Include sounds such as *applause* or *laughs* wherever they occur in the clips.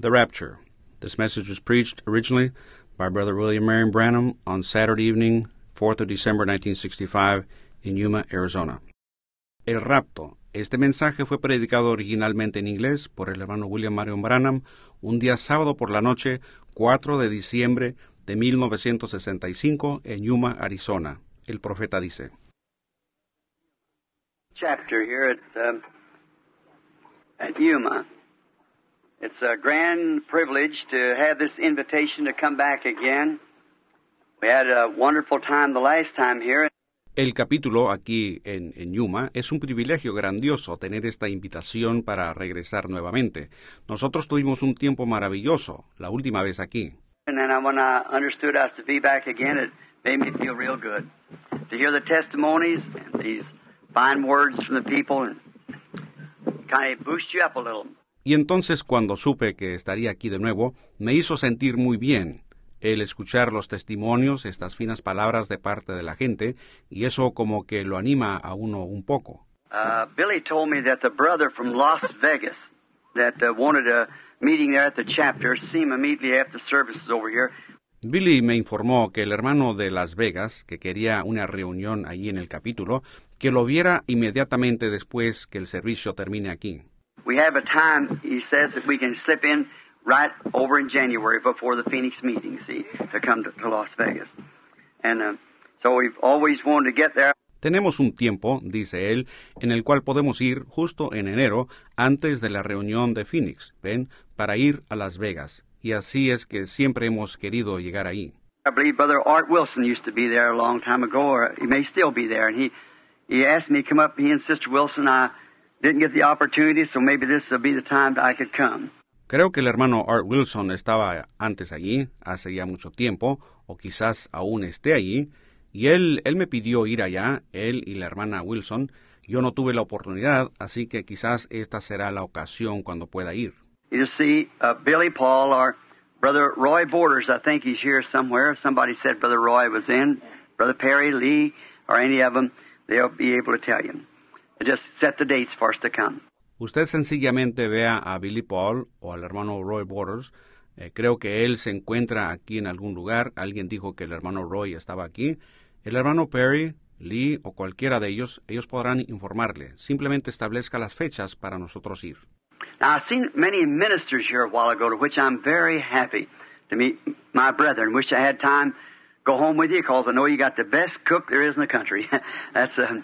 The Rapture. This message was preached originally by Brother William Marion Branham on Saturday evening, 4th of December 1965, in Yuma, Arizona. El rapto. Este mensaje fue predicado originalmente en inglés por el hermano William Marion Branham un día sábado por la noche, 4 de diciembre de 1965, en Yuma, Arizona. El profeta dice. chapter here at um, at Yuma. It's a grand privilege to have this invitation to come back again. We had a wonderful time the last time here. El capítulo aquí en, en, Yuma es un privilegio grandioso tener esta invitación para regresar nuevamente. Nosotros tuvimos un tiempo maravilloso la última vez aquí. And then when I understood I to be back again, it made me feel real good to hear the testimonies and these fine words from the people and kind of boost you up a little. Y entonces cuando supe que estaría aquí de nuevo, me hizo sentir muy bien el escuchar los testimonios, estas finas palabras de parte de la gente, y eso como que lo anima a uno un poco. Uh, Billy told me that the brother from Las Vegas that uh, wanted a meeting there at the chapter see him immediately after services over here. Billy me informó que el hermano de Las Vegas, que quería una reunión allí en el capítulo, que lo viera inmediatamente después que el servicio termine aquí. We have a time, he says, that we can slip in right over in January before the Phoenix meeting, see, to come to, to Las Vegas. And uh, so we've always wanted to get there. Tenemos un tiempo, dice él, en el cual podemos ir justo en enero, antes de la reunión de Phoenix, ven, para ir a Las Vegas. Y así es que siempre hemos querido llegar ahí. I believe Brother Art Wilson used to be there a long time ago, or he may still be there. And he, he asked me to come up, he and Sister Wilson. I didn't get the opportunity, so maybe this will be the time I could come. Creo que el hermano Art Wilson estaba antes allí, hace ya mucho tiempo, o quizás aún esté allí, y él, él me pidió ir allá, él y la hermana Wilson. Yo no tuve la oportunidad, así que quizás esta será la ocasión cuando pueda ir. You see, uh, Billy Paul or Brother Roy Borders, I think he's here somewhere. Somebody said Brother Roy was in, Brother Perry, Lee, or any of them, they'll be able to tell you. Just set the dates for us to come. Usted sencillamente vea a Billy Paul o al hermano Roy Borders. Eh, creo que él se encuentra aquí en algún lugar. Alguien dijo que el hermano Roy estaba aquí. El hermano Perry, Lee o cualquiera de ellos, ellos podrán informarle. Simplemente establezca las fechas para nosotros ir. Now, I've seen many ministers here a while ago, to which I'm very happy to meet my brethren. Wish I had time go home with you, because I know you got the best cook there is in the country. *laughs* That's uh,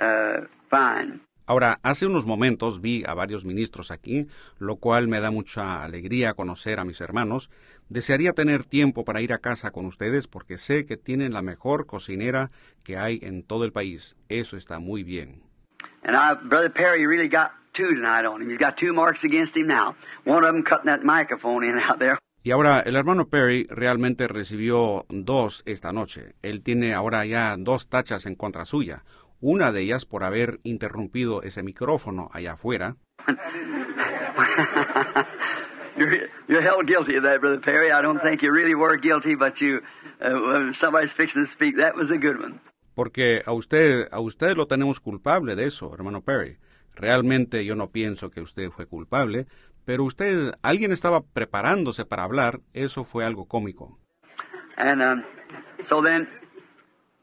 uh, fine. Ahora, hace unos momentos vi a varios ministros aquí, lo cual me da mucha alegría conocer a mis hermanos. Desearía tener tiempo para ir a casa con ustedes porque sé que tienen la mejor cocinera que hay en todo el país. Eso está muy bien. And I, Brother Perry really got two tonight on him. He's got two marks against him now. One of them cutting that microphone in *laughs* out there. Y ahora el hermano Perry realmente recibió dos esta noche. Él tiene ahora ya dos tachas en contra suya. Una de ellas por haber interrumpido ese micrófono allá afuera. *laughs* you're, you're held guilty of that, Brother Perry. I don't think you really were guilty, but you, uh, somebody's fixing to speak. That was a good one. Porque a usted, a usted lo tenemos culpable de eso, hermano Perry. Realmente yo no pienso que usted fue culpable, pero usted, alguien estaba preparándose para hablar, eso fue algo cómico. And um, so then,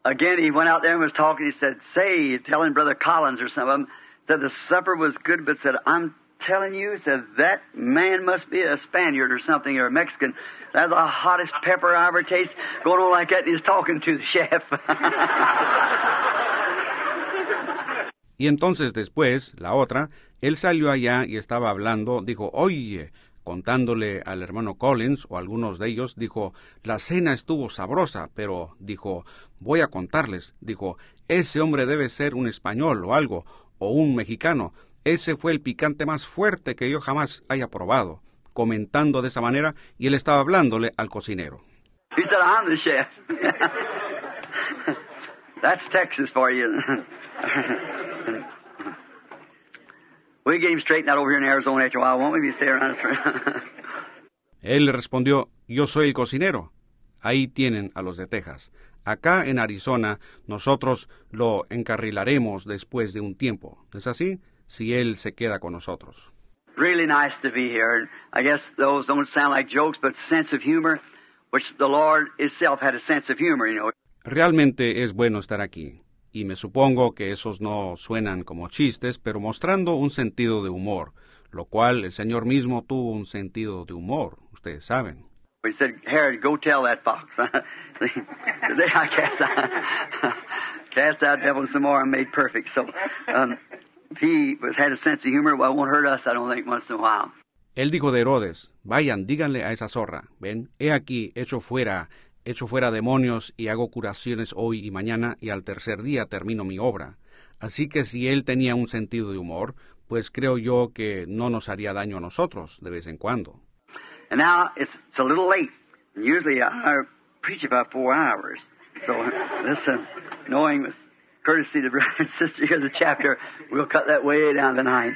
again, he went out there and was talking. He said, "Say, telling Brother Collins or some of them, said the supper was good, but said I'm telling you, said that man must be a Spaniard or something or a Mexican. That's the hottest pepper I ever tasted. Going on like that, and he's talking to the chef." *laughs* Y entonces después, la otra, él salió allá y estaba hablando, dijo, oye, contándole al hermano Collins o algunos de ellos, dijo, la cena estuvo sabrosa, pero dijo, voy a contarles, dijo, ese hombre debe ser un español o algo, o un mexicano, ese fue el picante más fuerte que yo jamás haya probado, comentando de esa manera, y él estaba hablándole al cocinero. *laughs* That's Texas for you. *laughs* we get him straightened out over here in Arizona after a while, won't we? If you stay around us for... *laughs* Él le respondió, yo soy el cocinero. Ahí tienen a los de Texas. Acá en Arizona nosotros lo encarrilaremos después de un tiempo. ¿Es así? Si él se queda con nosotros. really nice to be here. I guess those don't sound like jokes, but sense of humor, which the Lord Himself had a sense of humor, you know. Realmente es bueno estar aquí, y me supongo que esos no suenan como chistes, pero mostrando un sentido de humor, lo cual el Señor mismo tuvo un sentido de humor, ustedes saben. We said, Herod, go tell that fox. Today *laughs* I cast out, *laughs* cast out devils some more and made perfect. So um, if he was, had a sense of humor, well, it won't hurt us, I don't think, once in a while. Él dijo de Herodes, vayan, díganle a esa zorra, ven, he aquí, hecho fuera, hecho fuera demonios y hago curaciones hoy y mañana y al tercer día termino mi obra. Así que si él tenía un sentido de humor, pues creo yo que no nos haría daño a nosotros de vez en cuando. And now it's, it's a little late. Usually I preach about four hours. So *laughs* listen, knowing with courtesy to brother and sister here the chapter, we'll cut that way down tonight.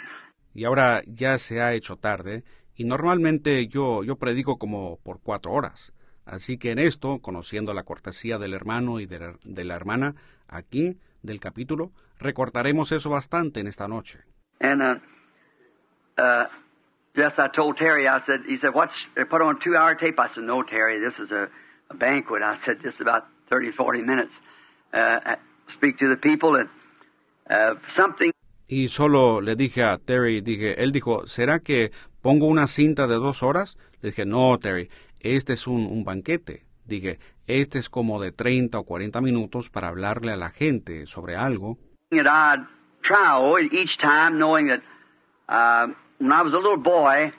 Y ahora ya se ha hecho tarde, y normalmente yo, yo predico como por cuatro horas. Así que en esto, conociendo la cortesía del hermano y de la, de la hermana, aquí, del capítulo, recortaremos eso bastante en esta noche. And uh, uh, just I told Terry, I said, he said, what's, they put on two hour tape. I said, no, Terry, this is a, a banquet. I said, just about 30, 40 minutes. Uh, speak to the people and uh, something. Y solo le dije a Terry, dije, él dijo, ¿será que pongo una cinta de dos horas? Le dije, no, Terry, este es un, un banquete. Dije, este es como de 30 o 40 minutos para hablarle a la gente sobre algo. Each time knowing that uh, when I was a little boy,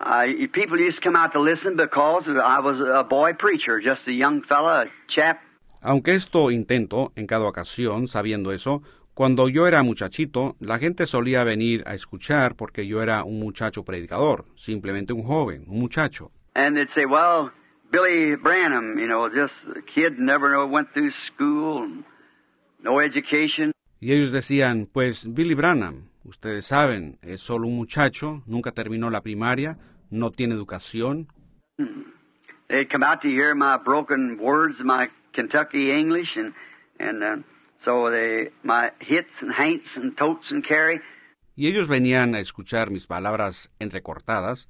uh, people used to come out to listen because I was a boy preacher, just a young fella, a chap. Aunque esto intento en cada ocasión, sabiendo eso, cuando yo era muchachito, la gente solía venir a escuchar porque yo era un muchacho predicador, simplemente un joven, un muchacho. And they'd say, well, Billy Branham, you know, just a kid, never know, went through school, no education. Y ellos decían, pues Billy Branham, ustedes saben, es solo un muchacho, nunca terminó la primaria, no tiene educación. They'd come out to hear my broken words, my Kentucky English, and and uh, so they my hits and haints and totes and carry. Y ellos venían a escuchar mis palabras entrecortadas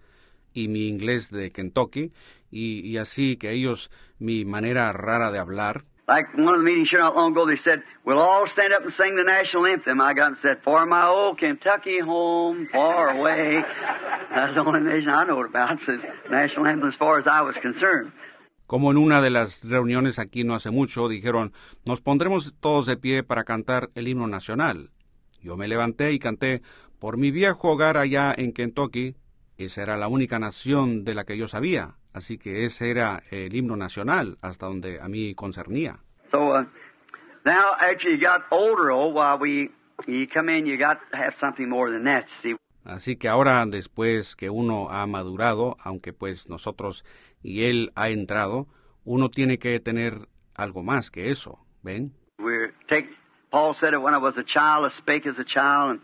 y mi inglés de Kentucky, y, y así que ellos mi manera rara de hablar. Like one of the meetings here not long ago, they said, we'll all stand up and sing the national anthem. I got and said, for my old Kentucky home, far away. *laughs* That's the only nation I know about, says national anthem as far as I was concerned. Como en una de las reuniones aquí no hace mucho, dijeron, nos pondremos todos de pie para cantar el himno nacional. Yo me levanté y canté, por mi viejo hogar allá en Kentucky, esa era la única nación de la que yo sabía, así que ese era el himno nacional hasta donde a mí concernía. So uh, now, you got older, oh, while we you come in, you got to have something more than that. See, Así que ahora, después que uno ha madurado, aunque pues nosotros y él ha entrado, uno tiene que tener algo más que eso, ¿ven? we're take. Paul said it when I was a child, I spake as a child, and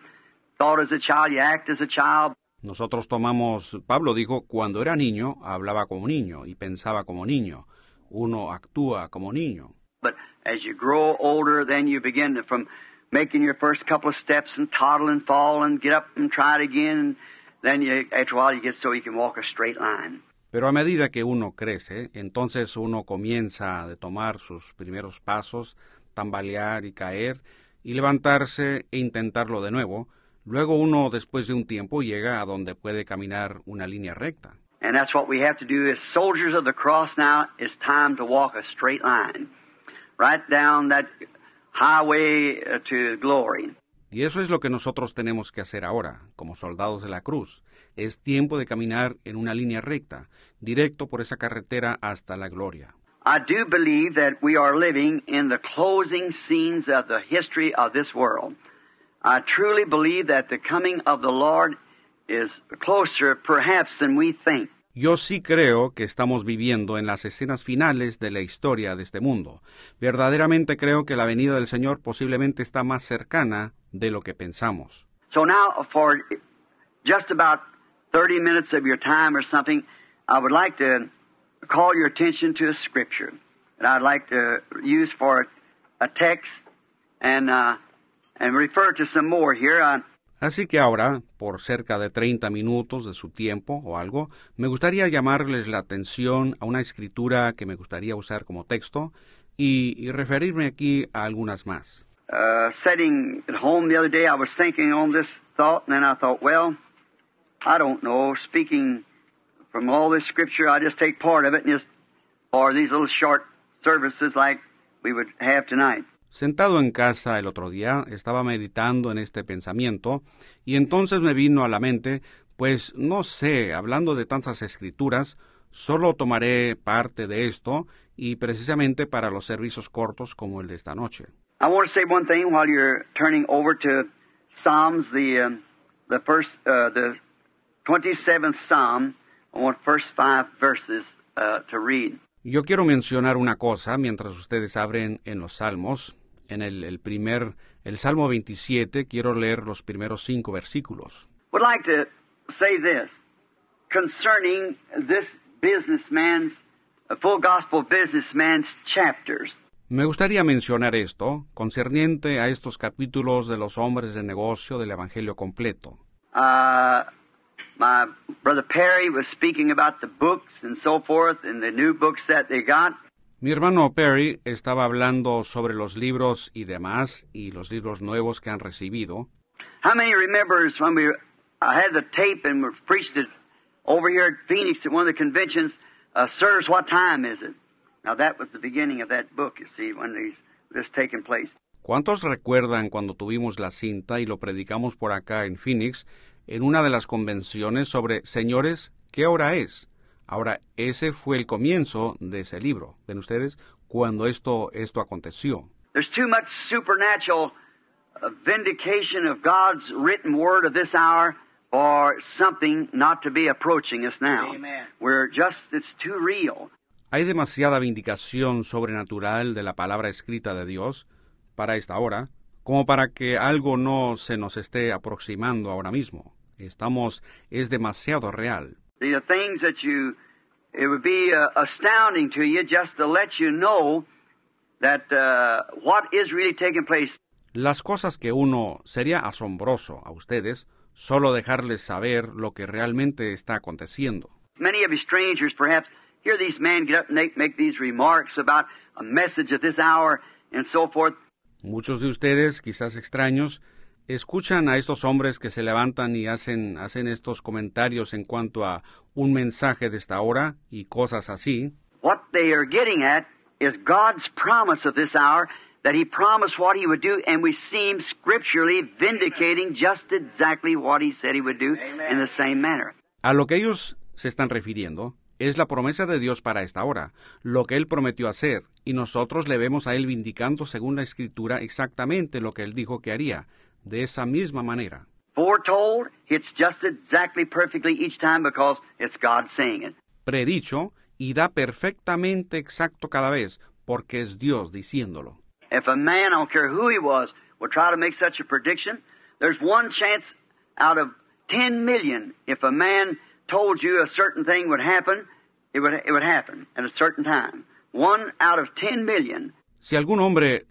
thought as a child, you act as a child. Nosotros tomamos, Pablo dijo, cuando era niño, hablaba como niño y pensaba como niño. Uno actúa como niño. But as you grow older, then you begin to, from making your first couple of steps and toddle and fall and get up and try it again. And then you, after a while, you get so you can walk a straight line. Pero a medida que uno crece, entonces uno comienza a tomar sus primeros pasos, tambalear y caer, y levantarse e intentarlo de nuevo. Luego uno, después de un tiempo, llega a donde puede caminar una línea recta. And that's what we have to do as soldiers of the cross now. It's time to walk a straight line. Right down that highway uh, to glory. Y eso es lo que nosotros tenemos que hacer ahora, como soldados de la cruz. Es tiempo de caminar en una línea recta, directo por esa carretera hasta la gloria. I do believe that we are living in the closing scenes of the history of this world. I truly believe that the coming of the Lord is closer, perhaps, than we think. Yo sí creo que estamos viviendo en las escenas finales de la historia de este mundo. Verdaderamente creo que la venida del Señor posiblemente está más cercana de lo que pensamos. So now, for just about 30 minutes of your time or something, I would like to call your attention to a scripture that I'd like to use for a text and uh, and refer to some more here. Así que ahora, por cerca de 30 minutos de su tiempo o algo, me gustaría llamarles la atención a una escritura que me gustaría usar como texto y, y referirme aquí a algunas más. Uh, sitting at home the other day, I was thinking on this thought, and then I thought, well, I don't know. Speaking from all this scripture, I just take part of it and just, or these little short services like we would have tonight. Sentado en casa el otro día, estaba meditando en este pensamiento, y entonces me vino a la mente, pues no sé, hablando de tantas escrituras, solo tomaré parte de esto, y precisamente para los servicios cortos como el de esta noche. I want to say one thing while you're turning over to Psalms, the uh, the first, uh, the 27th Psalm. I want first five verses uh, to read. Yo quiero mencionar una cosa mientras ustedes abren en los Salmos en el, el primer, el Salmo 27, quiero leer los primeros cinco versículos. Would like to say this concerning this businessman's, full gospel businessman's chapters. Me gustaría mencionar esto, concerniente a estos capítulos de los hombres de negocio del Evangelio completo. Uh, my brother Perry was speaking about the books and so forth, and the new books that they got. Mi hermano Perry estaba hablando sobre los libros y demás, y los libros nuevos que han recibido. How many remembers when we I had the tape and we preached it over here at Phoenix at one of the conventions? Uh, Sirs, what time is it? Now that was the beginning of that book. You see, when these this taking place. ¿Cuántos recuerdan cuando tuvimos la cinta y lo predicamos por acá en Phoenix en una de las convenciones sobre Señores, ¿qué hora es? Ahora, ese fue el comienzo de ese libro. ¿Ven ustedes? Cuando esto, esto aconteció. There's too much supernatural uh, vindication of God's written word of this hour or something not to be approaching us now. Amen. We're just, it's too real. Hay demasiada vindicación sobrenatural de la palabra escrita de Dios para esta hora, como para que algo no se nos esté aproximando ahora mismo. Estamos, es demasiado real. The things that you, it would be uh, astounding to you just to let you know that uh, what is really taking place. Las cosas que uno sería asombroso a ustedes, solo dejarles saber lo que realmente está aconteciendo. Many of you strangers perhaps hear these men get up and make, make these remarks about a message at this hour and so forth. Muchos de ustedes, quizás extraños, escuchan a estos hombres que se levantan y hacen, hacen estos comentarios en cuanto a un mensaje de esta hora y cosas así. What they are getting at is God's promise of this hour that He promised what He would do, and we see Him scripturally vindicating just exactly what He said He would do in the same manner. A lo que ellos se están refiriendo es la promesa de Dios para esta hora, lo que Él prometió hacer, y nosotros le vemos a Él vindicando según la Escritura exactamente lo que Él dijo que haría, de esa misma manera. Foretold, it's just exactly perfectly each time because it's God saying it. Predicho y da perfectamente exacto cada vez, porque es Dios diciéndolo. If a man, I don't care who he was, would try to make such a prediction, there's one chance out of 10 million. If a man told you a certain thing would happen, it would, it would happen at a certain time. One out of 10 million. Si algún hombre,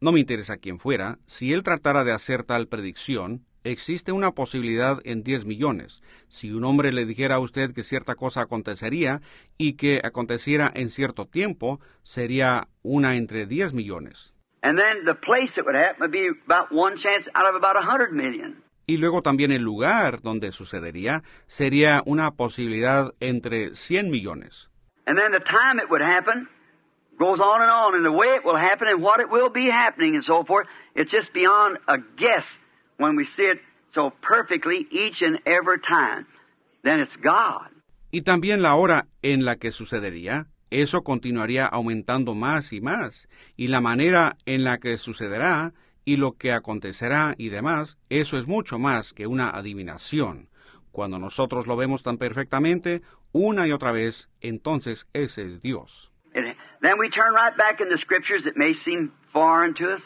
no me interesa quién fuera, si él tratara de hacer tal predicción, existe una posibilidad en 10 millones. Si un hombre le dijera a usted que cierta cosa acontecería y que aconteciera en cierto tiempo, sería una entre 10 millones. And then the place it would happen would be about one chance out of about a 100 million. Y luego también el lugar donde sucedería sería una posibilidad entre 100 millones. And then the time it would happen goes on and on, and the way it will happen and what it will be happening and so forth. It's just beyond a guess when we see it so perfectly each and every time. Then it's God. Y también la hora en la que sucedería, eso continuaría aumentando más y más, y la manera en la que sucederá y lo que acontecerá y demás, eso es mucho más que una adivinación. Cuando nosotros lo vemos tan perfectamente, una y otra vez, entonces ese es Dios. And then we turn right back in the scriptures. It may seem foreign to us,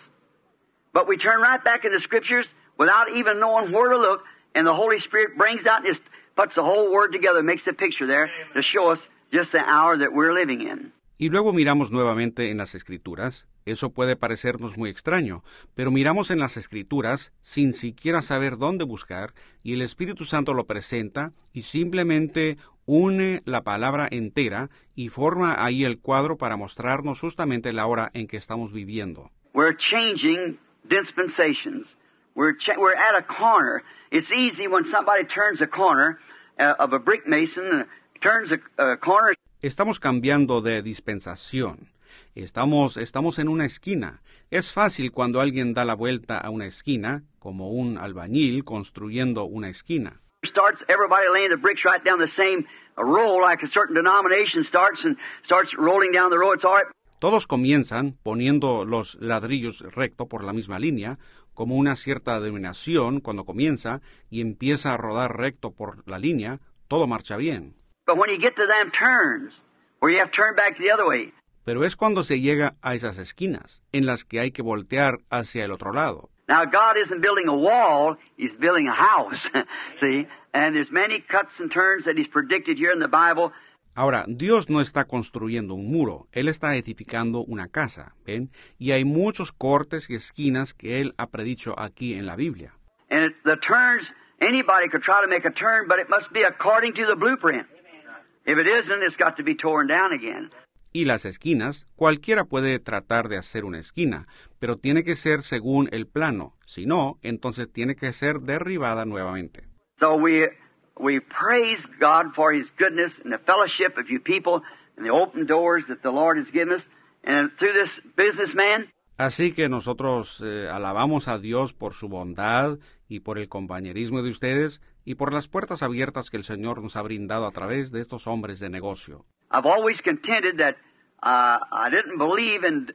but we turn right back in the scriptures without even knowing where to look, and the Holy Spirit brings out and just puts the whole word together, makes a picture there to show us just the hour that we're living in. Y luego miramos nuevamente en las escrituras. Eso puede parecernos muy extraño, pero miramos en las escrituras sin siquiera saber dónde buscar y el Espíritu Santo lo presenta y simplemente une la palabra entera y forma ahí el cuadro para mostrarnos justamente la hora en que estamos viviendo. We're changing dispensations. We're, we're at a corner. It's easy when somebody turns a corner uh, of a brick mason, uh, turns a, a corner. Estamos cambiando de dispensación. Estamos, estamos en una esquina. Es fácil cuando alguien da la vuelta a una esquina, como un albañil construyendo una esquina. Starts everybody laying the bricks right down the same row, like a certain denomination starts and starts rolling down the row. It's all right. Todos comienzan poniendo los ladrillos recto por la misma línea, como una cierta denominación cuando comienza y empieza a rodar recto por la línea, todo marcha bien. But when you get to them turns, where you have to turn back the other way, Pero es cuando se llega a esas esquinas, en las que hay que voltear hacia el otro lado. Now, God isn't building a wall, He's building a house. *laughs* See? And there's many cuts and turns that He's predicted here in the Bible. Ahora, Dios no está construyendo un muro, Él está edificando una casa, ¿ven? Y hay muchos cortes y esquinas que Él ha predicho aquí en la Biblia. And it, the turns, anybody could try to make a turn, but it must be according to the blueprint. If it isn't, it's got to be torn down again. Y las esquinas, cualquiera puede tratar de hacer una esquina, pero tiene que ser según el plano, si no, entonces tiene que ser derribada nuevamente. So we, we praise God for His goodness and the fellowship of you people and the open doors that the Lord has given us. And through this businessman, Así que nosotros eh, alabamos a Dios por su bondad y por el compañerismo de ustedes y por las puertas abiertas que el Señor nos ha brindado a través de estos hombres de negocio. I've always contended that uh, I didn't believe in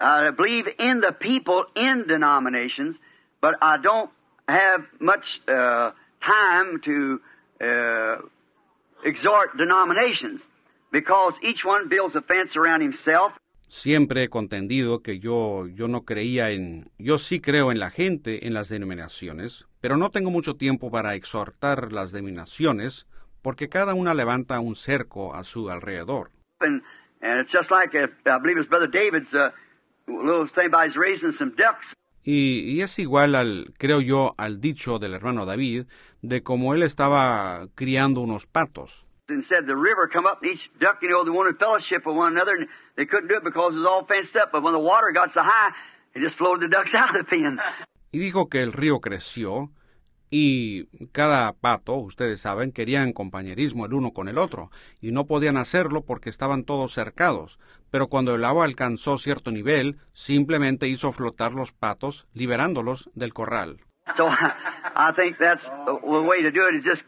I believe in the people in denominations, but I don't have much uh, time to uh, exhort denominations because each one builds a fence around himself. Siempre he contendido que yo, yo no creía en, yo sí creo en la gente, en las denominaciones, pero no tengo mucho tiempo para exhortar las denominaciones, porque cada una levanta un cerco a su alrededor. And, and it's just like, I believe it's Brother David's uh, y es igual al, creo yo, al dicho del hermano David, de cómo él estaba criando unos patos. *laughs* Y dijo que el río creció y cada pato, ustedes saben, querían compañerismo el uno con el otro y no podían hacerlo porque estaban todos cercados. Pero cuando el agua alcanzó cierto nivel, simplemente hizo flotar los patos, liberándolos del corral. So I think that's the way to do it is just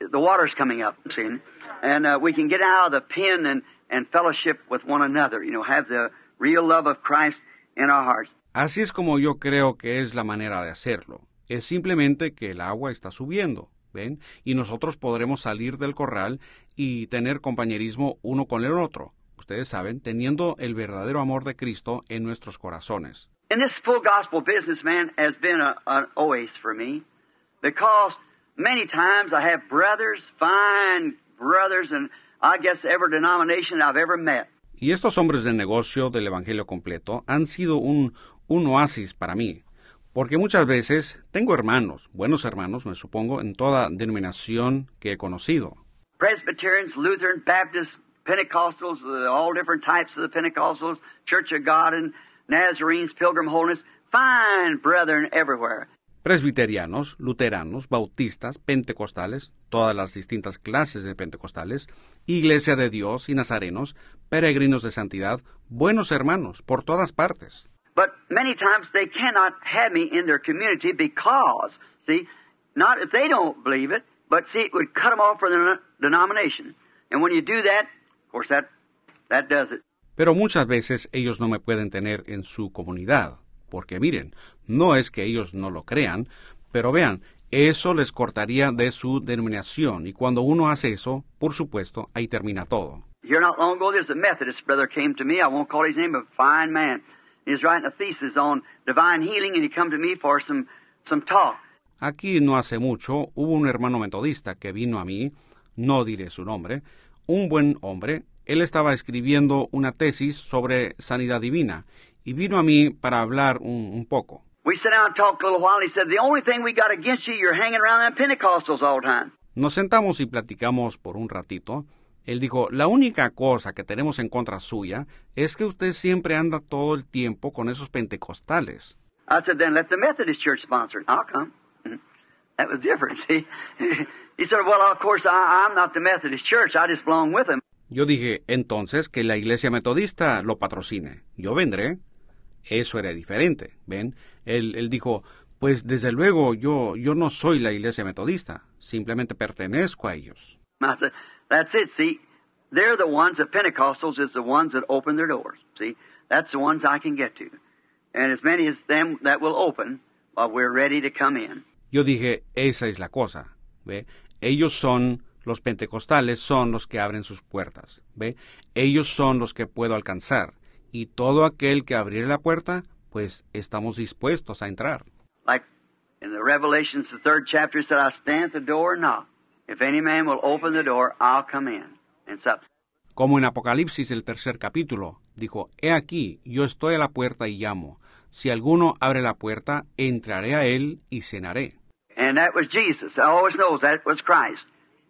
the water's coming up, see, and uh, we can get out of the pen and, and fellowship with one another, you know, have the real love of Christ in our hearts. Así es como yo creo que es la manera de hacerlo. Es simplemente que el agua está subiendo, ¿ven? Y nosotros podremos salir del corral y tener compañerismo uno con el otro. Ustedes saben, teniendo el verdadero amor de Cristo en nuestros corazones. And this full gospel business, man, has been a, an oasis for me because many times I have brothers, fine brothers, and I guess every denomination I've ever met. Y estos hombres de negocio del Evangelio completo han sido un, un oasis para mí, porque muchas veces tengo hermanos, buenos hermanos, me supongo, en toda denominación que he conocido. Presbyterians, Lutheran, Baptists, Pentecostals, uh, all different types of the Pentecostals, Church of God and Nazarenes, Pilgrim Holiness, fine brethren everywhere. presbiterianos, luteranos, bautistas, pentecostales, todas las distintas clases de pentecostales, Iglesia de Dios y nazarenos, peregrinos de santidad, buenos hermanos por todas partes. But many times they cannot have me in their community because, see, not if they don't believe it, but see, it would cut them off from the denomination. And when you do that, of course, that, that does it. Pero muchas veces ellos no me pueden tener en su comunidad, porque miren, no es que ellos no lo crean, pero vean, eso les cortaría de su denominación, y cuando uno hace eso, por supuesto, ahí termina todo. Here not long ago, there's a Methodist brother came to me. I won't call his name, a fine man. He's writing a thesis on divine healing, and he come to me for some some talk. Aquí no hace mucho hubo un hermano metodista que vino a mí, no diré su nombre, un buen hombre, Él estaba escribiendo una tesis sobre sanidad divina y vino a mí para hablar un, un poco. We sat down and talked a little while, and he said, The only thing we got against you, you're hanging around them Pentecostals all the time. Nos sentamos y platicamos por un ratito. Él dijo, la única cosa que tenemos en contra suya es que usted siempre anda todo el tiempo con esos pentecostales. I said, Then let the Methodist Church sponsor it. I'll come. Mhm. That was different, *laughs* see. he said, Well, of course, I, I'm not the Methodist Church. I just belong with them. Yo dije, entonces que la iglesia metodista lo patrocine. Yo vendré. Eso era diferente, ¿ven? Él, él dijo, pues desde luego yo, yo no soy la iglesia metodista, simplemente pertenezco a ellos. I said, That's it, see. They're the ones, the Pentecostals is the ones that open their doors. See, that's the ones I can get to. And as many as them that will open, while we're ready to come in. Yo dije, esa es la cosa, ¿ve? Ellos son, los pentecostales son los que abren sus puertas, ¿ve? Ellos son los que puedo alcanzar. Y todo aquel que abriere la puerta, pues estamos dispuestos a entrar. Like in the Revelations, the third chapter said, I stand at the door and knock. If any man will open the door, I'll come in and sup. Como en Apocalipsis el tercer capítulo, dijo, He aquí, yo estoy a la puerta y llamo. Si alguno abre la puerta, entraré a él y cenaré. And that was Jesus. I always knows that was Christ.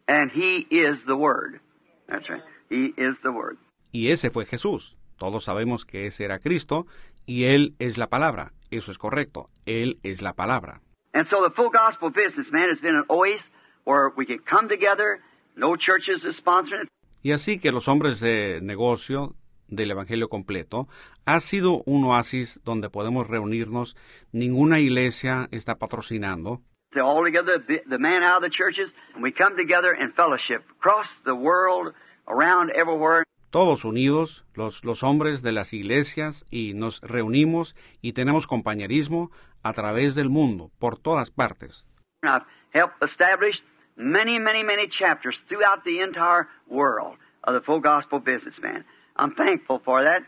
And He is the Word. That's right. He is the Word. Y ese fue Jesús. Todos sabemos que ese era Cristo y Él es la palabra. Eso es correcto. Él es la palabra. And so the full gospel business, man, has been an oasis where we can come together. No churches are sponsoring it. Y así que los hombres de negocio del Evangelio completo ha sido un oasis donde podemos reunirnos. Ninguna iglesia está patrocinando. They're all together, the, the man out of the churches, and we come together in fellowship across the world, around everywhere. Todos unidos, los, los hombres de las iglesias, y nos reunimos y tenemos compañerismo a través del mundo, por todas partes. And I've helped establish many, many, many chapters throughout the entire world of the full gospel businessman. I'm thankful for that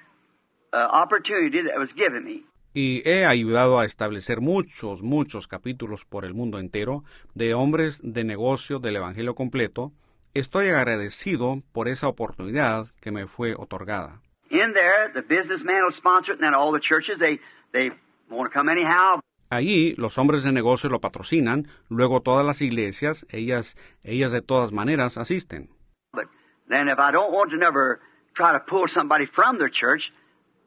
uh, opportunity that was given me. Y he ayudado a establecer muchos, muchos capítulos por el mundo entero de hombres de negocio del Evangelio completo. Estoy agradecido por esa oportunidad que me fue otorgada. In there, the businessman will sponsor it, and then all the churches, they, they want to come anyhow. Allí los hombres de negocio lo patrocinan, luego todas las iglesias, ellas, ellas de todas maneras asisten. But then if I don't want to never try to pull somebody from their church,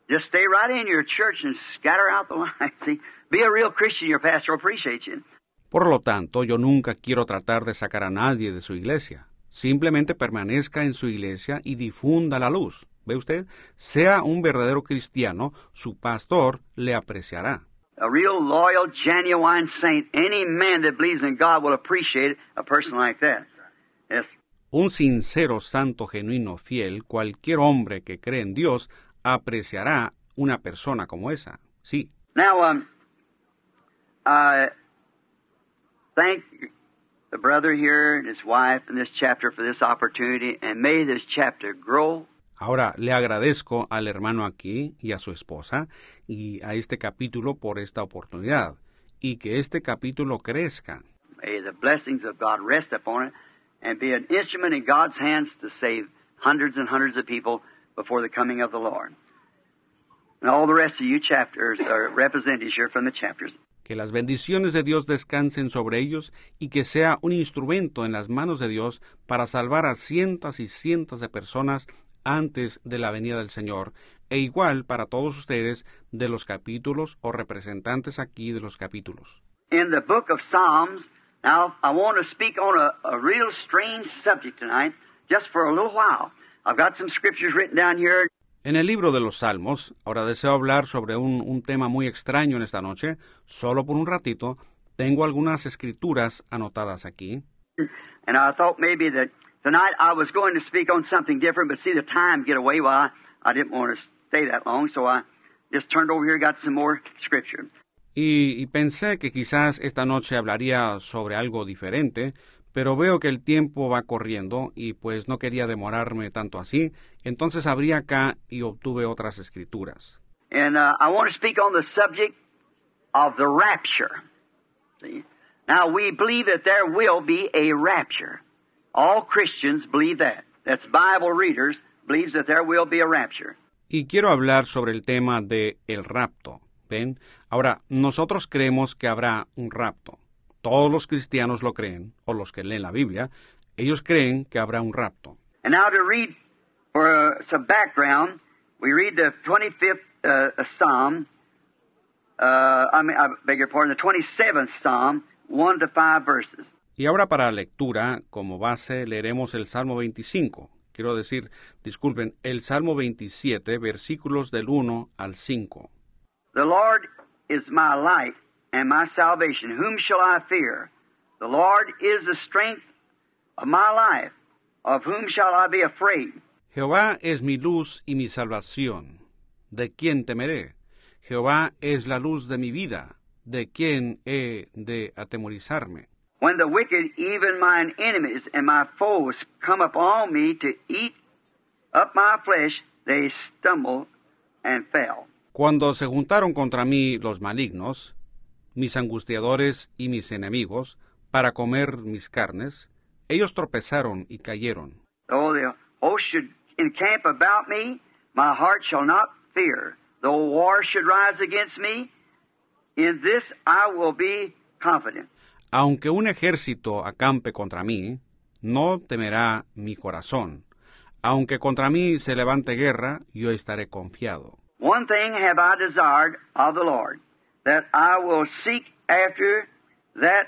just stay right in your church and scatter out the *laughs* line. See, be a real Christian. Your pastor will appreciate you. Por lo tanto, yo nunca quiero tratar de sacar a nadie de su iglesia. Simplemente permanezca en su iglesia y difunda la luz. ¿Ve usted? Sea un verdadero cristiano, su pastor le apreciará. A real loyal, genuine saint. Any man that believes in God will appreciate a person like that. Yes. Un sincero, santo, genuino, fiel, cualquier hombre que cree en Dios apreciará una persona como esa. Sí. Now, um, I thank the brother here and his wife in this chapter for this opportunity, and may this chapter grow. Ahora le agradezco al hermano aquí y a su esposa y a este capítulo por esta oportunidad y que este capítulo crezca. May the blessings of God rest upon it and be an instrument in God's hands to save hundreds and hundreds of people before the coming of the Lord. And all the rest of you chapters are representatives here from the chapters. Que las bendiciones de Dios descansen sobre ellos y que sea un instrumento en las manos de Dios para salvar a cientos y cientos de personas antes de la venida del Señor, e igual para todos ustedes de los capítulos o representantes aquí de los capítulos. In the book of Psalms, now I want to speak on a, a real strange subject tonight, just for a little while. I've got some scriptures written down here. En el libro de los Salmos, ahora deseo hablar sobre un, un tema muy extraño en esta noche, solo por un ratito, tengo algunas escrituras anotadas aquí. And I thought maybe that tonight I was going to speak on something different, but see the time get away. Well, I, I didn't want to stay that long, so I just turned over here, got some more scripture. Y, y pensé que quizás esta noche hablaría sobre algo diferente, pero veo que el tiempo va corriendo y pues no quería demorarme tanto así, entonces abrí acá y obtuve otras escrituras. And uh, I want to speak on the subject of the rapture. See? Now, we believe that there will be a rapture. All Christians believe that. That's Bible readers believes that there will be a rapture. Y quiero hablar sobre el tema de el rapto. ¿Ven? Ahora, nosotros creemos que habrá un rapto. Todos los cristianos lo creen, o los que leen la Biblia, ellos creen que habrá un rapto. And now to read for uh, some background, we read the 25th uh, Psalm, uh, I mean, I beg your pardon, the 27th Psalm, 1 to 5 verses. Y ahora para lectura, como base, leeremos el Salmo 25. Quiero decir, disculpen, el Salmo 27, versículos del 1 al 5. The Lord is my light and my salvation. Whom shall I fear? The Lord is the strength of my life. Of whom shall I be afraid? Jehová es mi luz y mi salvación. ¿De quién temeré? Jehová es la luz de mi vida. ¿De quién he de atemorizarme? When the wicked, even mine enemies and my foes, come upon me to eat up my flesh, they stumble and fell. Cuando se juntaron contra mí los malignos, mis angustiadores y mis enemigos, para comer mis carnes, ellos tropezaron y cayeron. Though the host should encamp about me, my heart shall not fear. Though war should rise against me, in this I will be confident. Aunque un ejército acampe contra mí, no temerá mi corazón. Aunque contra mí se levante guerra, yo estaré confiado. One thing have I desired of the Lord, that I will seek after, that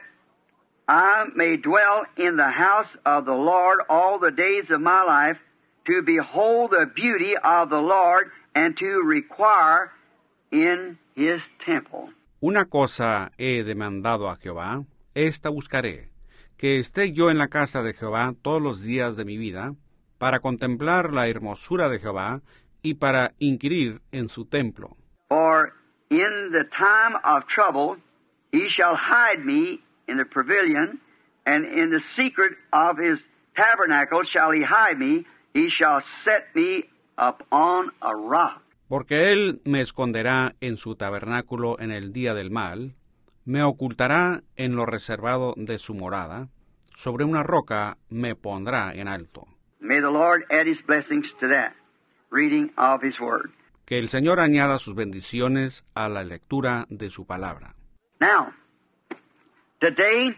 I may dwell in the house of the Lord all the days of my life, to behold the beauty of the Lord and to require in his temple. Una cosa he demandado a Jehová, esta buscaré, que esté yo en la casa de Jehová todos los días de mi vida, para contemplar la hermosura de Jehová y para inquirir en su templo. For in the time of trouble he shall hide me in the pavilion, and in the secret of his tabernacle shall he hide me, he shall set me upon a rock. Porque él me esconderá en su tabernáculo en el día del mal, me ocultará en lo reservado de su morada, sobre una roca me pondrá en alto. May the Lord add his blessings to that reading of his word. Que el Señor añada sus bendiciones a la lectura de su palabra. Now, today,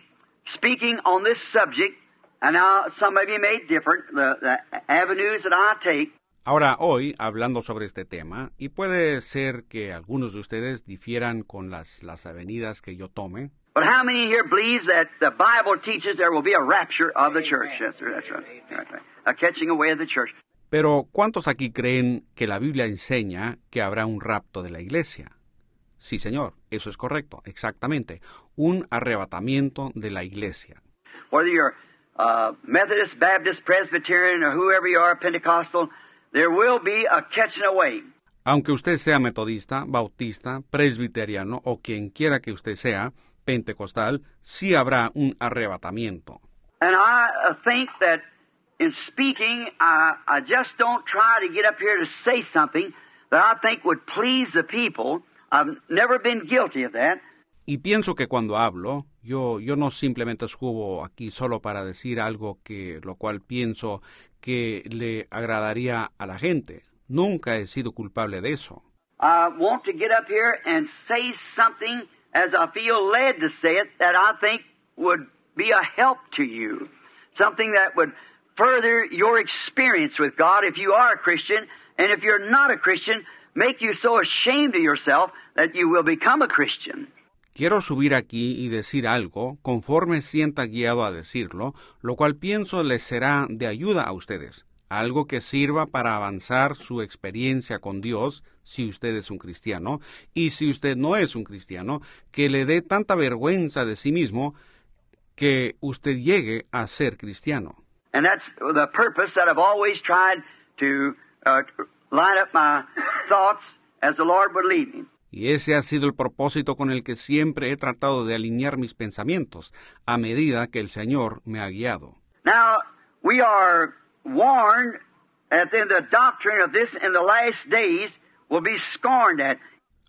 speaking on this subject, and now some of you may different, the, the avenues that I take, Ahora, hoy, hablando sobre este tema, y puede ser que algunos de ustedes difieran con las, las avenidas que yo tome, but how many here believes that the Bible teaches there will be a rapture of the church? Yes, sir, that's right. That's right. A catching away of the church. pero ¿cuántos aquí creen que la Biblia enseña que habrá un rapto de la iglesia? Sí, señor, eso es correcto, exactamente, un arrebatamiento de la iglesia. Whether you're uh, Methodist, Baptist, Presbyterian, or whoever you are, Pentecostal, there will be a catching away. Aunque usted sea metodista, bautista, presbiteriano o quien quiera que usted sea, pentecostal, sí habrá un arrebatamiento. And I uh, think that in speaking, I, I just don't try to get up here to say something that I think would please the people. I've never been guilty of that. Y pienso que cuando hablo, yo, yo no simplemente subo aquí solo para decir algo que, lo cual pienso que le agradaría a la gente. Nunca he sido culpable de eso. I want to get up here and say something as I feel led to say it that I think would be a help to you. Something that would further your experience with God if you are a Christian, and if you're not a Christian, make you so ashamed of yourself that you will become a Christian. Quiero subir aquí y decir algo conforme sienta guiado a decirlo, lo cual pienso les será de ayuda a ustedes, algo que sirva para avanzar su experiencia con Dios, si usted es un cristiano, y si usted no es un cristiano, que le dé tanta vergüenza de sí mismo que usted llegue a ser cristiano. And that's the purpose that I've always tried to uh, line up my thoughts as the Lord would lead me. Y ese ha sido el propósito con el que siempre he tratado de alinear mis pensamientos, a medida que el Señor me ha guiado. Now, we are warned that in the doctrine of this in the last days will be scorned at.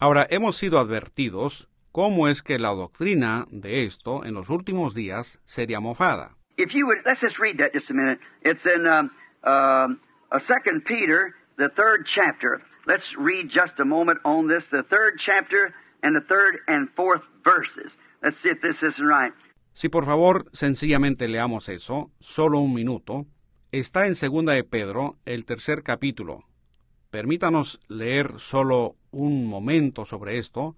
Ahora hemos sido advertidos cómo es que la doctrina de esto en los últimos días sería mofada. If you would, let's just read that just a minute. It's in um, um, A Second Peter, the third chapter. Let's read just a moment on this, the third chapter and the third and fourth verses. Let's see if this isn't right. Si por favor sencillamente leamos eso, solo un minuto, está en Segunda de Pedro, el tercer capítulo. Permítanos leer solo un momento sobre esto,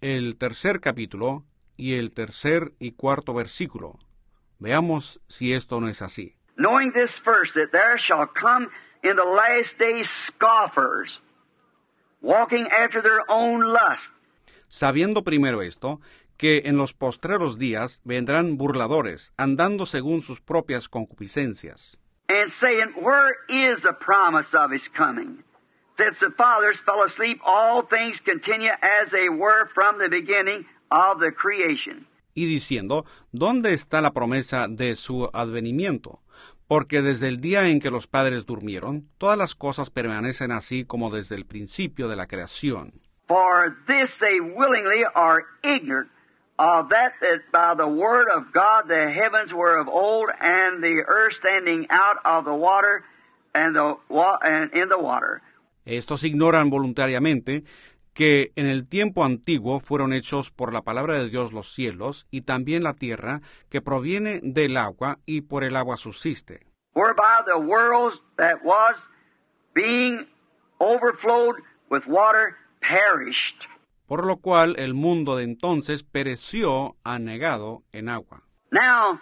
el tercer capítulo y el tercer y cuarto versículo. Veamos si esto no es así. Knowing this first, that there shall come in the last days scoffers, walking after their own lust. Sabiendo primero esto, que en los postreros días vendrán burladores, andando según sus propias concupiscencias. And saying, Where is the promise of his coming? Since the fathers fell asleep, all things continue as they were from the beginning of the creation. Y diciendo, ¿dónde está la promesa de su advenimiento? Porque desde el día en que los padres durmieron, todas las cosas permanecen así como desde el principio de la creación. For this they willingly are ignorant of that, that by the word of God the heavens were of old, and the earth standing out of the water and, the, wa- and in the water. Estos ignoran voluntariamente que en el tiempo antiguo fueron hechos por la palabra de Dios los cielos y también la tierra que proviene del agua y por el agua subsiste, whereby the world that was being overflowed with water perished. por lo cual el mundo de entonces pereció anegado en agua. Now,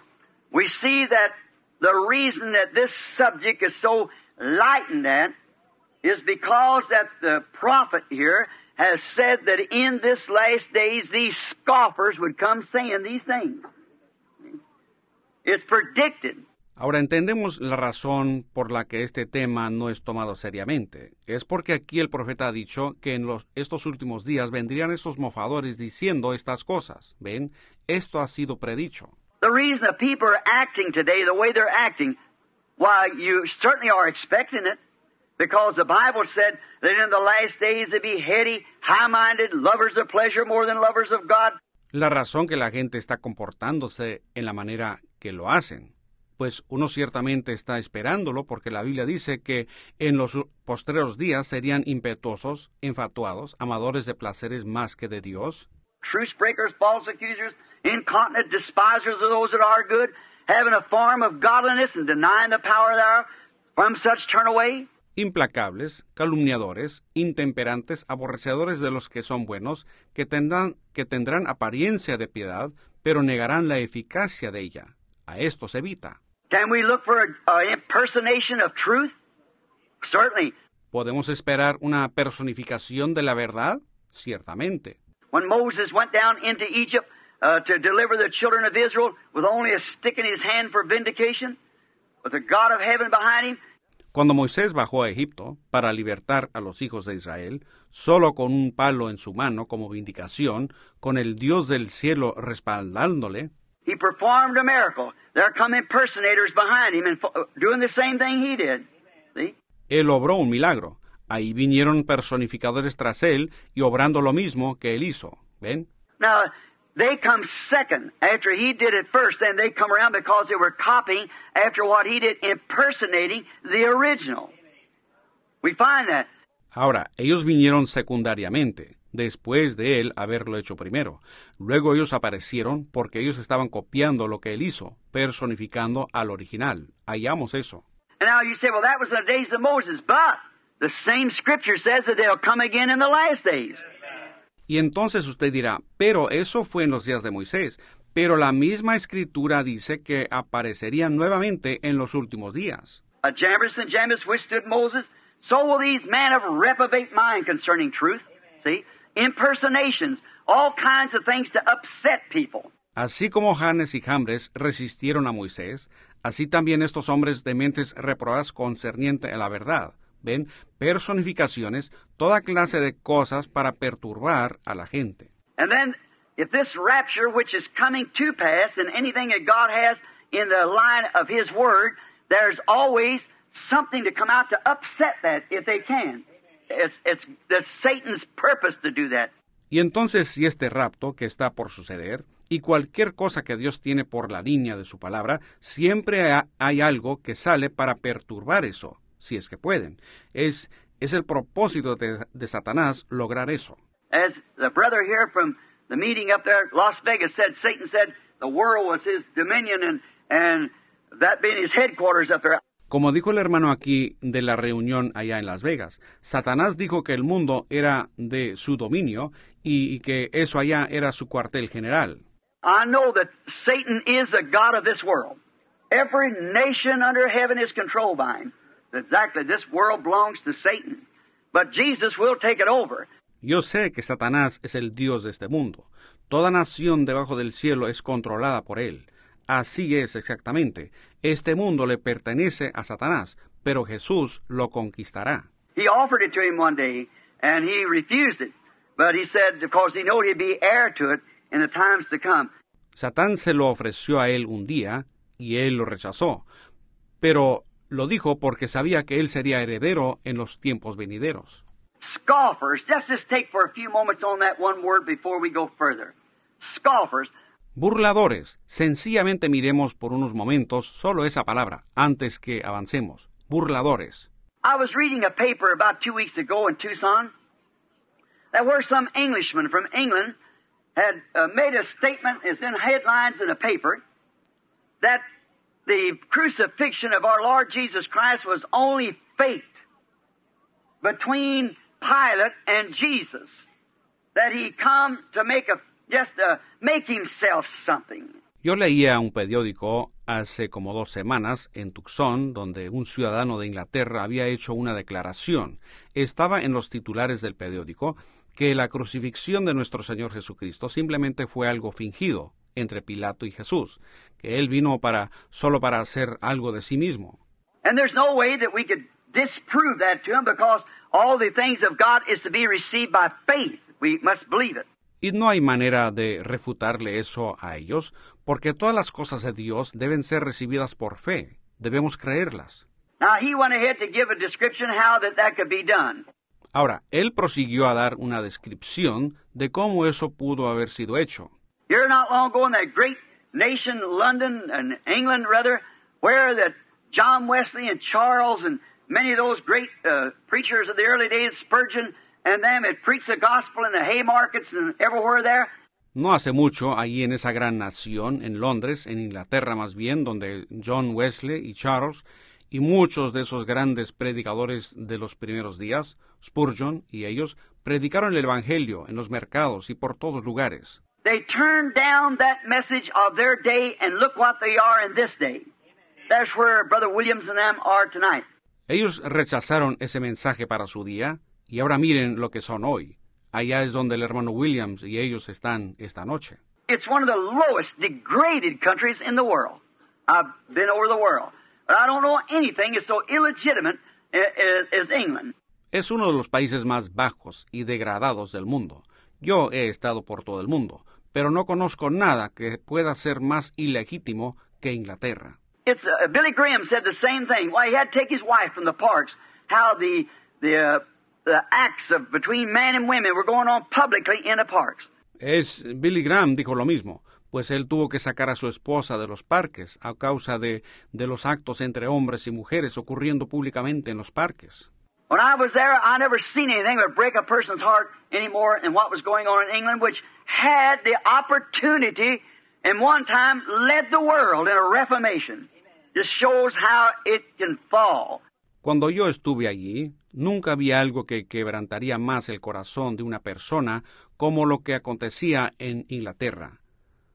we see that the reason that this subject is so lightened at is because that the prophet here has said that in this last days these scoffers would come saying these things. It's predicted. Ahora entendemos la razón por la que este tema no es tomado seriamente. Es porque aquí el profeta ha dicho que en los, estos últimos días vendrían estos mofadores diciendo estas cosas. ¿Ven? Esto ha sido predicho. The reason that people are acting today the way they're acting, why, you certainly are expecting it. Because the Bible said that in the last days they be heady, high-minded, lovers of pleasure more than lovers of God. La razón que la gente está comportándose en la manera que lo hacen. Pues uno ciertamente está esperándolo porque la Biblia dice que en los postreros días serían impetuosos, enfatuados, amadores de placeres más que de Dios, Truce breakers, false accusers, incontinent despisers of those that are good, having a form of godliness and denying the power thereof. From such turn away. Implacables, calumniadores, intemperantes, aborrecedores de los que son buenos, que tendrán, que tendrán apariencia de piedad, pero negarán la eficacia de ella. A estos evita. Can we look for an impersonation of truth? Certainly. ¿Podemos esperar una personificación de la verdad? Ciertamente. When Moses went down into Egypt uh, to deliver the children of Israel with only a stick in his hand for vindication, with the God of heaven behind him, Cuando Moisés bajó a Egipto para libertar a los hijos de Israel, solo con un palo en su mano como vindicación, con el Dios del cielo respaldándole, he performed a miracle. There come impersonators behind him and doing the same thing he did. See? él obró un milagro. Ahí vinieron personificadores tras él y obrando lo mismo que él hizo. ¿Ven? Now, they come second after he did it first, then they come around because they were copying after what he did, impersonating the original. We find that. Ahora, ellos vinieron secundariamente, después de él haberlo hecho primero. Luego ellos aparecieron porque ellos estaban copiando lo que él hizo, personificando al original. Hallamos eso. And now you say, well, that was in the days of Moses, but the same scripture says that they'll come again in the last days. Y entonces usted dirá, pero eso fue en los días de Moisés, pero la misma escritura dice que aparecerían nuevamente en los últimos días. A Jambres and Jambres withstood Moses, so will these men of reprobate mind concerning truth. See? Impersonations, all kinds of things to upset people. Así como Janes y Jambres resistieron a Moisés, así también estos hombres de mentes reprobadas concerniente a la verdad, ven personificaciones, toda clase de cosas para perturbar a la gente. And then, if this rapture which is coming to pass and anything that God has in the line of His Word, there's always something to come out to upset that if they can. It's, it's, it's Satan's purpose to do that. Y entonces si este rapto que está por suceder, y cualquier cosa que Dios tiene por la línea de su palabra, siempre ha- hay algo que sale para perturbar eso. Si es que pueden. Es, es el propósito de, de Satanás lograr eso. As the brother here from the meeting up there, Las Vegas said, Satan said the world was his dominion and, and that being his headquarters up there. Como dijo el hermano aquí de la reunión allá en Las Vegas, Satanás dijo que el mundo era de su dominio y, y que eso allá era su cuartel general. I know that Satan is the God of this world. Every nation under heaven is controlled by him. Exactly, this world belongs to Satan. But Jesus will take it over. Yo sé que Satanás es el Dios de este mundo. Toda nación debajo del cielo es controlada por él. Así es exactamente. Este mundo le pertenece a Satanás, pero Jesús lo conquistará. He offered it to him one day, and he refused it. But he said, because he knew he'd be heir to it in the times to come. Satán se lo ofreció a él un día, y él lo rechazó. Pero lo dijo porque sabía que él sería heredero en los tiempos venideros. Scoffers, let's just take for a few moments on that one word before we go further. Scoffers, Burladores. Sencillamente miremos por unos momentos solo esa palabra, antes que avancemos. Burladores. I was reading a paper about two weeks ago in Tucson that where some Englishman from England had uh, made a statement, it's in headlines in a paper, that the crucifixion of our Lord Jesus Christ was only faked between Pilate and Jesus. That he come to make a just uh, make himself something. Yo leía un periódico hace como dos semanas en Tucson, donde un ciudadano de Inglaterra había hecho una declaración. Estaba en los titulares del periódico que la crucifixión de nuestro Señor Jesucristo simplemente fue algo fingido entre Pilato y Jesús, que él vino para solo para hacer algo de sí mismo. And there's no way that we could disprove that to him because all the things of God is to be received by faith. We must believe it. Y no hay manera de refutarle eso a ellos, porque todas las cosas de Dios deben ser recibidas por fe. Debemos creerlas. Now he went ahead to give a description how that that could be done. Ahora, él prosiguió a dar una descripción de cómo eso pudo haber sido hecho. Here not long ago in that great nation, London and England rather, where that John Wesley and Charles and many of those great uh, preachers of the early days, Spurgeon, and them had preached the gospel in the Haymarkets and everywhere there. No hace mucho, allí en esa gran nación, en Londres, en Inglaterra más bien, donde John Wesley y Charles y muchos de esos grandes predicadores de los primeros días, Spurgeon y ellos, predicaron el Evangelio en los mercados y por todos lugares. They turned down that message of their day and look what they are in this day. That's where Brother Williams and them are tonight. Ellos rechazaron ese mensaje para su día y ahora miren lo que son hoy. Allá es donde el hermano Williams y ellos están esta noche. It's one of the lowest, degraded countries in the world. I've been over the world. But I don't know anything is so illegitimate as England. Es uno de los países más bajos y degradados del mundo. Yo he estado por todo el mundo, pero no conozco nada que pueda ser más ilegítimo que Inglaterra. It's uh, Billy Graham said the same thing. Why he had to take his wife from the parks. How the the uh, the acts of between man and women were going on publicly in the parks. Es Billy Graham dijo lo mismo, pues él tuvo que sacar a su esposa de los parques a causa de, de los actos entre hombres y mujeres ocurriendo públicamente en los parques. When I was there, I never seen anything that break a person's heart any more than what was going on in England, which had the opportunity and one time led the world in a reformation. Just shows how it can fall. Cuando yo estuve allí, nunca vi algo que quebrantaría más el corazón de una persona como lo que acontecía en Inglaterra,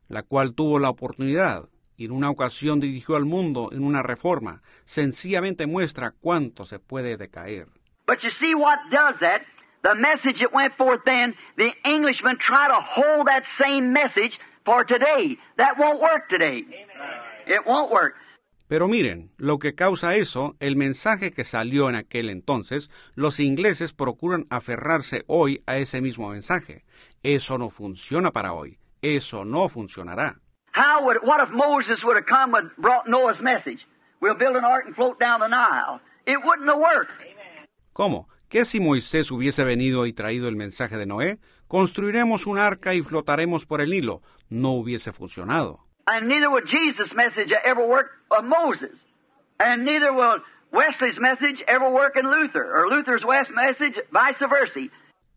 la cual tuvo la oportunidad y en una ocasión dirigió al mundo en una reforma. Sencillamente muestra cuánto se puede decaer. But you see what does that? The message that went forth then, the Englishmen try to hold that same message for today. That won't work today. It won't work. Pero miren, lo que causa eso, el mensaje que salió en aquel entonces, los ingleses procuran aferrarse hoy a ese mismo mensaje. Eso no funciona para hoy. Eso no funcionará. How would what if Moses would have come and brought Noah's message? We'll build an ark and float down the Nile. It wouldn't have worked. ¿Cómo? ¿Qué si Moisés hubiese venido y traído el mensaje de Noé? Construiremos un arca y flotaremos por el Nilo. No hubiese funcionado. And neither would Jesus' message ever work of Moses. And neither will Wesley's message ever work in Luther, or Luther's West message vice versa.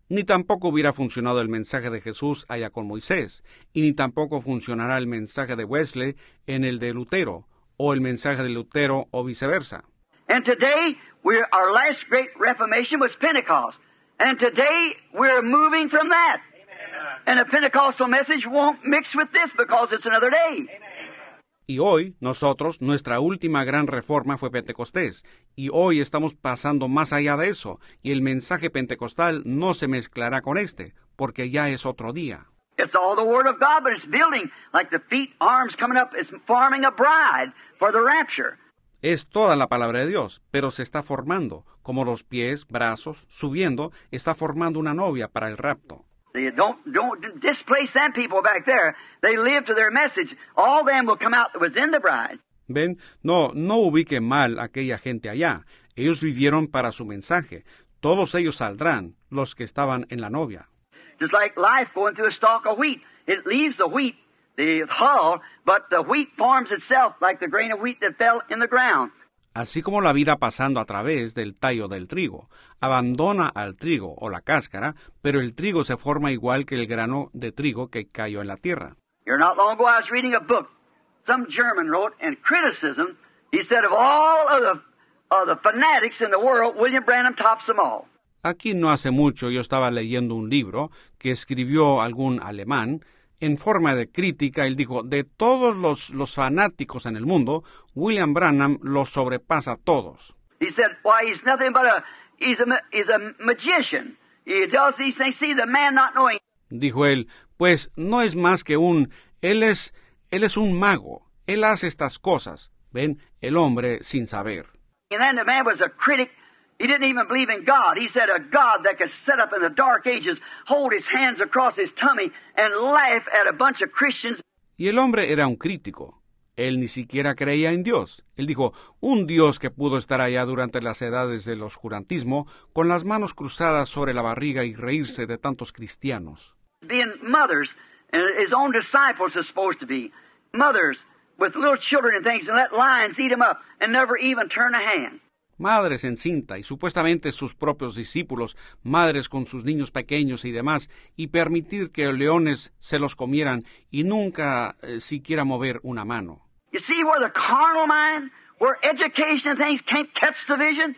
Ni tampoco hubiera funcionado el mensaje de Jesús allá con Moisés, y ni tampoco funcionará el mensaje de Wesley en el de Lutero, o el mensaje de Lutero o viceversa. And today, we're, our last great Reformation was Pentecost. And today, we're moving from that. And a Pentecostal message won't mix with this because it's another day. Y hoy, nosotros, nuestra última gran reforma fue Pentecostés, y hoy estamos pasando más allá de eso, y el mensaje pentecostal no se mezclará con este, porque ya es otro día. It's all the Word of God, but it's building like the feet, arms coming up. It's forming a bride for the rapture. Es toda la palabra de Dios, pero se está formando, como los pies, brazos, subiendo, está formando una novia para el rapto. See, don't don't displace them people back there. They live to their message. All them will come out that was in the bride. Ven, no, no ubique mal a aquella gente allá. Ellos vivieron para su mensaje. Todos ellos saldrán, los que estaban en la novia. Just like life going through a stalk of wheat. It leaves the wheat, the hull, but the wheat forms itself like the grain of wheat that fell in the ground. Así como la vida pasando a través del tallo del trigo, abandona al trigo o la cáscara, pero el trigo se forma igual que el grano de trigo que cayó en la tierra. Here not long ago I was reading a book some German wrote in criticism. He said of all of the, of the fanatics in the world, William Branham tops them all. Aquí no hace mucho yo estaba leyendo un libro que escribió algún alemán. En forma de crítica, él dijo, de todos los, los fanáticos en el mundo, William Branham los sobrepasa a todos. He said, why, he's nothing but a, he's a, ma- he's a magician. He does these things, see, the man not knowing. Dijo él, pues no es más que un, él es, él es un mago, él hace estas cosas. Ven, el hombre sin saber. And then the man was a critic. He didn't even believe in God. He said a God that could sit up in the dark ages, hold his hands across his tummy, and laugh at a bunch of Christians. Y el hombre era un crítico. Él ni siquiera creía en Dios. Él dijo, un Dios que pudo estar allá durante las edades del oscurantismo, con las manos cruzadas sobre la barriga y reírse de tantos cristianos. being mothers, and his own disciples are supposed to be mothers with little children and things, and let lions eat them up and never even turn a hand. Madres en cinta y supuestamente sus propios discípulos, madres con sus niños pequeños y demás, y permitir que leones se los comieran y nunca eh, siquiera mover una mano. You see where the carnal mind, where education and things can't catch the vision?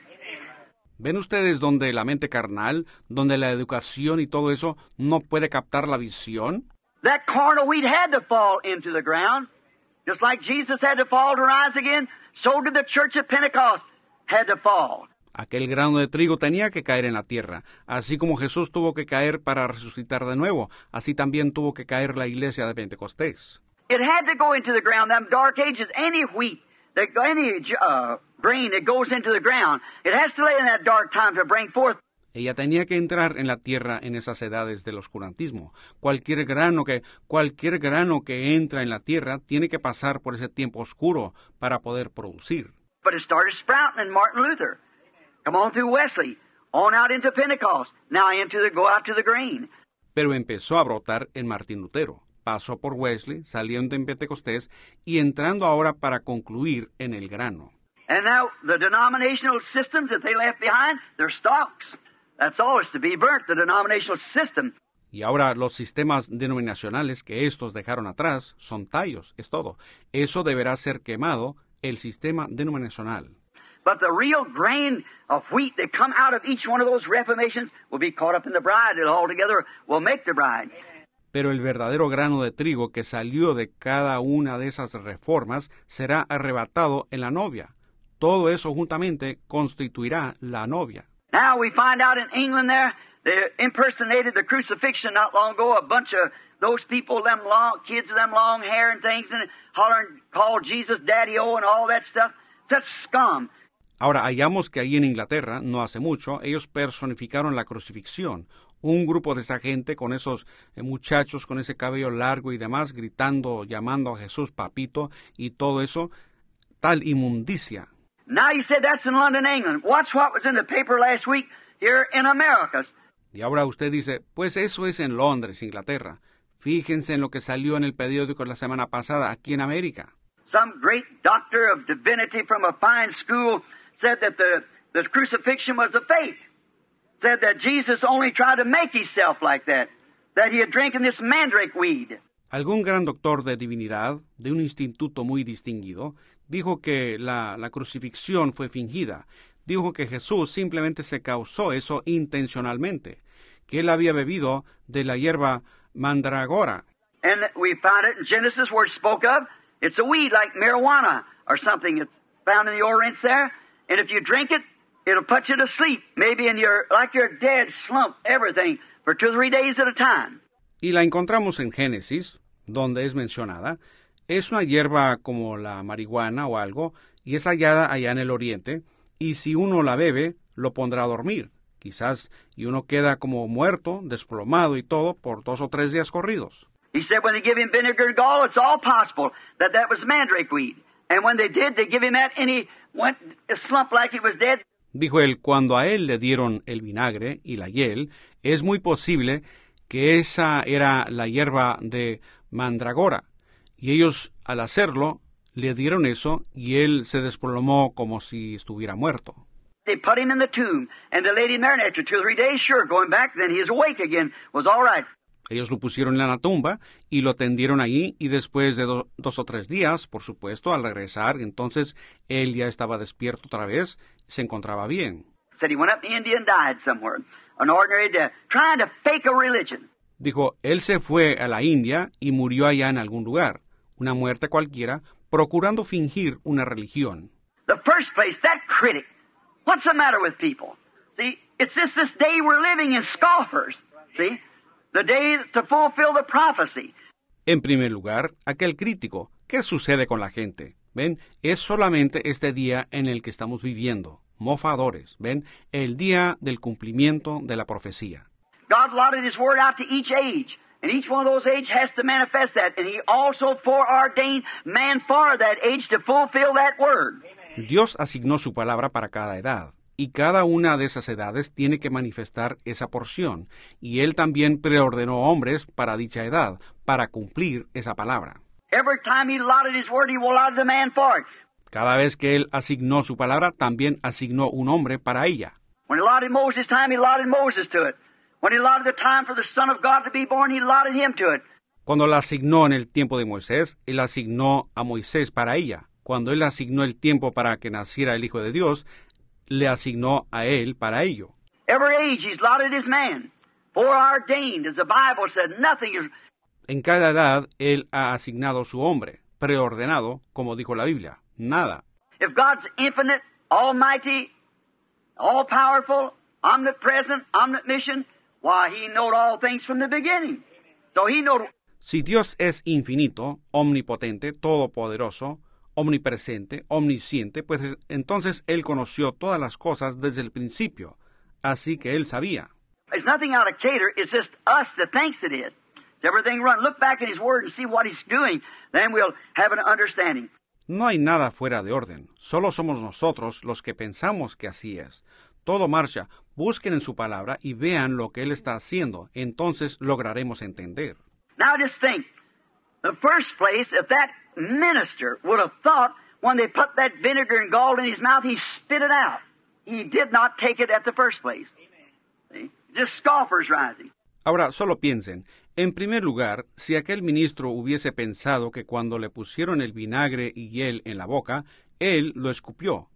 ¿Ven ustedes donde la mente carnal, donde la educación y todo eso no puede captar la visión? That carnal wheat had to fall into the ground. Just like Jesus had to fall to rise again, so did the church at Pentecost had to fall. Aquel grano de trigo tenía que caer en la tierra, así como Jesús tuvo que caer para resucitar de nuevo, así también tuvo que caer la iglesia de Pentecostés. It had to go into the ground. Them dark ages, any wheat, any uh, grain that goes into the ground, it has to lay in that dark time to bring forth. Ella tenía que entrar en la tierra en esas edades del oscurantismo. Cualquier grano que cualquier grano que entra en la tierra tiene que pasar por ese tiempo oscuro para poder producir. But it started sprouting in Martin Luther. Come on through Wesley, on out into Pentecost, now into the go out to the grain. Pero empezó a brotar en Martín Lutero. Pasó por Wesley, saliendo en Pentecostés y entrando ahora para concluir en el grano. And now the denominational systems that they left behind, they're stalks. That's all is to be burnt, the denominational system. Y ahora los sistemas denominacionales que estos dejaron atrás son tallos, es todo. Eso deberá ser quemado, el sistema denominacional. But the real grain of wheat that come out of each one of those reformations will be caught up in the bride. It all together will make the bride. Pero el verdadero grano de trigo que salió de cada una de esas reformas será arrebatado en la novia. Todo eso juntamente constituirá la novia. Now we find out in England there, they impersonated the crucifixion not long ago. A bunch of those people, them long kids with them long hair and things, and hollering, called Jesus Daddy O and all that stuff. Such scum. Ahora hallamos que ahí en Inglaterra, no hace mucho, ellos personificaron la crucifixión. Un grupo de esa gente con esos eh, muchachos con ese cabello largo y demás, gritando, llamando a Jesús papito y todo eso, tal inmundicia. Now you said that's in London, England. Watch what was in the paper last week here in America. Y ahora usted dice, pues eso es en Londres, Inglaterra. Fíjense en lo que salió en el periódico la semana pasada aquí en América. Some great doctor of divinity from a fine school said that the, the crucifixion was a fake. Said that Jesus only tried to make himself like that. That he had drinking this mandrake weed. Algún gran doctor de divinidad, de un instituto muy distinguido, dijo que la, la crucifixión fue fingida. Dijo que Jesús simplemente se causó eso intencionalmente, que él había bebido de la hierba mandragora. And we found it in Genesis where it spoke of. It's a weed like marijuana or something. It's found in the Orients there. And if you drink it, it'll put you to sleep. Maybe in your, like you're dead, slump, everything, for two or three days at a time. Y la encontramos en Génesis, donde es mencionada, es una hierba como la marihuana o algo, y es hallada allá en el oriente, y si uno la bebe, lo pondrá a dormir, quizás, y uno queda como muerto, desplomado y todo, por dos o tres días corridos. He said when they give him vinegar gall, it's all possible that that was mandrake weed. And when they did, they give him that, and he went a slump like he was dead. Dijo él, cuando a él le dieron el vinagre y la hiel, es muy posible que esa era la hierba de mandragora. Y ellos, al hacerlo, le dieron eso y él se desplomó como si estuviera muerto. They put him in the tomb, and they laid him there, and after two or three days, sure, going back, then he was awake again, was all right. Ellos lo pusieron en la tumba y lo tendieron allí y después de do- dos o tres días, por supuesto, al regresar, entonces él ya estaba despierto otra vez, se encontraba bien. Said he went up to India and died somewhere. An ordinary death, trying to fake a religion. Dijo, él se fue a la India y murió allá en algún lugar, una muerte cualquiera, procurando fingir una religión. The first place, that critic. What's the matter with people? See, it's just this day we're living in scoffers. See? The day to fulfill the prophecy. En primer lugar, aquel crítico, ¿qué sucede con la gente? ¿Ven? Es solamente este día en el que estamos viviendo, mofadores, ¿ven? El día del cumplimiento de la profecía. God allotted His Word out to each age, and each one of those ages has to manifest that, and He also foreordained man for that age to fulfill that Word. Dios asignó su palabra para cada edad, y cada una de esas edades tiene que manifestar esa porción, y Él también preordenó hombres para dicha edad, para cumplir esa palabra. Cada vez que Él asignó su palabra, también asignó un hombre para ella. Cuando la asignó en el tiempo de Moisés, Él asignó a Moisés para ella. Cuando Él asignó el tiempo para que naciera el Hijo de Dios, le asignó a Él para ello. Every age He's allotted His man. Foreordained, as the Bible said, nothing is En cada edad Él ha asignado su hombre, preordenado, como dijo la Biblia. Nada. If God's infinite, almighty, all powerful, omnipresent, omniscient, why, He knowed all things from the beginning. So He knowed Si Dios es infinito, omnipotente, todopoderoso, omnipresente, omnisciente, pues entonces Él conoció todas las cosas desde el principio. Así que Él sabía. there's nothing out of cater, it's just us that thinks it is. Everything run? Look back in His Word and see what He's doing, then we'll have an understanding. No hay nada fuera de orden, solo somos nosotros los que pensamos que así es. Todo marcha, busquen en su palabra y vean lo que Él está haciendo, entonces lograremos entender. Now just think, the first place, if that minister would have thought when they put that vinegar and gall in his mouth, he spit it out. He did not take it at the first place. See? Just scoffers rising. Ahora, solo piensen, en primer lugar, si aquel ministro hubiese pensado que cuando le pusieron el vinagre y hiel en la boca, él lo escupió,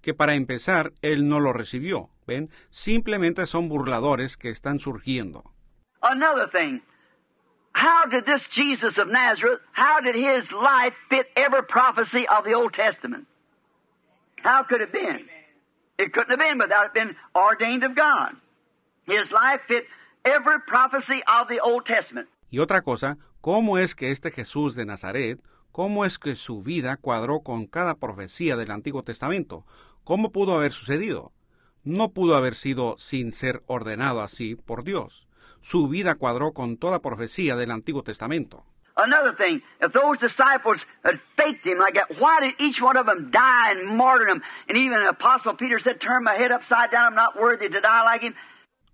que para empezar él no lo recibió, ¿ven? Simplemente son burladores que están surgiendo. Another thing, how did this Jesus of Nazareth, how did his life fit every prophecy of the Old Testament? How could it been? It couldn't have been without it been ordained of God. His life fit every prophecy of the Old Testament. Y otra cosa, ¿cómo es que este Jesús de Nazaret, cómo es que su vida cuadró con cada profecía del Antiguo Testamento? ¿Cómo pudo haber sucedido? No pudo haber sido sin ser ordenado así por Dios. Su vida cuadró con toda profecía del Antiguo Testamento. Another thing, if those disciples had faked him like that, why did each one of them die and martyr him? And even Apostle Peter said, Turn my head upside down, I'm not worthy to die like him.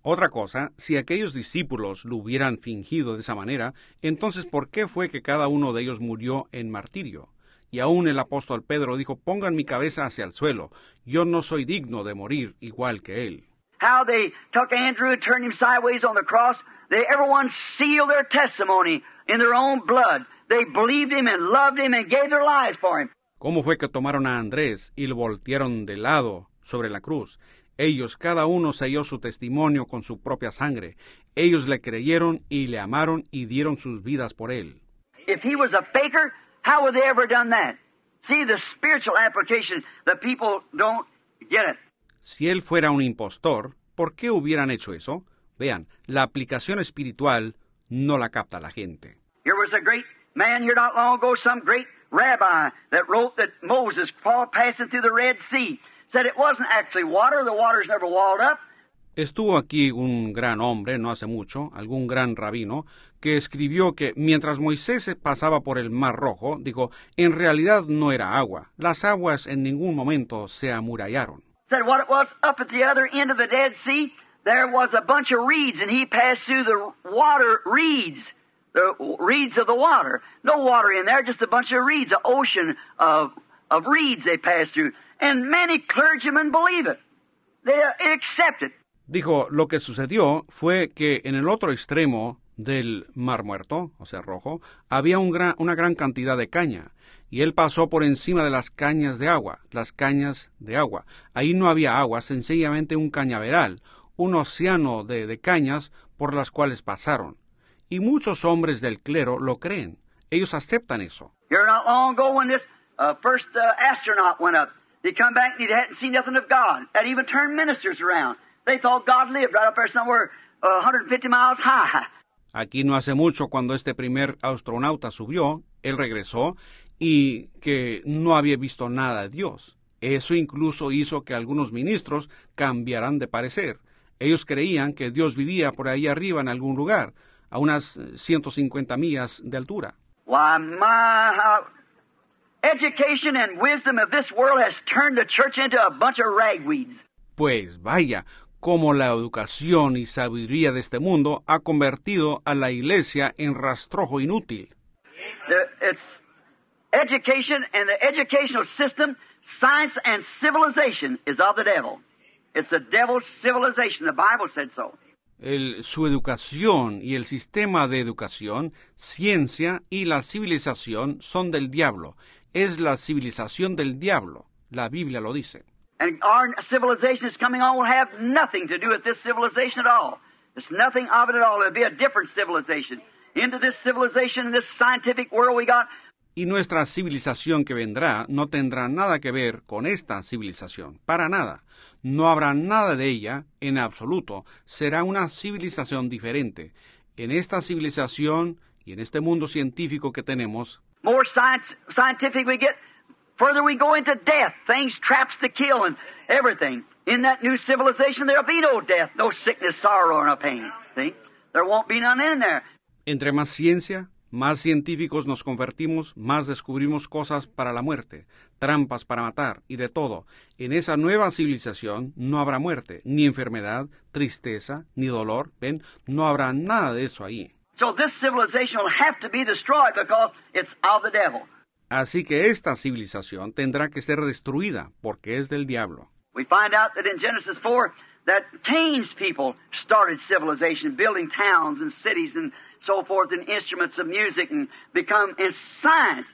Otra cosa, si aquellos discípulos lo hubieran fingido de esa manera, entonces ¿por qué fue que cada uno de ellos murió en martirio? Y aún el apóstol Pedro dijo, pongan mi cabeza hacia el suelo, yo no soy digno de morir igual que él. How they took Andrew and turned him sideways on the cross. They, everyone sealed their testimony in their own blood. They believed him and loved him and gave their lives for him. ¿Cómo fue que tomaron a Andrés y lo voltearon de lado sobre la cruz? Ellos, cada uno selló su testimonio con su propia sangre. Ellos le creyeron y le amaron y dieron sus vidas por él. If he was a faker, how would they ever done that? See the spiritual application, the people don't get it. Si él fuera un impostor, ¿por qué hubieran hecho eso? Vean, la aplicación espiritual no la capta la gente. Here was a great man here not long ago, some great rabbi that wrote that Moses passing through the Red Sea said it wasn't actually water, the water's never walled up. Estuvo aquí un gran hombre, no hace mucho, algún gran rabino, que escribió que mientras Moisés pasaba por el Mar Rojo, dijo, en realidad no era agua, las aguas en ningún momento se amurallaron. Said what it was up at the other end of the Dead Sea, there was a bunch of reeds, and he passed through the water reeds, the reeds of the water. No water in there, just a bunch of reeds, an ocean of, of reeds they passed through. And many clergymen believe it. They accept it. Dijo, lo que sucedió fue que en el otro extremo del Mar Muerto, o sea, rojo, había un gran, una gran cantidad de caña, y él pasó por encima de las cañas de agua, las cañas de agua. Ahí no había agua, sencillamente un cañaveral, un océano de, de cañas por las cuales pasaron. Y muchos hombres del clero lo creen. Ellos aceptan eso. Here not long ago when this first astronaut went up, he come back and he hadn't seen nothing of God. Had even turned ministers around. They thought God lived right up there somewhere 150 miles high. Aquí no hace mucho cuando este primer astronauta subió, él regresó y que no había visto nada de Dios. Eso incluso hizo que algunos ministros cambiaran de parecer. Ellos creían que Dios vivía por ahí arriba en algún lugar, a unas 150 millas de altura. Why, my, how education and wisdom of this world has turned the church into a bunch of ragweeds. Pues vaya, como la educación y sabiduría de este mundo ha convertido a la iglesia en rastrojo inútil. The, it's education and the educational system, science and civilization is of the devil. It's the devil's civilization. The Bible said so. El, su educación y el sistema de educación, ciencia y la civilización son del diablo. Es la civilización del diablo. La Biblia lo dice. And our civilization is coming on will have nothing to do with this civilization at all. It's nothing of it at all. It'll be a different civilization. Into this civilization, this scientific world we got, Y nuestra civilización que vendrá no tendrá nada que ver con esta civilización, para nada. No habrá nada de ella en absoluto. Será una civilización diferente. En esta civilización y en este mundo científico que tenemos, more science, scientific we get, further we go into death, things, traps to kill, and everything. In that new civilization, there'll be no death, no sickness, sorrow, or no pain. See? There won't be none in there. entre más ciencia, más científicos nos convertimos, más descubrimos cosas para la muerte, trampas para matar y de todo. En esa nueva civilización no habrá muerte, ni enfermedad, tristeza, ni dolor. ¿Ven? No habrá nada de eso ahí. So this civilization will have to be destroyed because it's of the devil. Así que esta civilización tendrá que ser destruida porque es del diablo. We find out that in Genesis 4 that Cain's people started civilization, building towns and cities and so forth and instruments of music and become in science.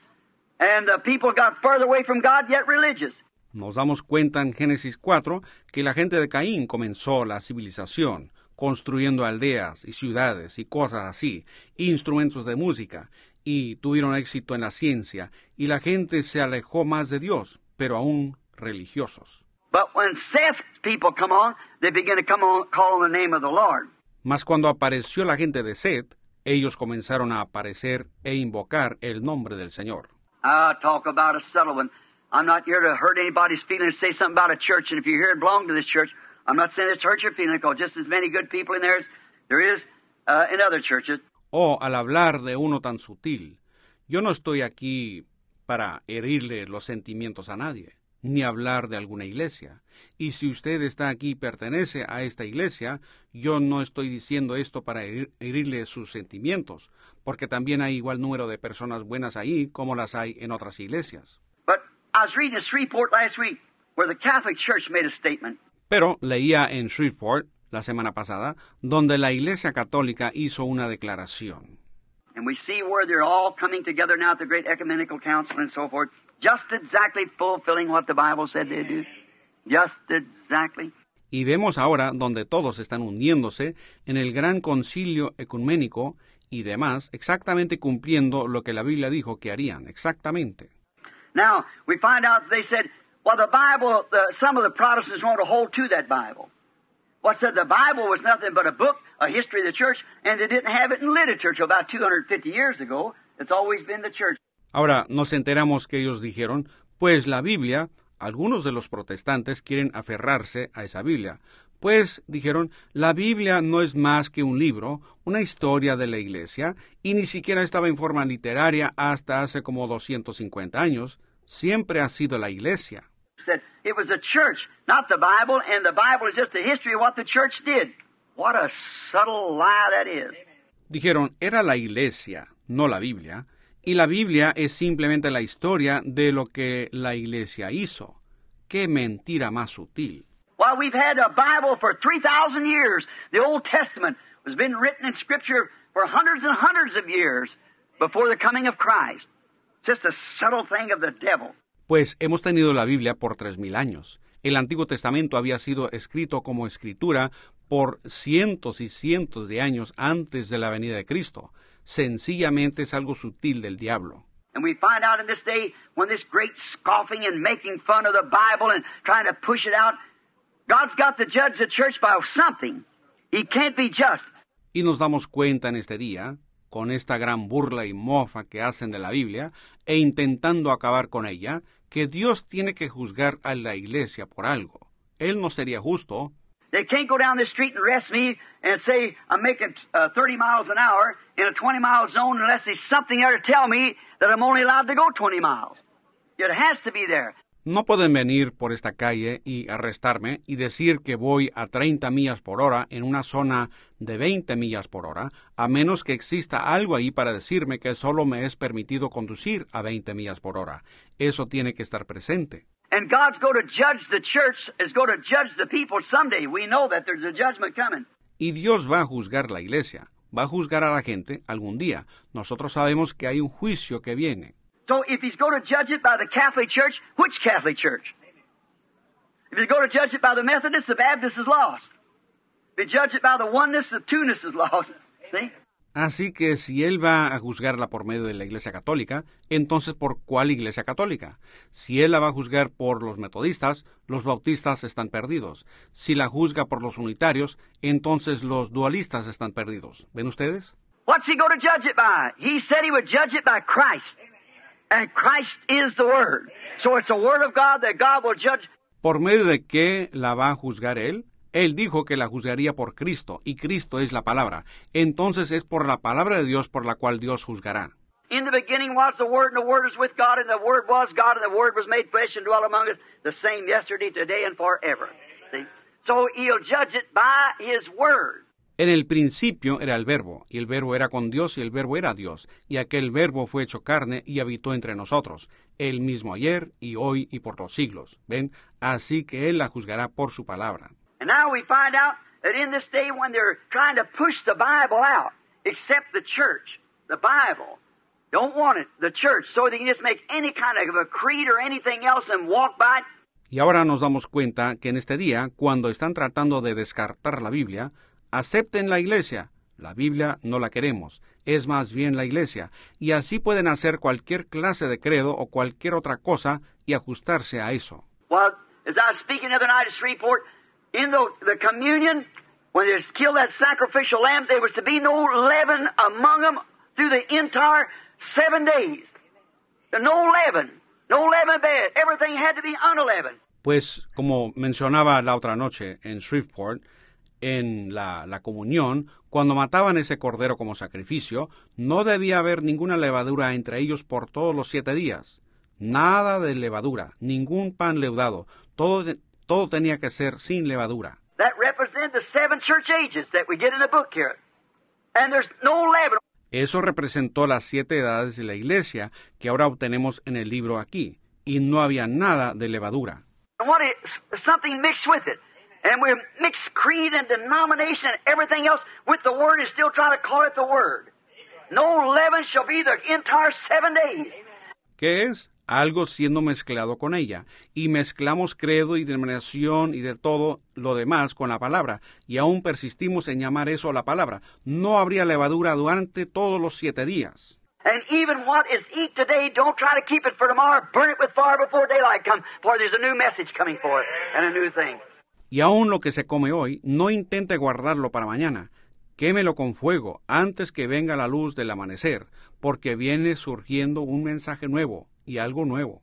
And the people got further away from God yet religious. Nos damos cuenta en Génesis 4 que la gente de Caín comenzó la civilización, construyendo aldeas y ciudades y cosas así, instrumentos de música, y tuvieron éxito en la ciencia, y la gente se alejó más de Dios, pero aún religiosos. But when Seth's people come on, they begin to come on, call on the name of the Lord. Mas cuando apareció la gente de Seth, ellos comenzaron a aparecer e invocar el nombre del Señor. I talk about a subtle one. I'm not here to hurt anybody's feelings, say something about a church, and if you're here and belong to this church, I'm not saying it's hurt your feelings, because just as many good people in there as there is uh, in other churches. Oh, al hablar de uno tan sutil, yo no estoy aquí para herirle los sentimientos a nadie. Ni hablar de alguna iglesia. Y si usted está aquí y pertenece a esta iglesia, yo no estoy diciendo esto para herirle sus sentimientos, porque también hay igual número de personas buenas ahí como las hay en otras iglesias. Pero leía en Shreveport la semana pasada, donde la Iglesia Católica hizo una declaración. And we see where they're all coming together now at the Great Ecumenical Council and so forth, just exactly fulfilling what the Bible said they'd do. Just exactly. Y vemos ahora donde todos están uniéndose en el gran concilio ecuménico y demás, exactamente cumpliendo lo que la Biblia dijo que harían, exactamente. Now, we find out they said, well, the Bible, the, some of the Protestants want to hold to that Bible. What said the Bible was nothing but a book, a history of the church, and they didn't have it in literature till about 250 years ago. It's always been the church. Ahora nos enteramos que ellos dijeron, pues la Biblia, algunos de los protestantes quieren aferrarse a esa Biblia. Pues, dijeron, la Biblia no es más que un libro, una historia de la Iglesia, y ni siquiera estaba en forma literaria hasta hace como 250 años. Siempre ha sido la Iglesia. It was the church, not the Bible, and the Bible is just a history of what the church did. What a subtle lie that is. Dijeron, era la Iglesia, no la Biblia, y la Biblia es simplemente la historia de lo que la Iglesia hizo. Qué mentira más sutil. Well, we've had a Bible for 3,000 years. The Old Testament has been written in Scripture for hundreds and hundreds of years before the coming of Christ. Just a subtle thing of the devil. Pues hemos tenido la Biblia por tres mil años. El Antiguo Testamento había sido escrito como escritura por cientos y cientos de años antes de la venida de Cristo. Sencillamente es algo sutil del diablo. And we find out in this day when this great scoffing and making fun of the Bible and trying to push it out, God's got to judge the church by something. He can't be just. Y nos damos cuenta en este día, con esta gran burla y mofa que hacen de la Biblia, e intentando acabar con ella, que Dios tiene que juzgar a la iglesia por algo. Él no sería justo. They can't go down the street and arrest me and say I'm making uh, 30 miles an hour in a 20 mile zone unless there's something there to tell me that I'm only allowed to go 20 miles. It has to be there. No pueden venir por esta calle y arrestarme y decir que voy a 30 millas por hora en una zona de 20 millas por hora, a menos que exista algo ahí para decirme que solo me es permitido conducir a 20 millas por hora. Eso tiene que estar presente. Y Dios va a juzgar la iglesia, va a juzgar a la gente algún día. Nosotros sabemos que hay un juicio que viene. So if he's going to judge it by the Catholic Church, which Catholic Church? If he's going to judge it by the Methodists, the Baptist is lost. If he judge it by the oneness, the two-ness is lost. See? Así que si él va a juzgarla por medio de la Iglesia Católica, entonces ¿por cuál Iglesia Católica? Si él la va a juzgar por los metodistas, los bautistas están perdidos. Si la juzga por los unitarios, entonces los dualistas están perdidos. ¿Ven ustedes? What's he going to judge it by? He said he would judge it by Christ. And Christ is the Word. So it's the Word of God that God will judge. ¿Por medio de qué la va a juzgar Él? Él dijo que la juzgaría por Cristo, y Cristo es la palabra. Entonces es por la palabra de Dios por la cual Dios juzgará. In the beginning was the Word, and the Word was with God, and the Word was God, and the Word was made flesh and dwelt among us, the same yesterday, today, and forever. See? So He'll judge it by His Word. En el principio era el verbo, y el verbo era con Dios, y el verbo era Dios, y aquel verbo fue hecho carne y habitó entre nosotros, el mismo ayer y hoy y por los siglos. ¿Ven? Así que Él la juzgará por su palabra. And now we find out that in this day when they're trying to push the Bible out, except the church, the Bible, don't want it, the church, so they can just make any kind of a creed or anything else and walk by it. Y ahora nos damos cuenta que en este día, cuando están tratando de descartar la Biblia, acepten la iglesia. La Biblia no la queremos, es más bien la iglesia, y así pueden hacer cualquier clase de credo o cualquier otra cosa y ajustarse a eso. Well, as I was speaking the other night at Shreveport, in the, the communion, when they killed that sacrificial lamb, there was to be no leaven among them through the entire seven days. No leaven, no leaven bed. Everything had to be unleavened. Pues, como mencionaba la otra noche en Shreveport, en la, la, comunión, cuando mataban ese cordero como sacrificio, no debía haber ninguna levadura entre ellos por todos los siete días. Nada de levadura, ningún pan leudado. Todo, todo tenía que ser sin levadura. That represents the seven church ages that we get in the book here. And there's no leaven. Eso representó las siete edades de la iglesia que ahora obtenemos en el libro aquí, y no había nada de levadura. And what is something mixed with it. And we mix creed and denomination and everything else with the word and still try to call it the word. No leaven shall be the entire seven days. ¿Qué es? Algo siendo mezclado con ella, y mezclamos credo y denominación y de todo lo demás con la palabra, y aún persistimos en llamar eso la palabra. No habría levadura durante todos los siete días. And even what is eat today, don't try to keep it for tomorrow. Burn it with fire before daylight comes, for there's a new message coming forth and a new thing. Y aún lo que se come hoy, no intente guardarlo para mañana. Quémelo con fuego antes que venga la luz del amanecer, porque viene surgiendo un mensaje nuevo y algo nuevo.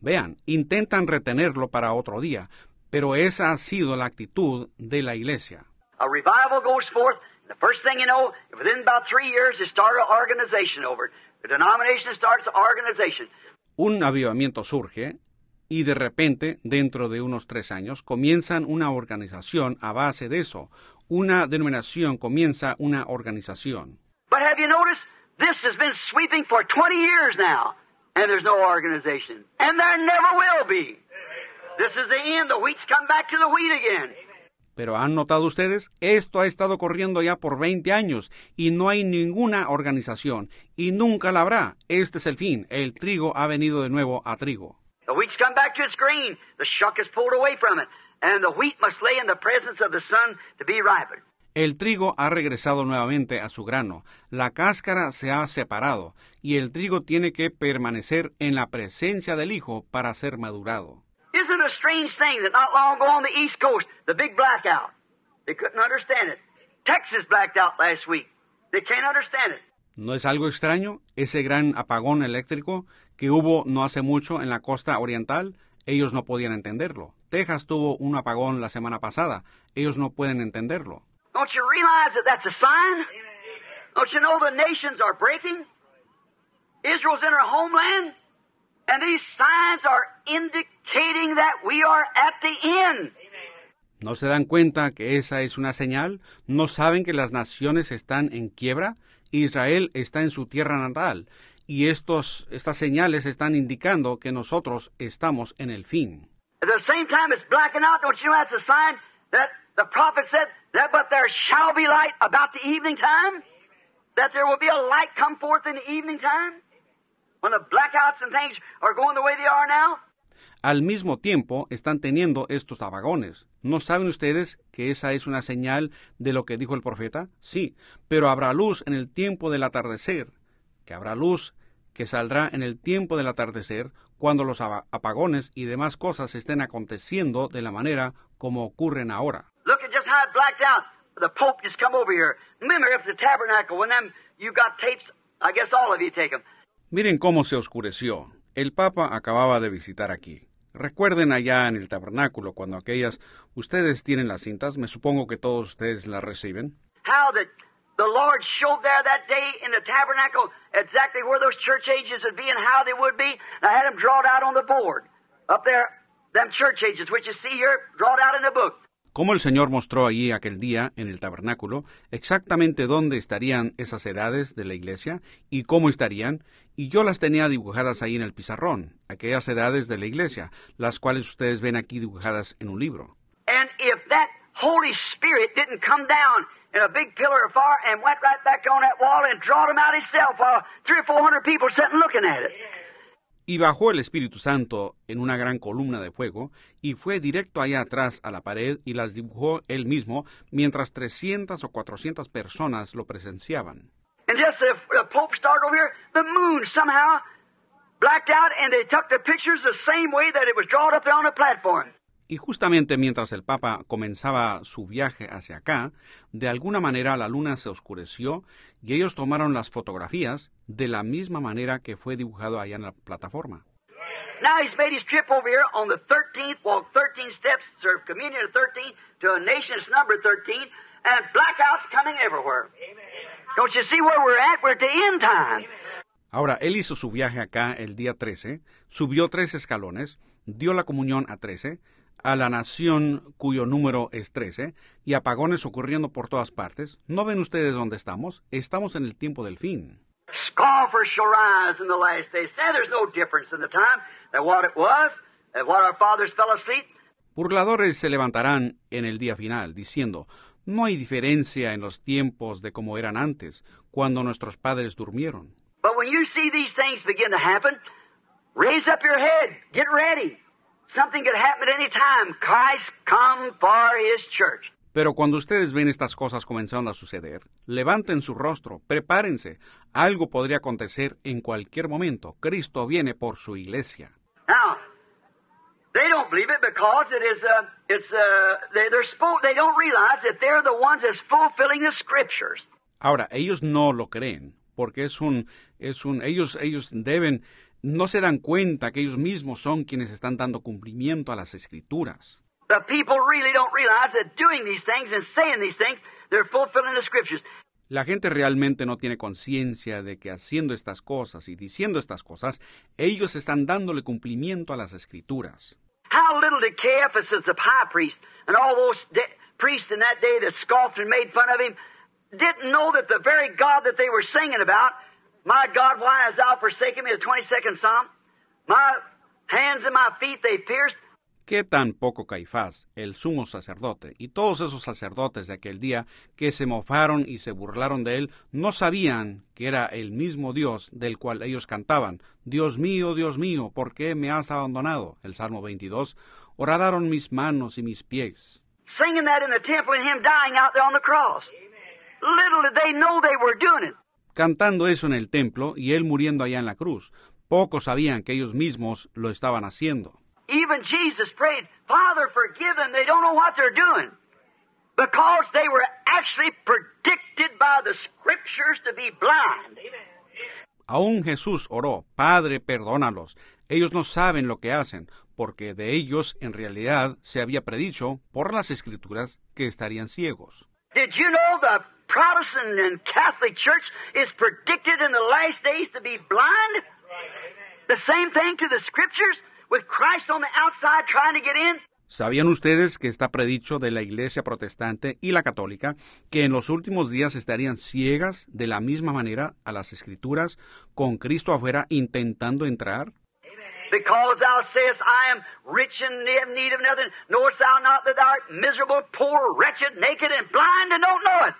Vean, intentan retenerlo para otro día, pero esa ha sido la actitud de la iglesia. A revival goes forth. and The first thing you know, within about three years, they start an organization over it. The denomination starts an organization. Un avivamiento surge y de repente, dentro de unos tres años, comienzan una organización a base de eso. Una denominación comienza una organización. But have you noticed? This has been sweeping for 20 years now, and there's no organization. And there never will be. This is the end. The wheat's come back to the wheat again. Pero ¿han notado ustedes? Esto ha estado corriendo ya por 20 años y no hay ninguna organización y nunca la habrá. Este es el fin. El trigo ha venido de nuevo a trigo. The wheat's come back to its grain. The shuck is pulled away from it. And the wheat must lay in the presence of the sun to be ripened. El trigo ha regresado nuevamente a su grano, la cáscara se ha separado y el trigo tiene que permanecer en la presencia del Hijo para ser madurado. Isn't it a strange thing that not long ago on the East Coast, the big blackout, they couldn't understand it. Texas blacked out last week. They can't understand it. ¿No es algo extraño ese gran apagón eléctrico que hubo no hace mucho en la costa oriental? Ellos no podían entenderlo. Texas tuvo un apagón la semana pasada. Ellos no pueden entenderlo. Don't you realize that that's a sign? Don't you know the nations are breaking? Israel's in her homeland, and these signs are indicating that we are at the end. ¿No se dan cuenta que esa es una señal? ¿No saben que las naciones están en quiebra? Israel está en su tierra natal y estos, estas señales están indicando que nosotros estamos en el fin. At the same time it's blacking out, don't you know that's a sign that the prophet said that but there shall be light about the evening time? That there will be a light come forth in the evening time? When the blackouts and things are going the way they are now? Al mismo tiempo están teniendo estos apagones. ¿No saben ustedes que esa es una señal de lo que dijo el profeta? Sí, pero habrá luz en el tiempo del atardecer, que habrá luz que saldrá en el tiempo del atardecer cuando los apa- apagones y demás cosas estén aconteciendo de la manera como ocurren ahora. Look at just how it blacked out. The Pope just come over here. Remember, if the tabernacle, when them, you got tapes, I guess all of you take them. Miren cómo se oscureció. El Papa acababa de visitar aquí. Recuerden allá en el tabernáculo cuando aquellas ustedes tienen las cintas, me supongo que todos ustedes las reciben. How that the Lord showed there that day in the tabernacle exactly where those church ages would be and how they would be. And I had them drawn out on the board. Up there, them church ages, which you see here, drawn out in the book. Como el Señor mostró allí aquel día en el tabernáculo exactamente dónde estarían esas edades de la iglesia y cómo estarían, y yo las tenía dibujadas ahí en el pizarrón, aquellas edades de la iglesia, las cuales ustedes ven aquí dibujadas en un libro. And if that Holy Spirit didn't come down in a big pillar of fire and went right back on that wall and drawed them out himself while three or four hundred people sitting looking at it. Y bajó el Espíritu Santo en una gran columna de fuego, y fue directo allá atrás a la pared y las dibujó él mismo, mientras 300 o 400 personas lo presenciaban. And just the, the Pope started over here, the moon somehow blacked out, and they took the pictures the same way that it was drawn up there on the platform. Y justamente mientras el Papa comenzaba su viaje hacia acá, de alguna manera la luna se oscureció y ellos tomaron las fotografías de la misma manera que fue dibujado allá en la plataforma. Now he's made his trip over here on the 13th, walked 13 steps, served communion at 13 to a nation that's numbered 13, and blackouts coming everywhere. Don't you see where we're at? We're at the end time. Ahora, él hizo su viaje acá el día 13, subió tres escalones, dio la comunión a 13, a la nación cuyo número es 13, y apagones ocurriendo por todas partes. ¿No ven ustedes dónde estamos? Estamos en el tiempo del fin. Scoffers shall rise in the last days. Say there's no difference in the time than what it was, and what our fathers fell asleep. Burladores se levantarán en el día final, diciendo, no hay diferencia en los tiempos de como eran antes, cuando nuestros padres durmieron. But when you see these things begin to happen, raise up your head. Get ready. Pero cuando ustedes ven estas cosas comenzando a suceder, levanten su rostro, prepárense. Algo podría acontecer en cualquier momento. Cristo viene por su iglesia. Now, they don't believe it because it is, uh, it's, uh, they, they're spo- they don't realize that they're the ones that's fulfilling the scriptures. Ahora, ellos no lo creen, porque es un, es un, ellos, ellos deben, no se dan cuenta que ellos mismos son quienes están dando cumplimiento a las escrituras. The people really don't realize that doing these things and saying these things, they're fulfilling the scriptures. La gente realmente no tiene conciencia de que haciendo estas cosas y diciendo estas cosas, ellos están dándole cumplimiento a las escrituras. How little did Caiaphas, the high priest, and all those priests in that day that scoffed and made fun of him, didn't know that the very God that they were singing about, My God, why hast thou forsaken me, the 22nd Psalm, my hands and my feet they pierced, ¿Qué tan poco Caifás, el sumo sacerdote, y todos esos sacerdotes de aquel día que se mofaron y se burlaron de él, no sabían que era el mismo Dios del cual ellos cantaban, Dios mío, Dios mío, ¿por qué me has abandonado? El Salmo 22, horadaron mis manos y mis pies. singing that in the temple and him dying out there on the cross. Little did they know they were doing it. Cantando eso en el templo y él muriendo allá en la cruz. Pocos sabían que ellos mismos lo estaban haciendo. Even Jesus prayed, Father, forgive them. They don't know what they're doing. Because they were actually predicted by the scriptures to be blind. Aún Jesús oró, Padre, perdónalos. Ellos no saben lo que hacen, porque de ellos en realidad se había predicho por las escrituras que estarían ciegos. Did you know the Protestant and Catholic Church is predicted in the last days to be blind? The same thing to the scriptures with Christ on the outside trying to get in? ¿Sabían ustedes que está predicho de la Iglesia protestante y la católica que en los últimos días estarían ciegas de la misma manera a las escrituras con Cristo afuera intentando entrar? Because thou sayest, I am rich and have need of nothing, knowest thou not that thou art miserable, poor, wretched, naked, and blind, and don't know it?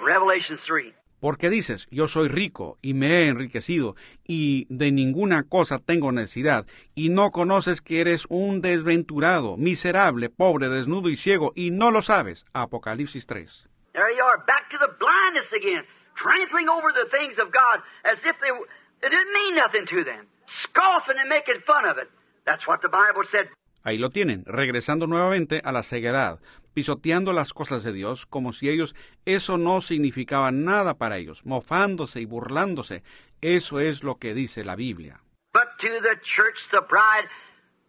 Revelation 3. Porque dices, yo soy rico y me he enriquecido y de ninguna cosa tengo necesidad, y no conoces que eres un desventurado, miserable, pobre, desnudo y ciego, y no lo sabes. Apocalipsis 3. There you are, back to the blindness again, trampling over the things of God as if they, it didn't mean nothing to them, scoffing and making fun of it. That's what the Bible said. Ahí lo tienen, regresando nuevamente a la ceguedad, pisoteando las cosas de Dios como si ellos eso no significaba nada para ellos, mofándose y burlándose. Eso es lo que dice la Biblia. But to the church, the bride,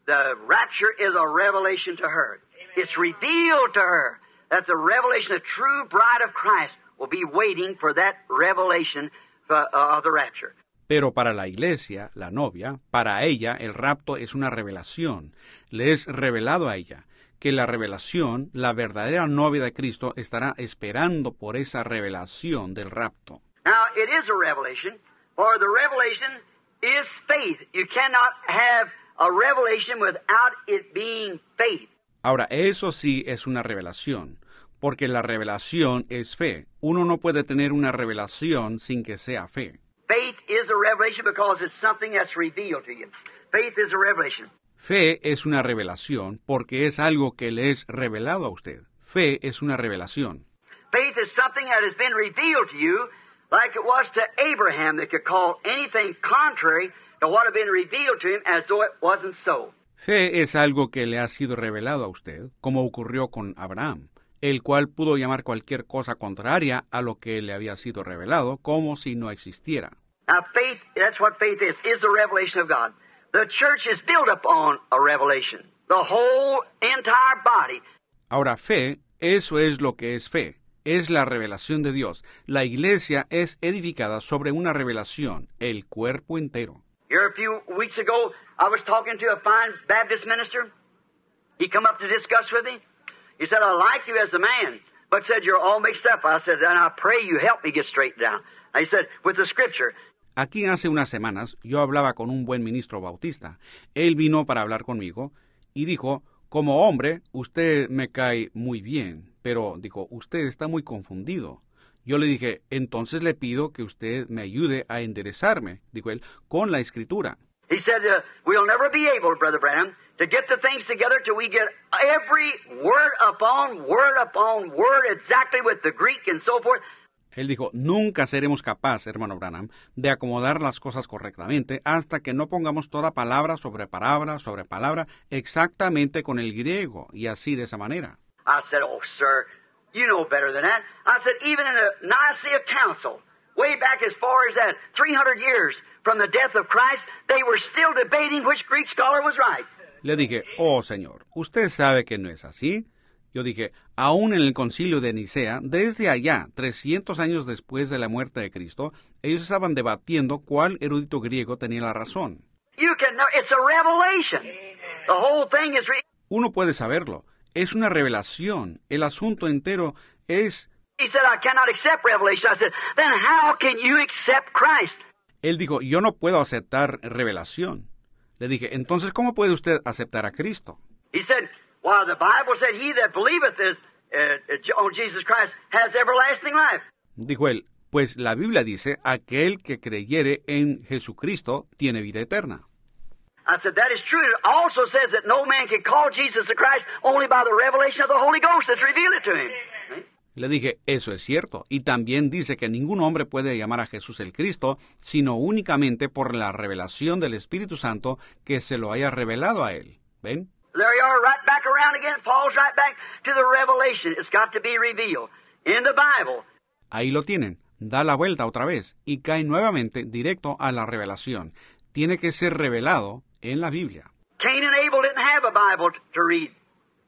the rapture is a revelation to her. It's revealed to her that the revelation, the true bride of Christ, will be waiting for that revelation uh, of the rapture. Pero para la iglesia, la novia, para ella el rapto es una revelación. Le es revelado a ella que la revelación, la verdadera novia de Cristo, estará esperando por esa revelación del rapto. Now, it is a revelation, for the revelation is faith. You cannot have a revelation without it being faith. Ahora, eso sí es una revelación, porque la revelación es fe. Uno no puede tener una revelación sin que sea fe. Faith is a revelation because it's something that's revealed to you. Faith is a revelation. Fe es una revelación porque es algo que le es revelado a usted. Fe es una revelación. Faith is something that has been revealed to you, like it was to Abraham that could call anything contrary to what had been revealed to him as though it wasn't so. Fe es algo que le ha sido revelado a usted, como ocurrió con Abraham, el cual pudo llamar cualquier cosa contraria a lo que le había sido revelado como si no existiera. Now, faith, that's what faith is, is the revelation of God. The church is built upon a revelation. The whole entire body. Ahora, fe, eso es lo que es fe. es la revelación de Dios. La iglesia es edificada sobre una revelación, el cuerpo entero. Here a few weeks ago, I was talking to a fine Baptist minister. He come up to discuss with me. He said, I like you as a man, but said, you're all mixed up. I said, and I pray you help me get straightened down. And he said, with the scripture. Aquí hace unas semanas yo hablaba con un buen ministro bautista. Él vino para hablar conmigo y dijo, como hombre, usted me cae muy bien, pero dijo, usted está muy confundido. Yo le dije, entonces le pido que usted me ayude a enderezarme, dijo él, con la escritura. He said, uh, we'll never be able, Brother Branham, to get the things together till we get every word upon word upon word exactly with the Greek and so forth. Él dijo, nunca seremos capaces, hermano Branham, de acomodar las cosas correctamente hasta que no pongamos toda palabra sobre palabra sobre palabra exactamente con el griego y así de esa manera. I said, oh, sir, you know better than that. I said, even in the Nicaea Council, way back as far as that, 300 years from the death of Christ, they were still debating which Greek scholar was right. Le dije, oh, señor, usted sabe que no es así. Yo dije, aún en el concilio de Nicea, desde allá, 300 años después de la muerte de Cristo, ellos estaban debatiendo cuál erudito griego tenía la razón. You can know, it's a revelation. The whole thing is re- Uno puede saberlo. Es una revelación. El asunto entero es... He said, I cannot accept revelation. I said, then how can you accept Christ? Él dijo, yo no puedo aceptar revelación. Le dije, entonces, ¿cómo puede usted aceptar a Cristo? He said, Well, the Bible said, He that believeth is, uh, on Jesus Christ has everlasting life. Dijo él, pues la Biblia dice, aquel que creyere en Jesucristo tiene vida eterna. I said, That is true. It also says that no man can call Jesus the Christ only by the revelation of the Holy Ghost that's revealed it to him. Le dije, eso es cierto. Y también dice que ningún hombre puede llamar a Jesús el Cristo, sino únicamente por la revelación del Espíritu Santo que se lo haya revelado a él. ¿Ven? There you are, right back around again. Falls right back to the revelation. It's got to be revealed in the Bible. Ahí lo tienen. Da la vuelta otra vez y cae nuevamente directo a la revelación. Tiene que ser revelado en la Biblia. Cain and Abel didn't have a Bible to read,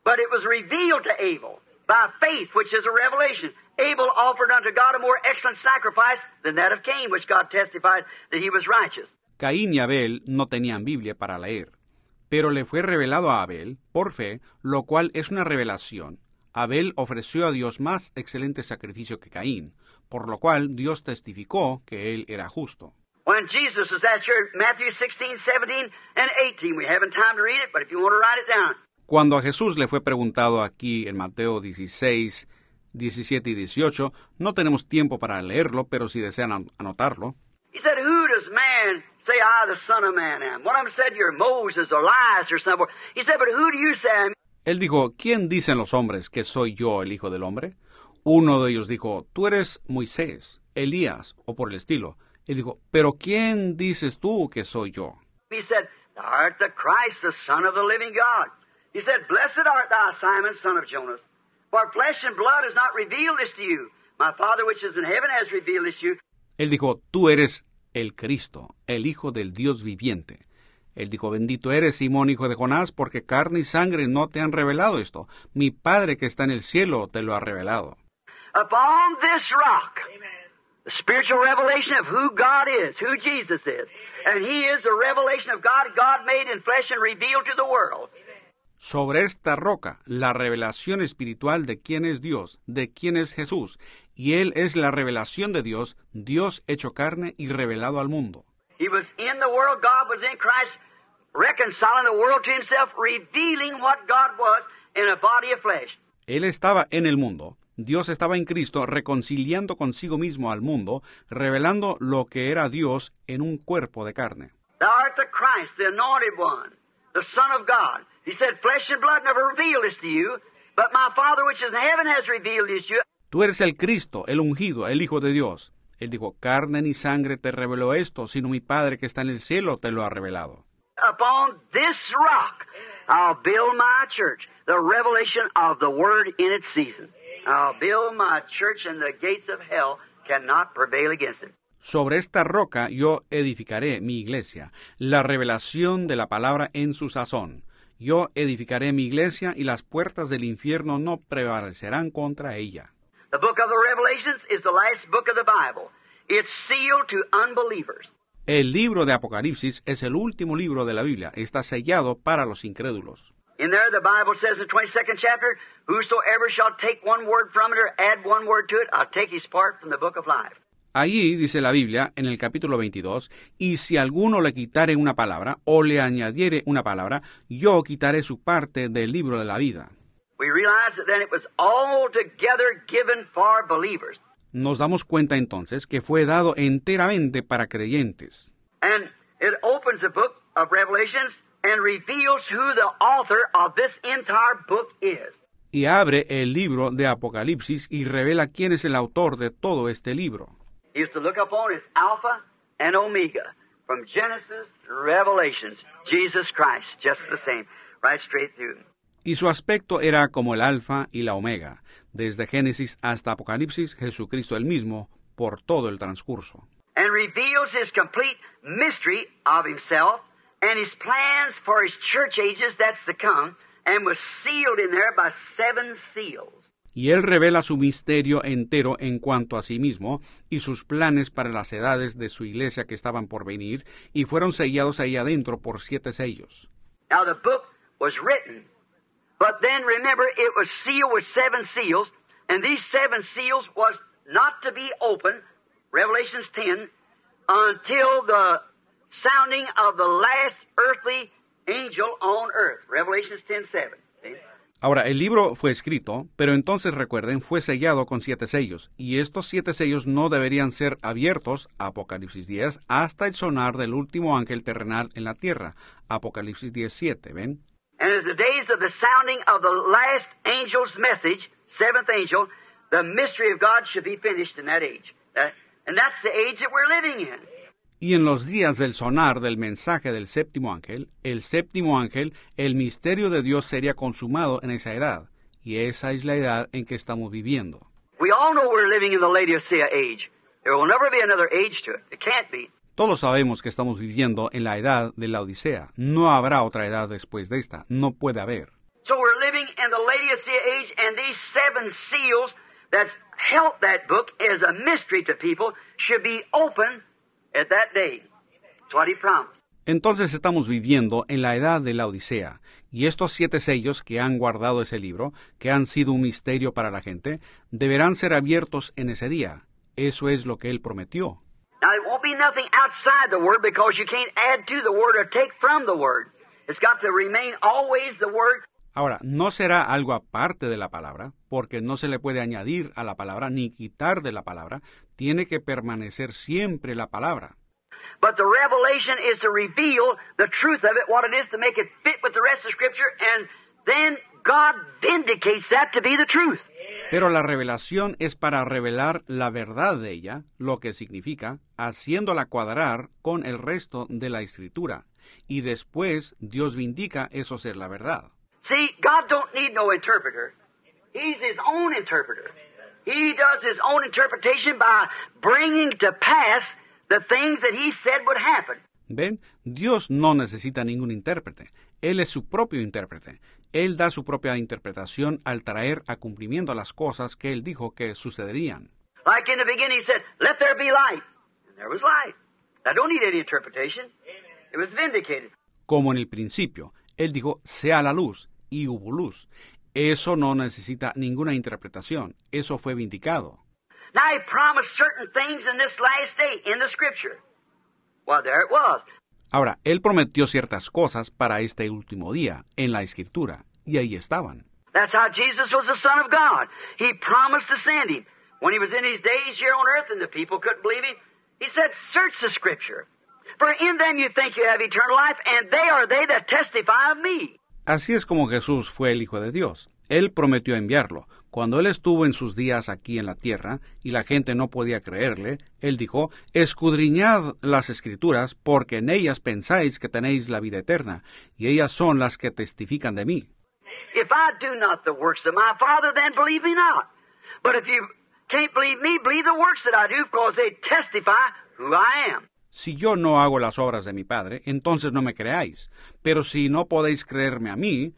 but it was revealed to Abel by faith, which is a revelation. Abel offered unto God a more excellent sacrifice than that of Cain, which God testified that he was righteous. Caín y Abel no tenían Biblia para leer, pero le fue revelado a Abel por fe, lo cual es una revelación. Abel ofreció a Dios más excelente sacrificio que Caín, por lo cual Dios testificó que él era justo. When Jesus was asked here, Matthew 16, 17, and 18, we haven't time to read it, but if you want to write it down. Cuando a Jesús le fue preguntado aquí en Mateo 16, 17 y 18, no tenemos tiempo para leerlo, pero si desean an- anotarlo, He said, Who does man say I, the Son of Man, am? One of them said, You're Moses or Elias or somewhere. He said, But who do you say I am? Él dijo, ¿quién dicen los hombres que soy yo el Hijo del Hombre? Uno de ellos dijo, tú eres Moisés, Elías, o por el estilo. Él dijo, pero ¿quién dices tú que soy yo? He said, Thou art the Christ, the Son of the living God. He said, Blessed art thou, Simon, son of Jonas. For flesh and blood has not revealed this to you. My Father which is in heaven has revealed this to you. Él dijo, tú eres el Cristo, el Hijo del Dios viviente. Él dijo, bendito eres Simón, hijo de Jonás, porque carne y sangre no te han revelado esto. Mi Padre que está en el cielo te lo ha revelado. Upon this rock, the spiritual revelation of who God is, who Jesus is. And He is the revelation of God, God made in flesh and revealed to the world. Sobre esta roca, la revelación espiritual de quién es Dios, de quién es Jesús, y Él es la revelación de Dios, Dios hecho carne y revelado al mundo. He was in the world, God was in Christ, reconciling the world to Himself, revealing what God was in a body of flesh. Él estaba en el mundo, Dios estaba en Cristo, reconciliando consigo mismo al mundo, revelando lo que era Dios en un cuerpo de carne. Thou art the Christ, the anointed one, the Son of God. He said, Flesh and blood never revealed this to you, but my Father which is in heaven has revealed this to you. Tú eres el Cristo, el ungido, el Hijo de Dios. Él dijo, carne ni sangre te reveló esto, sino mi Padre que está en el cielo te lo ha revelado. Upon this rock I'll build my church, the revelation of the Word in its season. I'll build my church, and the gates of hell cannot prevail against it. Sobre esta roca yo edificaré mi iglesia, la revelación de la palabra en su sazón. Yo edificaré mi iglesia y las puertas del infierno no prevalecerán contra ella. The book of the Revelations is the last book of the Bible. It's sealed to unbelievers. El libro de Apocalipsis es el último libro de la Biblia. Está sellado para los incrédulos. In there, the Bible says in the 22nd chapter, Whosoever shall take one word from it or add one word to it, I'll take his part from the book of life. Allí dice la Biblia en el capítulo 22, y si alguno le quitare una palabra o le añadiere una palabra, yo quitaré su parte del libro de la vida. We realize that then it was altogether given for believers. Nos damos cuenta entonces que fue dado enteramente para creyentes. Y abre el libro de Apocalipsis y revela quién es el autor de todo este libro. He is to look upon as Alpha and Omega, from Genesis to Revelations, Jesus Christ, just the same, right straight through. Y su aspecto era como el alfa y la omega, desde Génesis hasta Apocalipsis, Jesucristo el mismo, por todo el transcurso. and reveals his complete mystery of himself and his plans for his church ages that's to come, and was sealed in there by seven seals. Y él revela su misterio entero en cuanto a sí mismo y sus planes para las edades de su iglesia que estaban por venir y fueron sellados ahí adentro por siete sellos. Now the book was written, but then remember it was sealed with seven seals, and these seven seals was not to be opened, Revelations 10, until the sounding of the last earthly angel on earth, Revelations 10 7. See? Ahora, el libro fue escrito, pero entonces recuerden, fue sellado con siete sellos, y estos siete sellos no deberían ser abiertos, Apocalipsis 10, hasta el sonar del último ángel terrenal en la tierra, Apocalipsis 17, ¿ven? And as the days of the sounding of the last angel's message, seventh angel, the mystery of God should be finished in that age. And that's the age that we're living in. Y en los días del sonar del mensaje del séptimo ángel, el séptimo ángel, el misterio de Dios sería consumado en esa edad, y esa es la edad en que estamos viviendo. We all know we're living in the Laodicea age. There will never be another age to it. It can't be. Todos sabemos que estamos viviendo en la edad de la Odisea. No habrá otra edad después de esta. No puede haber. So we're living in the Laodicea age, and these seven seals that's held that book as a mystery to people should be open Entonces estamos viviendo en la edad de la Odisea, y estos siete sellos que han guardado ese libro, que han sido un misterio para la gente, deberán ser abiertos en ese día. Eso es lo que él prometió. Now, it won't be nothing outside the Word because you can't add to the Word or take from the Word. It's got to remain always the Word. Ahora, no será algo aparte de la palabra, porque no se le puede añadir a la palabra ni quitar de la palabra, tiene que permanecer siempre la palabra. But the revelation is to reveal the truth of it, what it is, to make it fit with the rest of Scripture, and then God vindicates that to be the truth. Pero la revelación es para revelar la verdad de ella, lo que significa, haciéndola cuadrar con el resto de la escritura, y después Dios vindica eso ser la verdad. See, God don't need no interpreter. He's His own interpreter. He does His own interpretation by bringing to pass the things that He said would happen. ¿Ven? Dios no necesita ningún intérprete. Él es su propio intérprete. Él da su propia interpretación al traer a cumplimiento las cosas que Él dijo que sucederían. Like in the beginning, He said, Let there be light. And there was light. I don't need any interpretation. It was vindicated. Como en el principio, Él dijo, sea la luz, y hubo luz. Eso no necesita ninguna interpretación. Eso fue vindicado. Now He promised certain things in this last day in the Scripture. Well, there it was. Ahora, Él prometió ciertas cosas para este último día en la Escritura, y ahí estaban. That's how Jesus was the Son of God. He promised to send him. When he was in his days here on earth and the people couldn't believe him, he said, Search the Scripture. For in them you think you have eternal life, and they are they that testify of me. Así es como Jesús fue el Hijo de Dios. Él prometió enviarlo. Cuando Él estuvo en sus días aquí en la tierra y la gente no podía creerle, Él dijo, Escudriñad las escrituras, porque en ellas pensáis que tenéis la vida eterna, y ellas son las que testifican de mí. If I do not the works of my Father, then believe me not. But if you can't believe me, believe the works that I do, because they testify who I am. Si yo no hago las obras de mi Padre, entonces no me creáis. Pero si no podéis creerme a mí,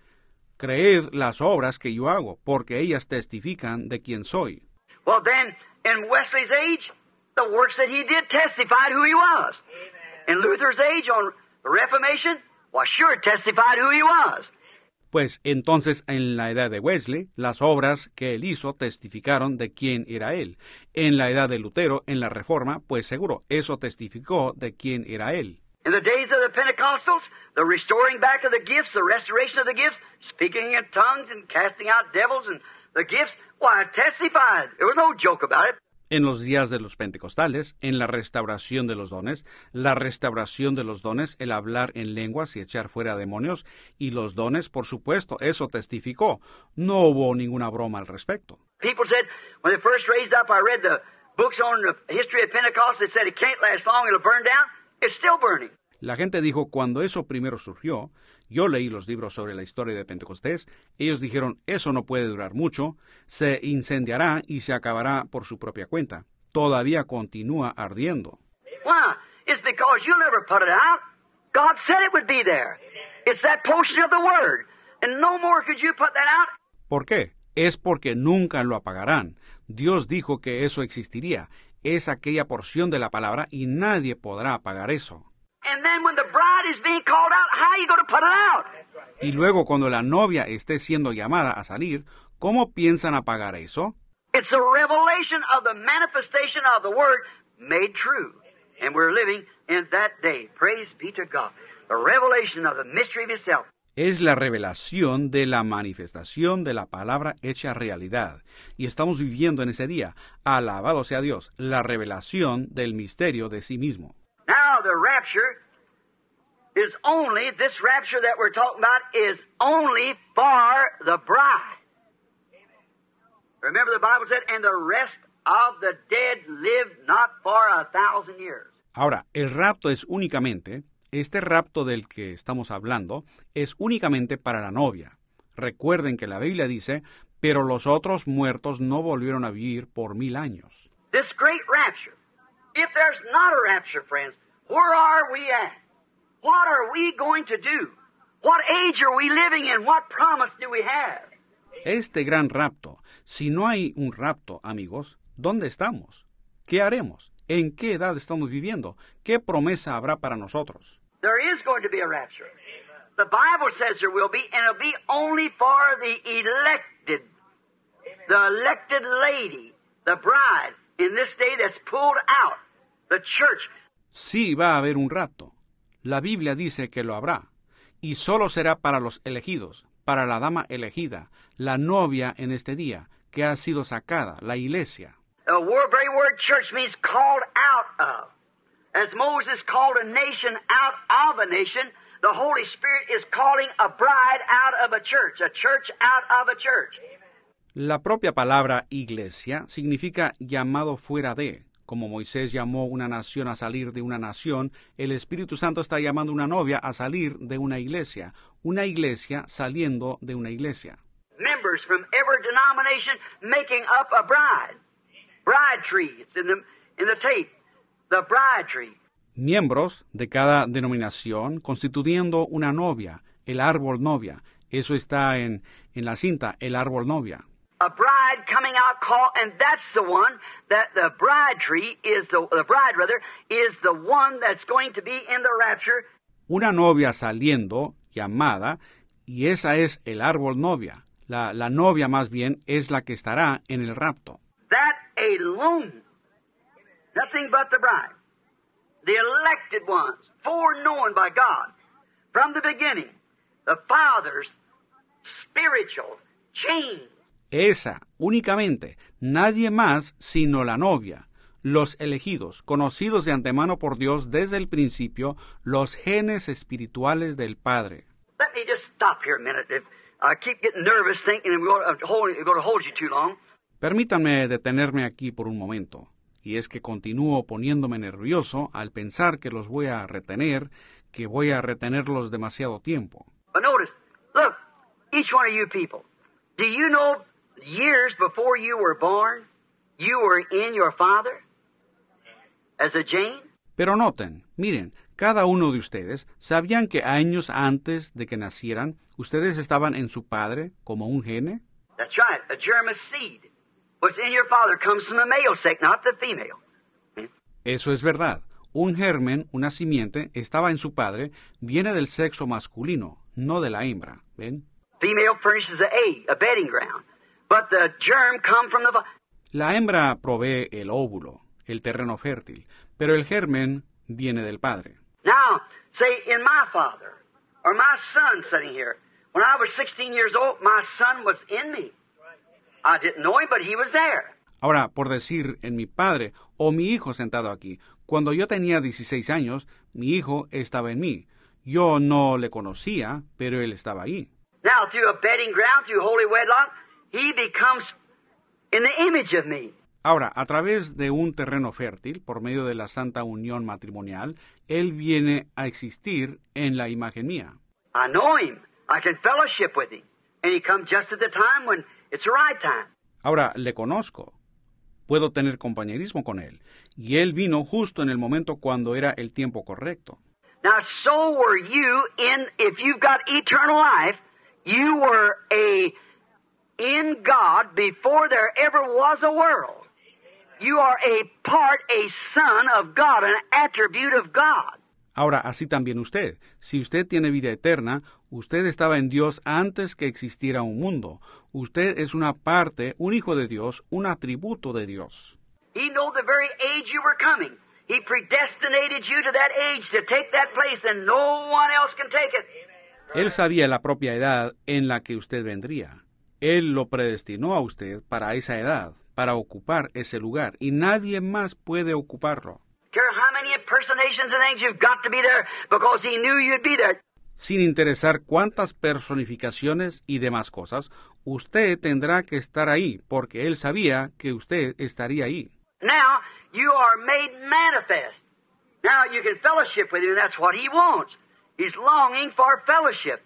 creed las obras que yo hago, porque ellas testifican de quién soy. Well, then, in Wesley's age, the works that he did testified who he was. In Luther's age, on the Reformation, well, sure testified who he was. Pues entonces en la edad de Wesley, las obras que él hizo testificaron de quién era él. En la edad de Lutero, en la Reforma, pues seguro, eso testificó de quién era él. In the days of the Pentecostals, the restoring back of the gifts, the restoration of the gifts, speaking in tongues and casting out devils and the gifts, why, testified. There was no joke about it. En los días de los Pentecostales, en la restauración de los dones, la restauración de los dones, el hablar en lenguas y echar fuera demonios, y los dones, por supuesto, eso testificó. No hubo ninguna broma al respecto. People said, when they first raised up, I read the books on the history of Pentecost, they said it can't last long, it'll burn down. It's still burning. La gente dijo, cuando eso primero surgió, yo leí los libros sobre la historia de Pentecostés, ellos dijeron, eso no puede durar mucho, se incendiará y se acabará por su propia cuenta. Todavía continúa ardiendo. Why? It's because you never put it out. God said it would be there. It's that portion of the Word. And no more could you put that out. ¿Por qué? Es porque nunca lo apagarán. Dios dijo que eso existiría. Es aquella porción de la palabra y nadie podrá apagar eso. And then when the bride is being called out, how are you going to put it out? Y luego cuando la novia esté siendo llamada a salir, ¿cómo piensan apagar eso? It's a revelation of the manifestation of the Word made true. And we're living in that day. Praise be to God. The revelation of the mystery of Himself. Es la revelación de la manifestación de la palabra hecha realidad. Y estamos viviendo en ese día. Alabado sea Dios, la revelación del misterio de sí mismo. Now, the rapture is only, this rapture that we're talking about is only for the bride. Remember the Bible said, and the rest of the dead live not for a thousand years. Ahora, el rapto es únicamente, este rapto del que estamos hablando, es únicamente para la novia. Recuerden que la Biblia dice, pero los otros muertos no volvieron a vivir por mil años. This great rapture. If there's not a rapture, friends, where are we at? What are we going to do? What age are we living in? What promise do we have? Este gran rapto, si no hay un rapto, amigos, ¿dónde estamos? ¿Qué haremos? ¿En qué edad estamos viviendo? ¿Qué promesa habrá para nosotros? There is going to be a rapture. The Bible says there will be, and it'll be only for the elected, the elected lady, the bride, in this day that's pulled out. Sí va a haber un rapto. La Biblia dice que lo habrá. Y solo será para los elegidos, para la dama elegida, la novia en este día, que ha sido sacada, la iglesia. The word, very word church means called out of. As Moses called a nation out of a nation, the Holy Spirit is calling a bride out of a church, a church out of a church. La propia palabra iglesia significa llamado fuera de. Como Moisés llamó una nación a salir de una nación, el Espíritu Santo está llamando una novia a salir de una iglesia, una iglesia saliendo de una iglesia. Members from every denomination making up a bride. Bride tree. It's in the, in the tape. The bride tree. Miembros de cada denominación constituyendo una novia, el árbol novia. Eso está en, en la cinta, el árbol novia. A bride coming out call and that's the one that the bride tree is the the bride rather is the one that's going to be in the rapture Una novia saliendo, llamada, y esa es el árbol novia. La, la novia más bien es la que estará en el rapto. that alone nothing but the bride the elected ones foreknown by God from the beginning the father's spiritual chain Esa, únicamente, nadie más sino la novia, los elegidos, conocidos de antemano por Dios desde el principio, los genes espirituales del Padre. let me just stop here a minute if I keep getting nervous thinking I'm going to hold, going to hold you too long Permítanme detenerme aquí por un momento, y es que continúo poniéndome nervioso al pensar que los voy a retener, que voy a retenerlos demasiado tiempo. But notice, look, each one of you people, do you know years before you were born, you were in your father as a Jane? Pero noten, miren, cada uno de ustedes, ¿sabían que años antes de que nacieran, ustedes estaban en su padre como un gene? That's right, a germ of seed What's in your father comes from the male sex, not the female. Eso es verdad. Un germen, una simiente, estaba en su padre, viene del sexo masculino, no de la hembra. ¿Ven? Female furnishes the egg, a bedding ground. But the germ come from the... La hembra provee el óvulo, el terreno fértil, pero el germen viene del padre. Now, say in my father, or my son sitting here, when I was 16 years old, my son was in me. I didn't know him, but he was there. Ahora, por decir en mi padre o mi hijo sentado aquí, cuando yo tenía 16 años, mi hijo estaba en mí. Yo no le conocía, pero él estaba ahí. Now, through a bedding ground, through holy wedlock, he becomes in the image of me. Ahora, a través de un terreno fértil, por medio de la santa unión matrimonial, él viene a existir en la imagen mía. I know him. I can fellowship with him. And he comes just at the time when it's the right time. Ahora, le conozco. Puedo tener compañerismo con él. Y él vino justo en el momento cuando era el tiempo correcto. Now, so were you in, if you've got eternal life, you were a, in God before there ever was a world. You are a part, a son of God, an attribute of God. Ahora, así también usted. Si usted tiene vida eterna, usted estaba en Dios antes que existiera un mundo. Usted es una parte, un hijo de Dios, un atributo de Dios. He knew the very age you were coming. He predestinated you to that age to take that place, and no one else can take it. Él sabía la propia edad en la que usted vendría. Él lo predestinó a usted para esa edad, para ocupar ese lugar, y nadie más puede ocuparlo. Sin interesar cuántas personificaciones y demás cosas, usted tendrá que estar ahí, porque él sabía que usted estaría ahí. Now you are made manifest. Now you can fellowship with him, that's what he wants. He's longing for fellowship,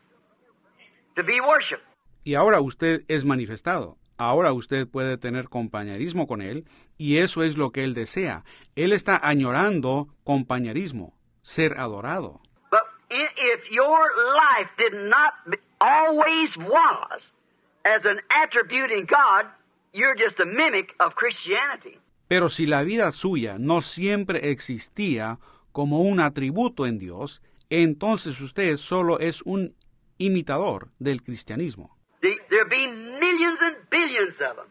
to be worshiped. Y ahora usted es manifestado. Ahora usted puede tener compañerismo con él, y eso es lo que él desea. Él está añorando compañerismo, ser adorado. But if your life did not always was as an attribute in God, you're just a mimic of Christianity. Pero si la vida suya no siempre existía como un atributo en Dios, entonces usted solo es un imitador del cristianismo. The- There'll be millions and billions of them.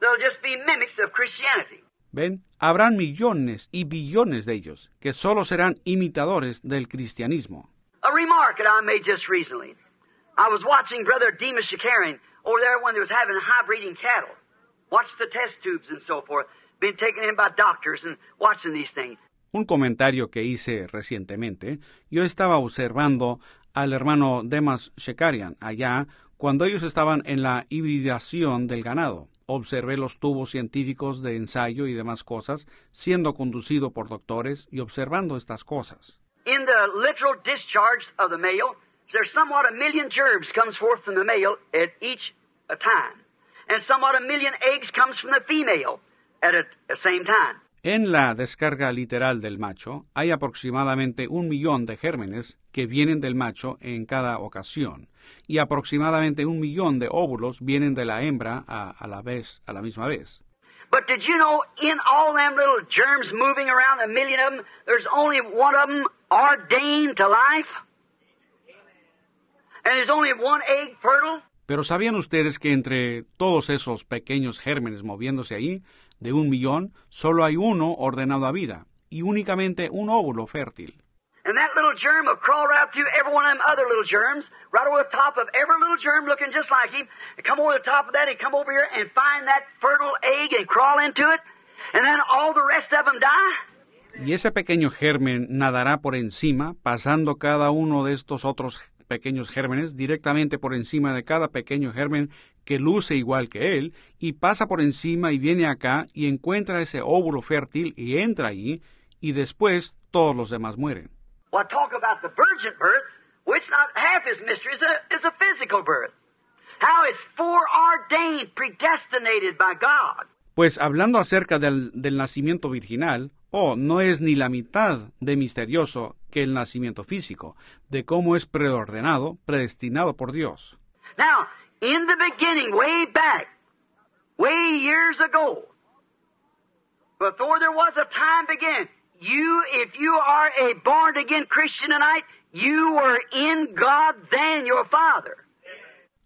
They'll just be mimics of Christianity. ¿Ven? Habrán millones y billones de ellos que solo serán imitadores del cristianismo. A remark that I made just recently. I was watching Brother Demas Shakarian over there when they was having high breeding cattle. Watched the test tubes and so forth. Been taken in by doctors and watching these things. Un comentario que hice recientemente, yo estaba observando al hermano Demas Shekarian allá cuando ellos estaban en la hibridación del ganado. Observé los tubos científicos de ensayo y demás cosas siendo conducido por doctores y observando estas cosas. In the literal discharge of the male, there's somewhat a million germs comes forth from the male at each a time. And somewhat a million eggs comes from the female at a, the same time. En la descarga literal del macho hay aproximadamente un millón de gérmenes que vienen del macho en cada ocasión y aproximadamente un millón de óvulos vienen de la hembra a, a la vez a la misma vez. But did you know in all them little germs moving around, a million of them, there's only one of them ordained to life? And there's only one egg fertile? Pero ¿sabían ustedes que entre todos esos pequeños gérmenes moviéndose ahí, de un millón, solo hay uno ordenado a vida y únicamente un óvulo fértil? And that little germ will crawl right through every one of them other little germs, right over the top of every little germ looking just like him, and come over the top of that and come over here and find that fertile egg and crawl into it, and then all the rest of them die? Y ese pequeño germen nadará por encima, pasando cada uno de estos otros pequeños gérmenes directamente por encima de cada pequeño germen que luce igual que él, y pasa por encima y viene acá y encuentra ese óvulo fértil y entra allí, y después todos los demás mueren. Well, talk about the virgin birth, which not half mystery, is a, is a physical birth. How it's foreordained, predestinated by God. Pues hablando acerca del, del nacimiento virginal, oh, no es ni la mitad de misterioso que el nacimiento físico, de cómo es preordenado, predestinado por Dios. Now, in the beginning, way back, way years ago, before there was a time began, you, if you are a born again Christian tonight, you were in God then your Father.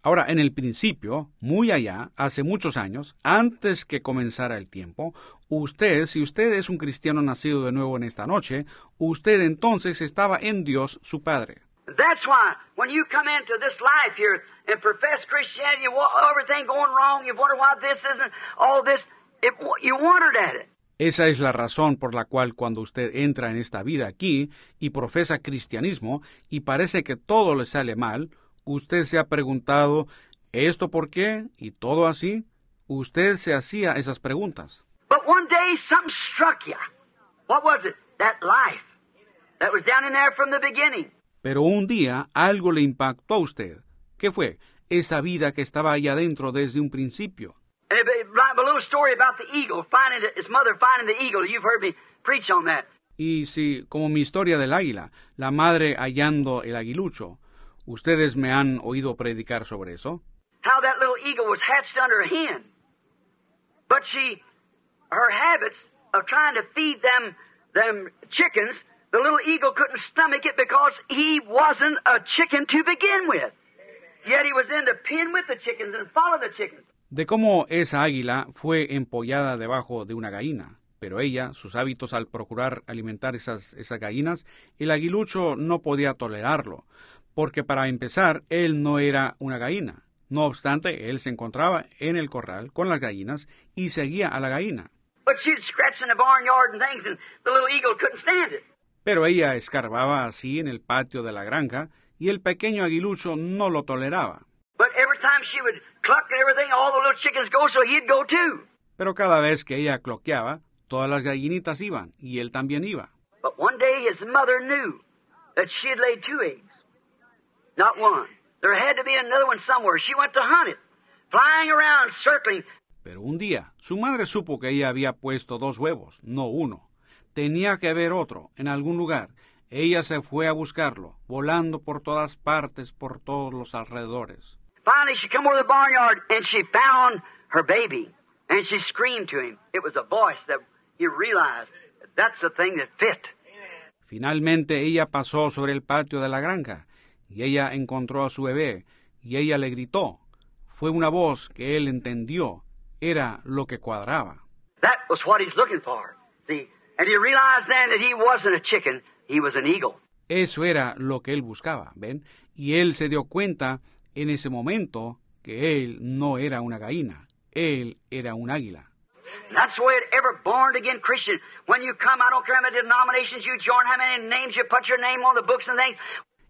Ahora, en el principio, muy allá, hace muchos años, antes que comenzara el tiempo, usted, si usted es un cristiano nacido de nuevo en esta noche, usted entonces estaba en Dios su Padre. That's why when you come into this life here and profess Christianity, want everything going wrong, you wonder why this isn't all this, it, you wondered at it. Esa es la razón por la cual cuando usted entra en esta vida aquí y profesa cristianismo y parece que todo le sale mal, usted se ha preguntado ¿esto por qué? y todo así. Usted se hacía esas preguntas. But one day something struck you. What was it? That life that was down in there from the beginning. Pero un día algo le impactó a usted. ¿Qué fue? Esa vida que estaba ahí adentro desde un principio. And it, it, like a little story about the eagle finding his mother finding the eagle. You've heard me preach on that. Y si, como mi historia del águila, la madre hallando el aguilucho, ¿ustedes me han oído predicar sobre eso? How that little eagle was hatched under a hen. But she, her habits of trying to feed them, them chickens, the little eagle couldn't stomach it because he wasn't a chicken to begin with. De cómo esa águila fue empollada debajo de una gallina. Pero ella, sus hábitos al procurar alimentar esas, esas gallinas, el aguilucho no podía tolerarlo, porque para empezar, él no era una gallina. No obstante, él se encontraba en el corral con las gallinas y seguía a la gallina. But she'd scratch in the barnyard and things, and the little eagle couldn't stand it. Pero ella escarbaba así en el patio de la granja y el pequeño aguilucho no lo toleraba. Pero cada vez que ella cloqueaba, todas las gallinitas iban y él también iba. But one day his mother knew that she had laid two eggs, not one. There had to be another one somewhere. She went to hunt it, flying around, circling. Pero un día, su madre supo que ella había puesto dos huevos, no uno. Tenía que haber otro, en algún lugar. Ella se fue a buscarlo, volando por todas partes, por todos los alrededores. Finally, she come over the barnyard and she found her baby, and she screamed to him. It was a voice that he realized that that's the thing that fit. Finalmente ella pasó sobre el patio de la granja, y ella encontró a su bebé, y ella le gritó. Fue una voz que él entendió, era lo que cuadraba. That was what he's looking for. See, and he realized then that he wasn't a chicken, he was an eagle. Eso era lo que él buscaba, ¿ven? Y él se dio cuenta en ese momento que él no era una gallina, él era un águila. That's the way it ever born again Christian. When you come, I don't care how many denominations you join, how many names you put your name on the books and things.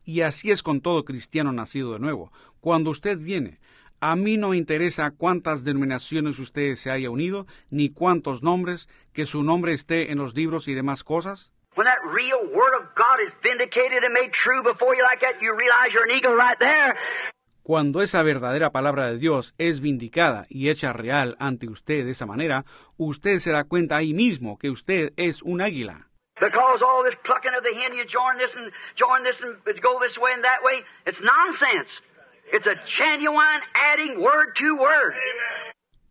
Y así es con todo cristiano nacido de nuevo. Cuando usted viene, a mí no me interesa cuántas denominaciones usted se haya unido, ni cuántos nombres, que su nombre esté en los libros y demás cosas. When that real Word of God is vindicated and made true before you like that, you realize you're an eagle right there. Cuando esa verdadera palabra de Dios es vindicada y hecha real ante usted de esa manera, usted se da cuenta ahí mismo que usted es un águila. Because all this plucking of the hen, you join this and join this and go this way and that way, it's nonsense. It's a genuine adding word to word.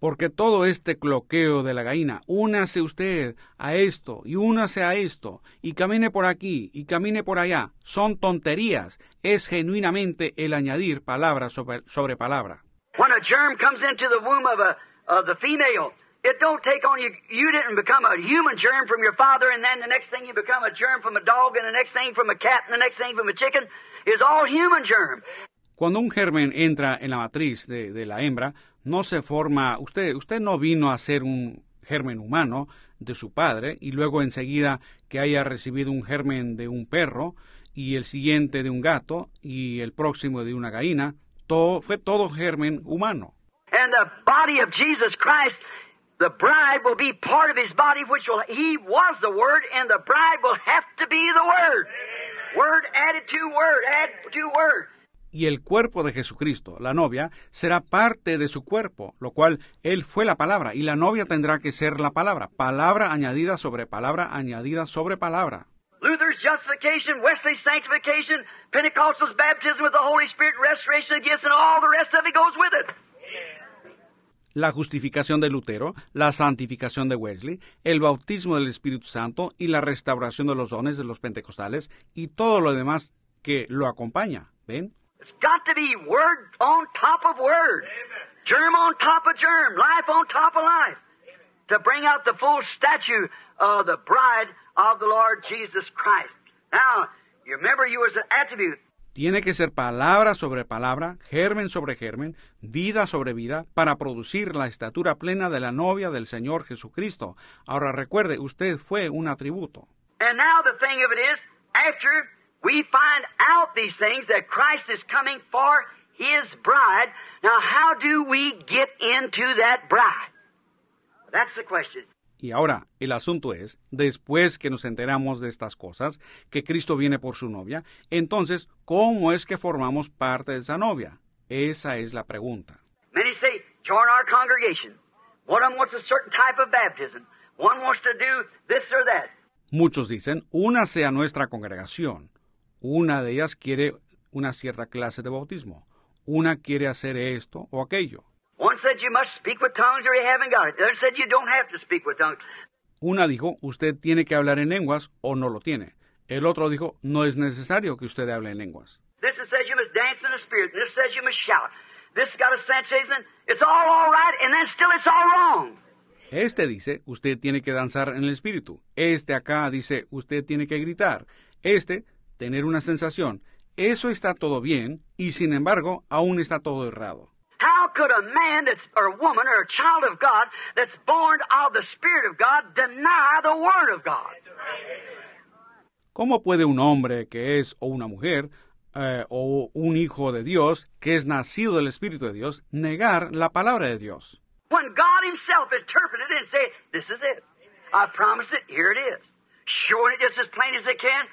Porque todo este cloqueo de la gallina, únase usted a esto y únase a esto y camine por aquí y camine por allá, son tonterías. Es genuinamente el añadir palabra sobre, sobre palabra. When a germ comes into the womb of, a, of the female, it don't take on you. You didn't become a human germ from your father, and then the next thing you become a germ from a dog, and the next thing from a cat, and the next thing from a chicken. Is all human germ. Cuando un germen entra en la matriz de, de, la hembra, no se forma, usted, usted no vino a ser un germen humano de su padre y luego enseguida que haya recibido un germen de un perro y el siguiente de un gato y el próximo de una gallina, todo, fue todo germen humano. And the body of Jesus Christ, the bride will be part of his body, which will, he was the Word, and the bride will have to be the Word. Word added to Word, add to Word y el cuerpo de Jesucristo, la novia, será parte de su cuerpo, lo cual Él fue la palabra, y la novia tendrá que ser la palabra, palabra añadida sobre palabra, añadida sobre palabra. Luther's justification, Wesley's sanctification, Pentecostal's baptism with the Holy Spirit, restoration of gifts, and all the rest of it goes with it. la justificación de Lutero, la santificación de Wesley, el bautismo del Espíritu Santo y la restauración de los dones de los pentecostales y todo lo demás que lo acompaña. ¿Ven? It's got to be word on top of word, germ on top of germ, life on top of life, to bring out the full statue of the bride of the Lord Jesus Christ. Now, you remember you was an attribute. Tiene que ser palabra sobre palabra, germen sobre germen, vida sobre vida, para producir la estatura plena de la novia del Señor Jesucristo. Ahora recuerde, usted fue un atributo. And now the thing of it is, after we find out these things that Christ is coming for His bride, now how do we get into that bride? That's the question. Y ahora, el asunto es, después que nos enteramos de estas cosas, que Cristo viene por su novia, entonces, ¿cómo es que formamos parte de esa novia? Esa es la pregunta. Many say, join our congregation. One of them wants a certain type of baptism. One wants to do this or that. Muchos dicen, únase a nuestra congregación. Una de ellas quiere una cierta clase de bautismo. Una quiere hacer esto o aquello. Una dijo, usted tiene que hablar en lenguas o no lo tiene. El otro dijo, no es necesario que usted hable en lenguas. Este dice, usted tiene que danzar en el espíritu. Este acá dice, usted tiene que gritar. Este, tener una sensación. Eso está todo bien, y sin embargo, aún está todo errado. How could a man that's or a woman or a child of God that's born of the Spirit of God deny the Word of God? ¿Cómo puede un hombre que es o una mujer eh, o un hijo de Dios que es nacido del Espíritu de Dios negar la palabra de Dios? When God Himself interpreted it and said, This is it. I promised it, here it is. Showing it just as plain as it can,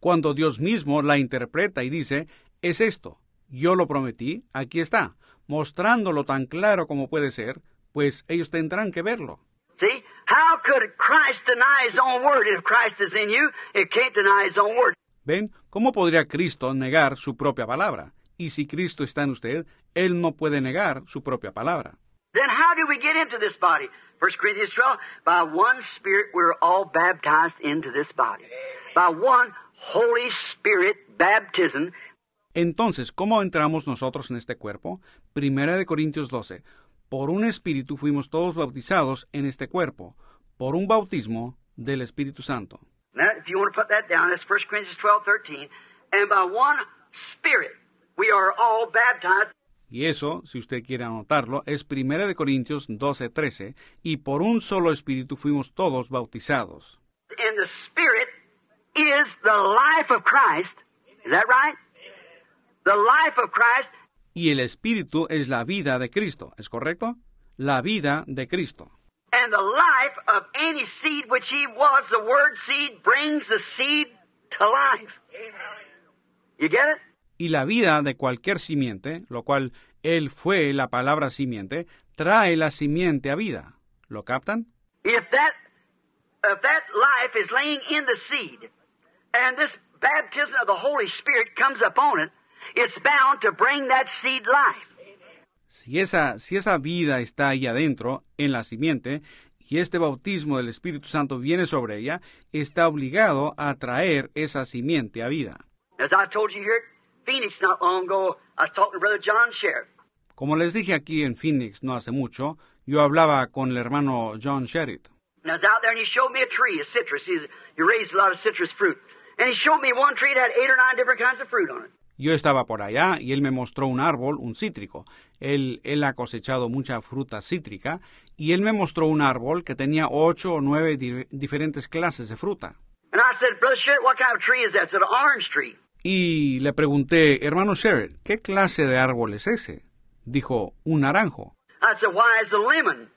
Cuando Dios mismo la interpreta y dice, es esto, yo lo prometí, aquí está, mostrándolo tan claro como puede ser, pues ellos tendrán que verlo. See? How could Christ deny His own Word? If Christ is in you, it can't deny His own Word. ¿Ven? ¿Cómo podría Cristo negar su propia palabra? Y si Cristo está en usted, Él no puede negar su propia palabra. Then how do we get into this body? 1 Corinthians 12, by one Spirit we're all baptized into this body. By one Holy Spirit baptism. Entonces, ¿cómo entramos nosotros en este cuerpo? Primera de Corintios 12. Por un espíritu fuimos todos bautizados en este cuerpo, por un bautismo del Espíritu Santo. Now, if you want to put that down, that's 1 Corinthians 12, 13. And by one Spirit we are all baptized. Y eso, si usted quiere anotarlo, es Primera de Corintios 12, 13, y por un solo espíritu fuimos todos bautizados. And the Spirit is the life of Christ. Is that right? The life of Christ Y el espíritu es la vida de Cristo, ¿es correcto? La vida de Cristo. and the life of any seed which he was, the word seed brings the seed to life. You get it? Y la vida de cualquier simiente, lo cual Él fue la palabra simiente, trae la simiente a vida. ¿Lo captan? If that if that life is laying in the seed, and this baptism of the Holy Spirit comes upon it, it's bound to bring that seed life. Si esa, si esa vida está ahí adentro, en la simiente, y este bautismo del Espíritu Santo viene sobre ella, está obligado a traer esa simiente a vida. As I told you here Phoenix not long ago, I was talking to Brother John Sheriff. Como les dije aquí en Phoenix no hace mucho, yo hablaba con el hermano John Sherritt. And I was out there and he showed me a tree, a citrus. He's, he raised a lot of citrus fruit. And he showed me one tree that had eight or nine different kinds of fruit on it. Yo estaba por allá y él me mostró un árbol, un cítrico. Él, él ha cosechado mucha fruta cítrica y él me mostró un árbol que tenía ocho o nueve di- diferentes clases de fruta. And I said, Brother Sheriff, what kind of tree is that? It's an orange tree. Y le pregunté, hermano Sherritt, ¿qué clase de árbol es ese? Dijo, un naranjo. I said, why is the lemon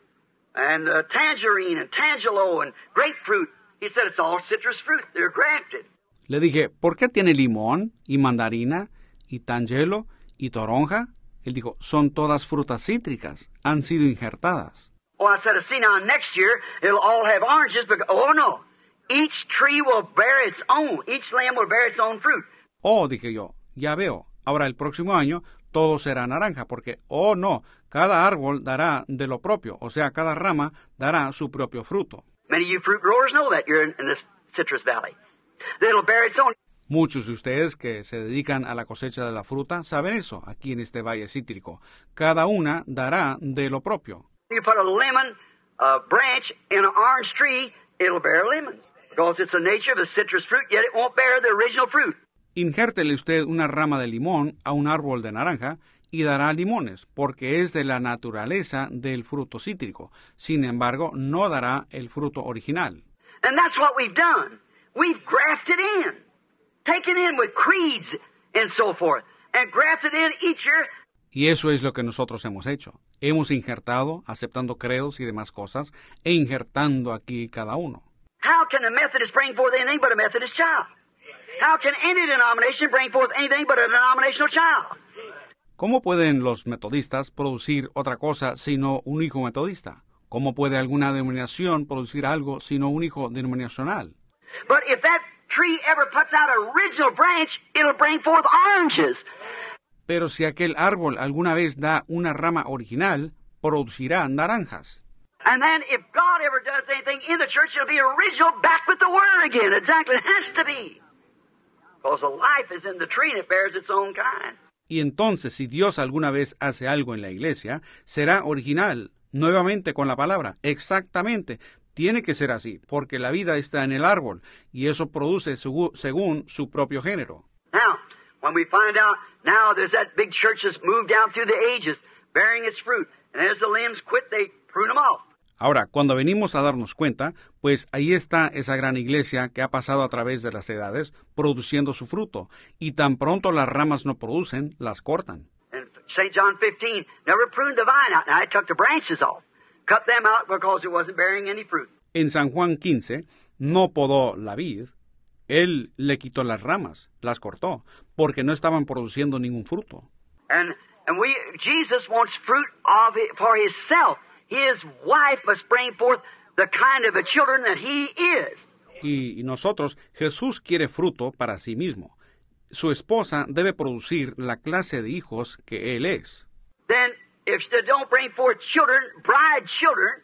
and uh, tangerine and tangelo and grapefruit? He said, it's all citrus fruit. They're grafted. Le dije, ¿por qué tiene limón y mandarina y tangelo y toronja? Él dijo, son todas frutas cítricas, han sido injertadas. Oh, I said, see now next year it'll all have oranges, but oh no, each tree will bear its own. Each lamb will bear its own fruit. Oh, dije yo, ya veo, ahora el próximo año todo será naranja, porque, oh no, cada árbol dará de lo propio, o sea, cada rama dará su propio fruto. Of fruit citrus its. Muchos de ustedes que se dedican a la cosecha de la fruta saben eso, aquí en este valle cítrico. Cada una dará de lo propio. You put a lemon uh, branch in an orange tree, it'll bear lemons. Because it's the nature of a citrus fruit, Injértele usted una rama de limón a un árbol de naranja y dará limones, porque es de la naturaleza del fruto cítrico. Sin embargo, no dará el fruto original. And that's what we've done. We've grafted in, taken in with creeds and so forth, and grafted in each year. Y eso es lo que nosotros hemos hecho. Hemos injertado, aceptando credos y demás cosas, e injertando aquí cada uno. How can a Methodist bring forth anything but a Methodist child? How can any denomination bring forth anything but a denominational child? ¿Cómo pueden los metodistas producir otra cosa sino un hijo metodista? ¿Cómo puede alguna denominación producir algo sino un hijo denominacional? But if that tree ever puts out an original branch, it'll bring forth oranges. Pero si aquel árbol alguna vez da una rama original, producirá naranjas. And then if God ever does anything in the church, it'll be original back with the Word again. Exactly. It has to be. Y entonces, si Dios alguna vez hace algo en la iglesia, será original, nuevamente con la palabra, exactamente. Tiene que ser así, porque la vida está en el árbol, y eso produce su- según su propio género. Now, when we find out now there's that big church that's moved down through the ages, bearing its fruit, and as the limbs quit, they prune them off. Ahora, cuando venimos a darnos cuenta, pues ahí está esa gran iglesia que ha pasado a través de las edades, produciendo su fruto, y tan pronto las ramas no producen, las cortan. St. John 15 never pruned the vine out. Now, it took the branches off, cut them out because it wasn't bearing any fruit. En San Juan 15, no podó la vid, él le quitó las ramas, las cortó, porque no estaban produciendo ningún fruto. And and we Jesus wants fruit of it for himself. His wife must bring forth the kind of a children that he is. Y, nosotros, Jesús quiere fruto para sí mismo. Su esposa debe producir la clase de hijos que él es. Then if they don't bring forth children, bride children,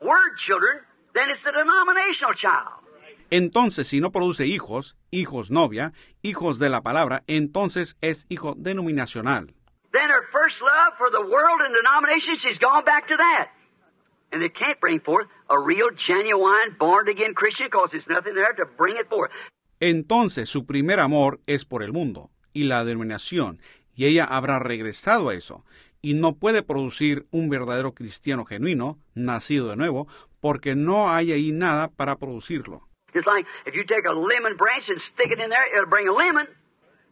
word children, then it's a denominational child. Entonces, si no produce hijos, hijos novia, hijos de la palabra, entonces es hijo denominacional. Then her first love for the world and denomination, she's gone back to that. And it can't bring forth a real, genuine, born again Christian because there's nothing there to bring it forth. Entonces su primer amor es por el mundo y la denominación, y ella habrá regresado a eso, y no puede producir un verdadero cristiano genuino, nacido de nuevo, porque no hay ahí nada para producirlo. It's like if you take a lemon branch and stick it in there, it'll bring a lemon,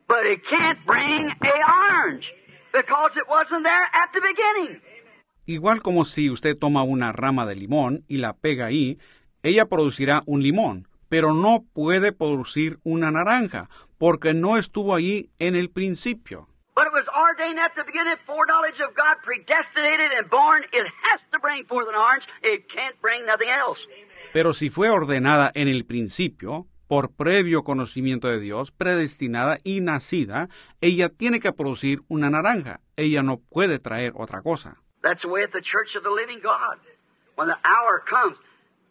but it can't bring a orange because it wasn't there at the beginning. Igual como si usted toma una rama de limón y la pega ahí, ella producirá un limón, pero no puede producir una naranja, porque no estuvo allí en el principio. But it was ordained at the beginning, foreknowledge of God, predestinated and born. It has to bring forth an orange. It can't bring nothing else. Pero si fue ordenada en el principio, por previo conocimiento de Dios, predestinada y nacida, ella tiene que producir una naranja. Ella no puede traer otra cosa. That's the way at the church of the living God. When the hour comes,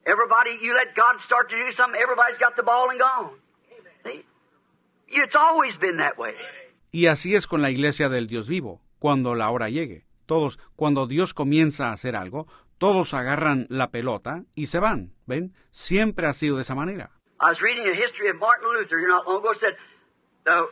everybody, you let God start to do something, everybody's got the ball and gone. See? It's always been that way. Y así es con la iglesia del Dios vivo, cuando la hora llegue. Todos, cuando Dios comienza a hacer algo, todos agarran la pelota y se van. ¿Ven? Siempre ha sido de esa manera. I was reading a history of Martin Luther here not long ago. Said uh,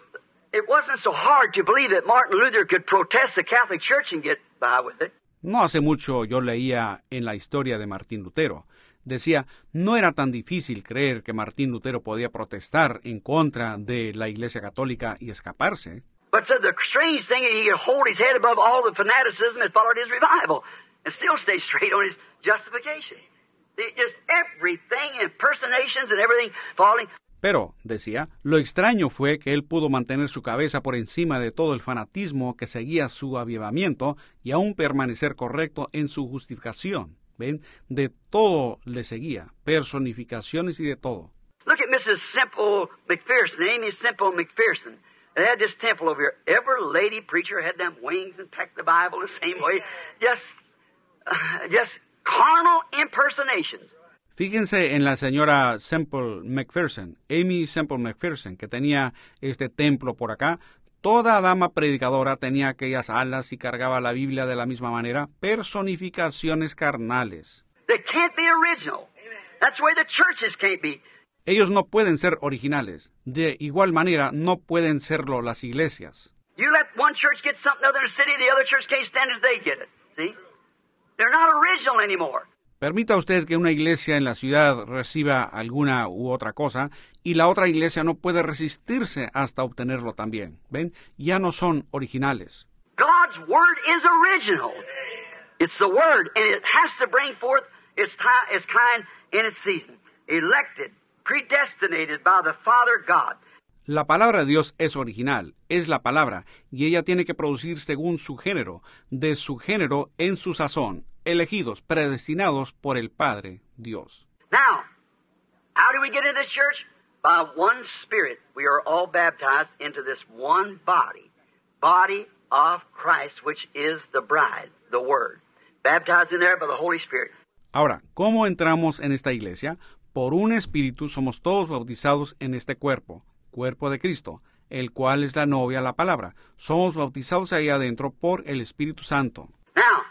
it wasn't so hard to believe that Martin Luther could protest the Catholic Church and get by with it. No hace mucho yo leía en la historia de Martín Lutero. Decía, no era tan difícil creer que Martín Lutero podía protestar en contra de la Iglesia Católica y escaparse. But said the strange thing is he could hold his head above all the fanaticism that followed his revival and still stay *laughs* straight on his justification. It just everything, impersonations and everything falling. Pero, decía, lo extraño fue que él pudo mantener su cabeza por encima de todo el fanatismo que seguía su avivamiento y aún permanecer correcto en su justificación. ¿Ven? De todo le seguía, personificaciones y de todo. Look at Mrs. Simple McPherson, Amy Simple McPherson. They had this temple over here. Every lady preacher had them wings and packed the Bible the same way. *laughs* Just, uh, just. Fíjense en la señora Semple McPherson, Amy Semple McPherson, que tenía este templo por acá. Toda dama predicadora tenía aquellas alas y cargaba la Biblia de la misma manera, personificaciones carnales. They can't be original. That's the way the churches can't be. Ellos no pueden ser originales. De igual manera, no pueden serlo las iglesias. You let one church get something other in the city, the other church can't stand it, they get it. See? They're not original anymore. Permita usted que una iglesia en la ciudad reciba alguna u otra cosa y la otra iglesia no puede resistirse hasta obtenerlo también. ¿Ven? Ya no son originales. God's word is original. It's the word, and it has to bring forth its, time, its kind in its season. Elected, predestinated by the Father God. La palabra de Dios es original, es la palabra, y ella tiene que producir según su género, de su género en su sazón, elegidos, predestinados por el Padre, Dios. Now, how do we get into this church? By one Spirit, we are all baptized into this one body, body of Christ, which is the bride, the Word. Baptized in there by the Holy Spirit. Ahora, ¿cómo entramos en esta iglesia? Por un espíritu somos todos bautizados en este cuerpo, cuerpo de Cristo, el cual es la novia, la palabra. Somos bautizados ahí adentro por el Espíritu Santo. Now,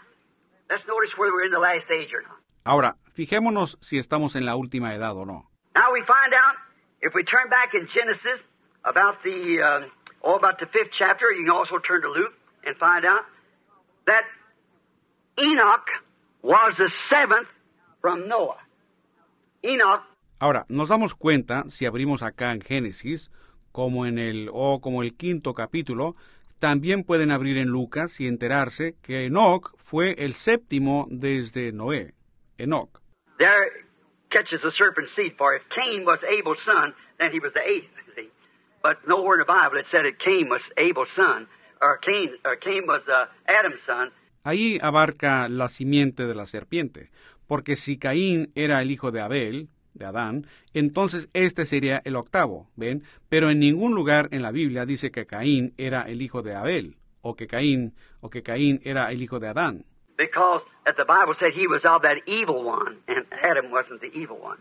let's notice whether we're in the last age or not. Ahora, fijémonos si estamos en la última edad o no. Now we find out if we turn back in Genesis about the about the fifth chapter. You can also turn to Luke and find out that Enoch was the seventh from Noah. Enoch Ahora, nos damos cuenta, si abrimos acá en Génesis, como en el o como el quinto capítulo, también pueden abrir en Lucas y enterarse que Enoch fue el séptimo desde Noé. Enoch. there catches the serpent's seed. For if Cain was Abel's son, then he was the eighth. See? But nowhere in the Bible it said that Cain was Abel's son, or Cain, or Cain was uh, Adam's son. Ahí abarca la simiente de la serpiente, porque si Caín era el hijo de Abel, de Adán, entonces este sería el octavo, ¿ven? Pero en ningún lugar en la Biblia dice que Caín era el hijo de Abel, o que Caín, o que Caín era el hijo de Adán. Because the Bible said he was of that evil one, and Adam wasn't the evil one.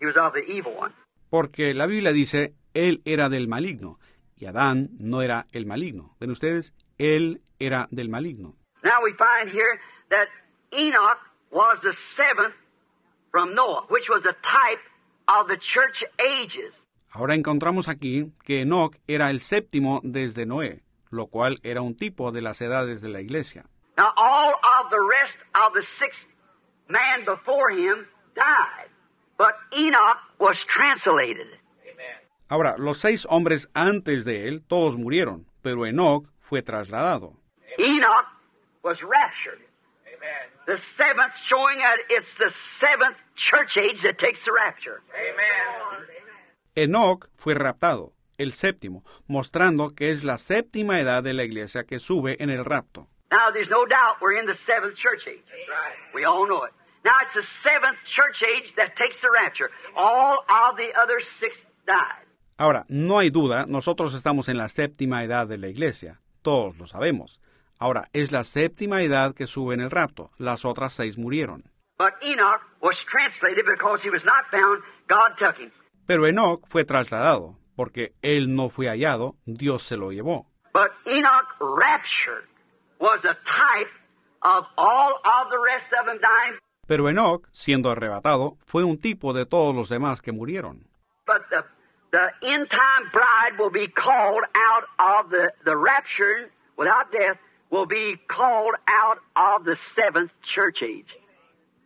He was of the evil one. Porque la Biblia dice, él era del maligno, y Adán no era el maligno. ¿Ven ustedes? Él era del maligno. Now we find here that Enoch was the seventh from Noah, which was a type of the church ages. Ahora encontramos aquí que Enoch era el séptimo desde Noé, lo cual era un tipo de las edades de la iglesia. Now all of the rest of the six man before him died, but Enoch was translated. Ahora, los seis hombres antes de él, todos murieron, pero Enoch fue trasladado. Enoch was raptured. The seventh showing that it's the seventh church age that takes the rapture. Enoch fue raptado, el séptimo, mostrando que es la séptima edad de la iglesia que sube en el rapto. Now there's no doubt we're in the seventh church age. We all know it. Now it's the seventh church age that takes the rapture. All of the other six died. Ahora, no hay duda, nosotros estamos en la séptima edad de la iglesia, todos lo sabemos. Ahora, es la séptima edad que sube en el rapto, las otras seis murieron. But Enoch was translated because he was not found. God took him. Pero Enoch fue trasladado, porque él no fue hallado, Dios se lo llevó. But Enoch raptured was a type of all of the rest of them dying. Pero Enoch, siendo arrebatado, fue un tipo de todos los demás que murieron. But the, the end time bride will be called out of the, the rapture without death, will be called out of the seventh church age,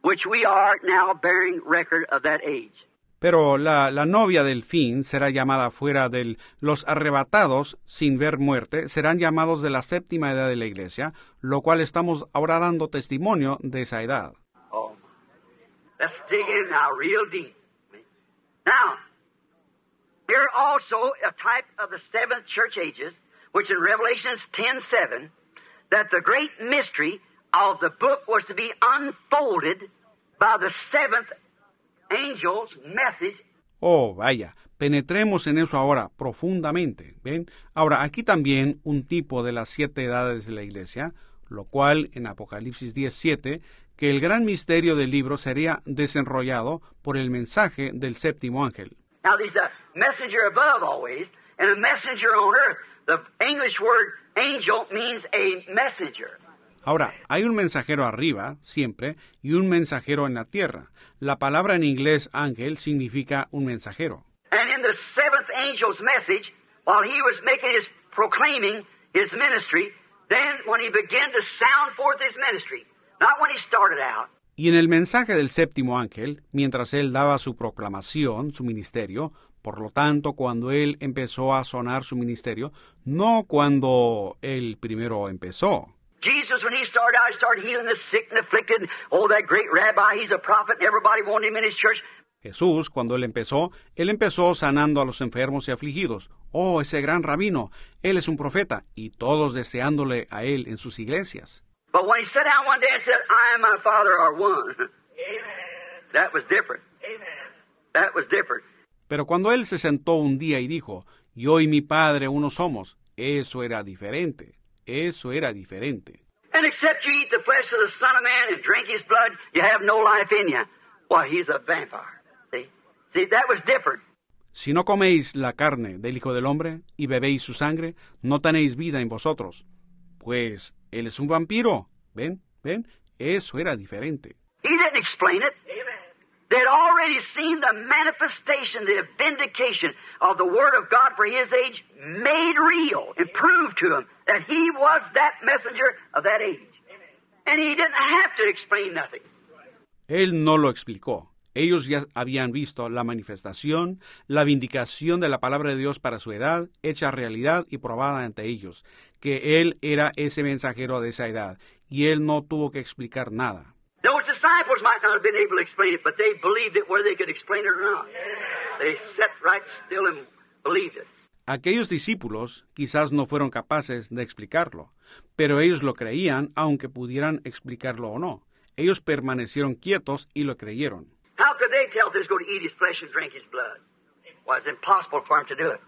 which we are now bearing record of that age. Pero la, la novia del fin será llamada fuera del... Los arrebatados, sin ver muerte, serán llamados de la séptima edad de la iglesia, lo cual estamos ahora dando testimonio de esa edad. Oh, let's dig in now real deep. Now, here also a type of the seventh church ages, which in Revelations 10:7, that the great mystery of the book was to be unfolded by the seventh angel's message. Oh, vaya. Penetremos en eso ahora profundamente. ¿Ven? Ahora, aquí también un tipo de las siete edades de la iglesia, lo cual en Apocalipsis 17, que el gran misterio del libro sería desenrollado por el mensaje del séptimo ángel. Now, there's a messenger above always, and a messenger on earth. The English word angel means a messenger. Ahora, hay un mensajero arriba, siempre, y un mensajero en la tierra. La palabra en inglés ángel significa un mensajero. And in the seventh angel's message, while he was making his proclaiming his ministry, then when he began to sound forth his ministry, not when he started out, Y en el mensaje del séptimo ángel, mientras él daba su proclamación, su ministerio, por lo tanto, cuando él empezó a sonar su ministerio, no cuando él primero empezó. Jesus, when he started out, started healing the sick and afflicted. Oh, that great rabbi, he's a prophet, and everybody wanted him in his church. Jesús, cuando él empezó, él empezó sanando a los enfermos y afligidos. Oh, ese gran rabino, él es un profeta, y todos deseándole a él en sus iglesias. But when he sat down one day and said, I and my Father are one, that was different. That was different. Pero cuando él se sentó un día y dijo, Yo y mi Padre uno somos, eso era diferente, eso era diferente. And except you eat the flesh of the Son of Man and drink his blood, you have no life in you. Why, he's a vampire. See? See, that was different. Si no coméis la carne del Hijo del Hombre y bebéis su sangre, no tenéis vida en vosotros. Pues él es un vampiro. ¿Ven? ¿Ven? Eso era diferente. He didn't explain it. They had already seen the manifestation, the vindication of the Word of God for His age made real and proved to him that He was that messenger of that age. And He didn't have to explain nothing. Él no lo explicó. Ellos ya habían visto la manifestación, la vindicación de la palabra de Dios para su edad, hecha realidad y probada ante ellos, que Él era ese mensajero de esa edad, y Él no tuvo que explicar nada. Those disciples might not have been able to explain it, but they believed it whether they could explain it or not. They sat right still and believed it. Aquellos discípulos quizás no fueron capaces de explicarlo, pero ellos lo creían aunque pudieran explicarlo o no. Ellos permanecieron quietos y lo creyeron. How could they tell if they was going to eat his flesh and drink his blood? Well, it's impossible for them to do it.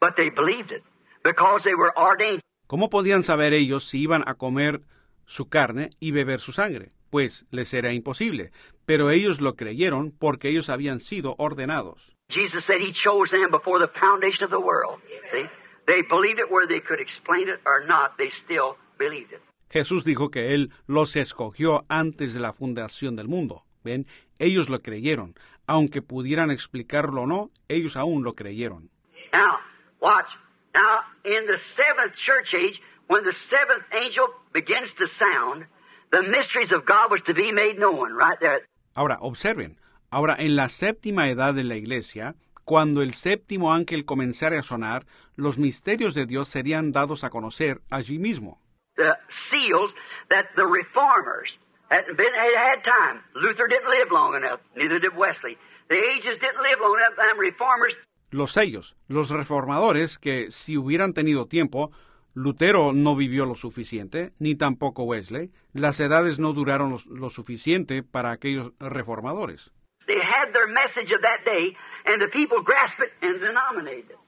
But they believed it because they were ordained. ¿Cómo podían saber ellos si iban a comer su carne y beber su sangre? Pues les era imposible, pero ellos lo creyeron porque ellos habían sido ordenados. Jesus said he chose them before the foundation of the world. See? They believed it whether they could explain it or not, they still believed it. Jesús dijo que Él los escogió antes de la fundación del mundo. ¿Ven? Ellos lo creyeron. Aunque pudieran explicarlo o no, ellos aún lo creyeron. Now, watch. Now, in the seventh church age, when the seventh angel begins to sound, the mysteries of God was to be made known right there. Ahora, observen. Ahora, en la séptima edad de la iglesia, cuando el séptimo ángel comenzara a sonar, los misterios de Dios serían dados a conocer allí mismo. The seals that the reformers hadn't been had, had time. Luther didn't live long enough, neither did Wesley. The ages didn't live long enough. Them reformers Los sellos, los reformadores que si hubieran tenido tiempo, Lutero no vivió lo suficiente, ni tampoco Wesley, las edades no duraron lo, lo suficiente para aquellos reformadores. They had their message of that day, and the people grasped it and denominated it.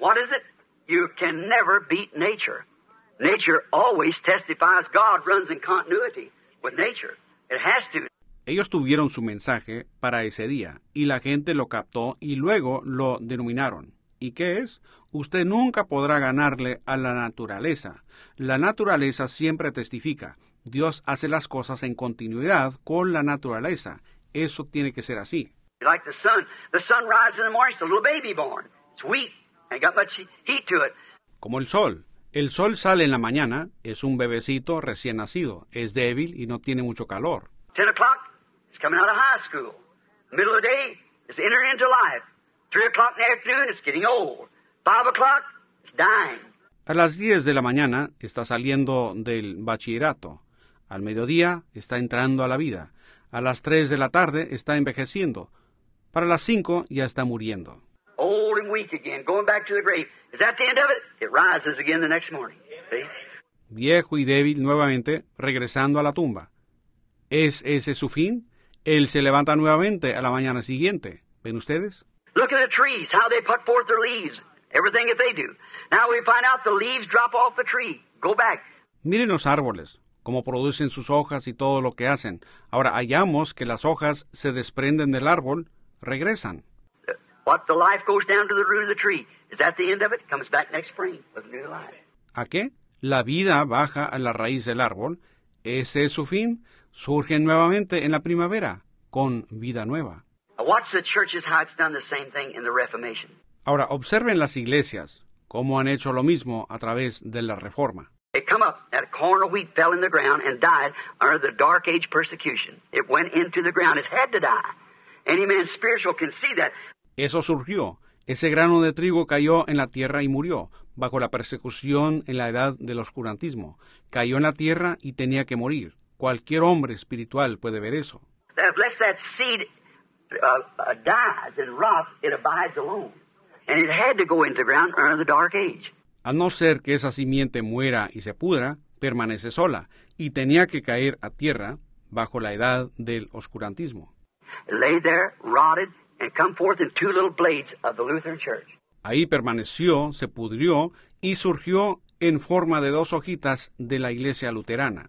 What is it? You can never beat nature. Nature always testifies God runs in continuity with nature. It has to. Ellos tuvieron su mensaje para ese día, y la gente lo captó y luego lo denominaron. ¿Y qué es? Usted nunca podrá ganarle a la naturaleza. La naturaleza siempre testifica. Dios hace las cosas en continuidad con la naturaleza. Eso tiene que ser así. Like the sun. The sun rises in the morning, it's a little baby born. It's weak, ain't got much heat to it. Como el sol. El sol sale en la mañana, es un bebecito recién nacido, es débil y no tiene mucho calor. Ten o'clock, it's coming out of high school. Middle of the day, it's entering into life. Three o'clock in the afternoon, it's getting old. Five o'clock, it's dying. A las 10 de la mañana está saliendo del bachillerato. Al mediodía está entrando a la vida. A las 3 de la tarde está envejeciendo. Para las 5 ya está muriendo. Old and weak again, going back to the grave. Is that the end of it? It rises again the next morning. See? Viejo y débil nuevamente, regresando a la tumba. ¿Es ese su fin? Él se levanta nuevamente a la mañana siguiente. ¿Ven ustedes? Look at the trees, how they put forth their leaves, everything that they do. Now we find out the leaves drop off the tree. Go back. Miren los árboles, cómo producen sus hojas y todo lo que hacen. Ahora hallamos que las hojas se desprenden del árbol, regresan. What the life goes down to the root of the tree. Is that the end of it? Comes back next spring with new life. ¿A qué? La vida baja a la raíz del árbol. Ese es su fin. Surgen nuevamente en la primavera, con vida nueva. Watch the churches how it's done the same thing in the Reformation. Ahora, observen las iglesias, cómo han hecho lo mismo a través de la Reforma. It come up, that corn of wheat fell in the ground and died under the dark age persecution. It went into the ground. It had to die. Any man spiritual can see that. Eso surgió. Ese grano de trigo cayó en la tierra y murió, bajo la persecución en la edad del oscurantismo. Cayó en la tierra y tenía que morir. Cualquier hombre espiritual puede ver eso. That unless that seed uh, dies and rots, it abides alone. And it had to go into the ground under the dark age. A no ser que esa simiente muera y se pudra, permanece sola, y tenía que caer a tierra bajo la edad del oscurantismo. Lay there, rotted, and come forth in two little blades of the Lutheran Church. Ahí permaneció, se pudrió y surgió en forma de dos hojitas de la iglesia luterana.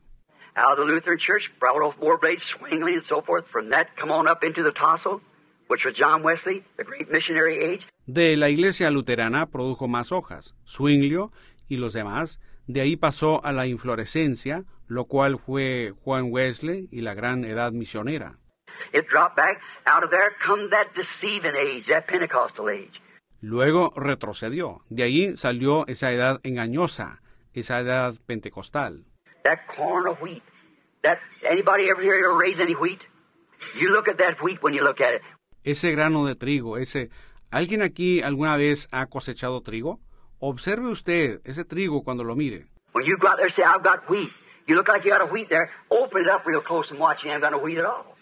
Out of the Lutheran Church, brought off more blades, swingly and so forth. From that, come on up into the tassel, which was John Wesley, the great missionary age. De la iglesia luterana produjo más hojas, Zwinglio y los demás. De ahí pasó a la inflorescencia, lo cual fue Juan Wesley y la gran edad misionera. It dropped back. Out of there come that deceiving age, that Pentecostal age. Luego retrocedió. De ahí salió esa edad engañosa, esa edad pentecostal. That corn of wheat. That anybody ever hear you raise any wheat? You look at that wheat when you look at it. Ese grano de trigo, ese... ¿Alguien aquí alguna vez ha cosechado trigo? Observe usted ese trigo cuando lo mire. When you go out there and say, I've got wheat, you look like you got a wheat there, open it up real close and watch, you ain't got no wheat at all.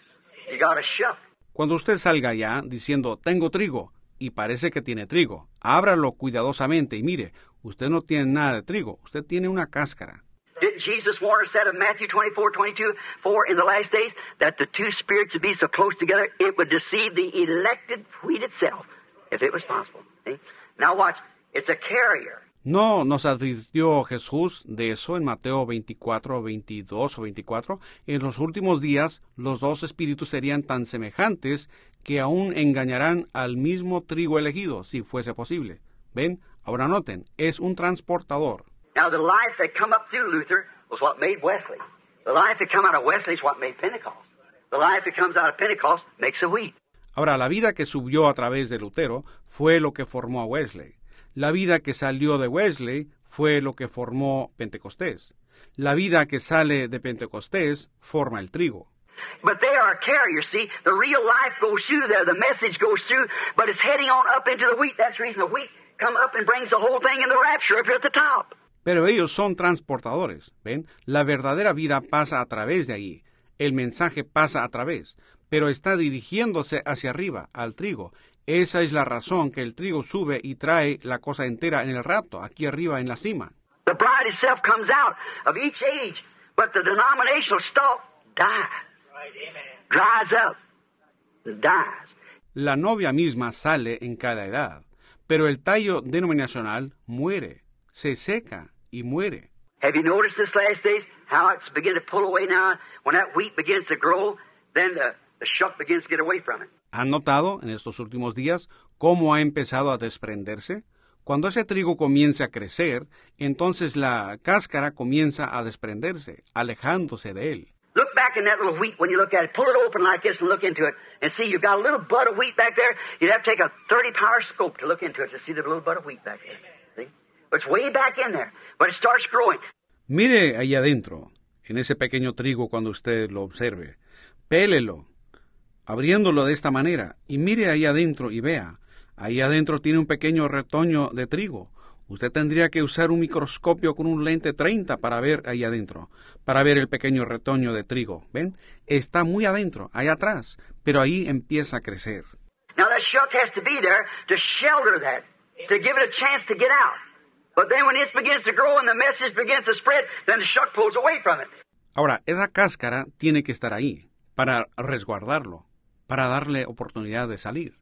You got a shuck. Cuando usted salga allá diciendo, tengo trigo, y parece que tiene trigo, ábralo cuidadosamente y mire, usted no tiene nada de trigo, usted tiene una cáscara. Didn't Jesus warn us that in Matthew 24, 22, 4 in the last days, that the two spirits would be so close together, it would deceive the elected wheat itself, if it was possible. See? Now watch, it's a carrier. No nos advirtió Jesús de eso en Mateo 24, 22 o 24. En los últimos días los dos espíritus serían tan semejantes que aún engañarán al mismo trigo elegido, si fuese posible. ¿Ven? Ahora noten, es un transportador. Now the life that come up through Luther was what made Wesley. The life that come out of Wesley is what made Pentecost. The life that comes out of Pentecost makes a wheat. Ahora, la vida que subió a través de Lutero fue lo que formó a Wesley. La vida que salió de Wesley fue lo que formó Pentecostés. La vida que sale de Pentecostés forma el trigo. But they are a carrier, see? The real life goes through there, the message goes through, but it's heading on up into the wheat. That's the reason the wheat come up and brings the whole thing in the rapture up here at the top. Pero ellos son transportadores, ¿ven? La verdadera vida pasa a través de ahí. El mensaje pasa a través, pero está dirigiéndose hacia arriba, al trigo. Esa es la razón que el trigo sube y trae la cosa entera en el rapto, aquí arriba en la cima. The bride itself comes out of each age, but the denominational stalk dies. Dries up. Dies. La novia misma sale en cada edad, pero el tallo denominacional muere, se seca y muere. Have you noticed this last days how it's beginning to pull away now? When that wheat begins to grow, then the, the shuck begins to get away from it. ¿Han notado en estos últimos días cómo ha empezado a desprenderse? Cuando ese trigo comienza a crecer, entonces la cáscara comienza a desprenderse, alejándose de él. Look back in that little wheat when you look at it. Pull it open like this and look into it. And see, you've got a little bud of wheat back there. You'd have to take a 30 power scope to look into it to see the little bud of wheat back there. It's way back in there. But it starts growing. Mire ahí adentro, en ese pequeño trigo cuando usted lo observe. Pélelo, abriéndolo de esta manera, y mire ahí adentro y vea. Ahí adentro tiene un pequeño retoño de trigo. Usted tendría que usar un microscopio con un lente 30 para ver ahí adentro, para ver el pequeño retoño de trigo. ¿Ven? Está muy adentro, ahí atrás, pero ahí empieza a crecer. Now that shuck has to be there to shelter that, to give it a chance to get out. But then when it begins to grow and the message begins to spread, then the shuck pulls away from it. Ahora, esa cáscara tiene que estar ahí, para resguardarlo. para darle oportunidad de salir.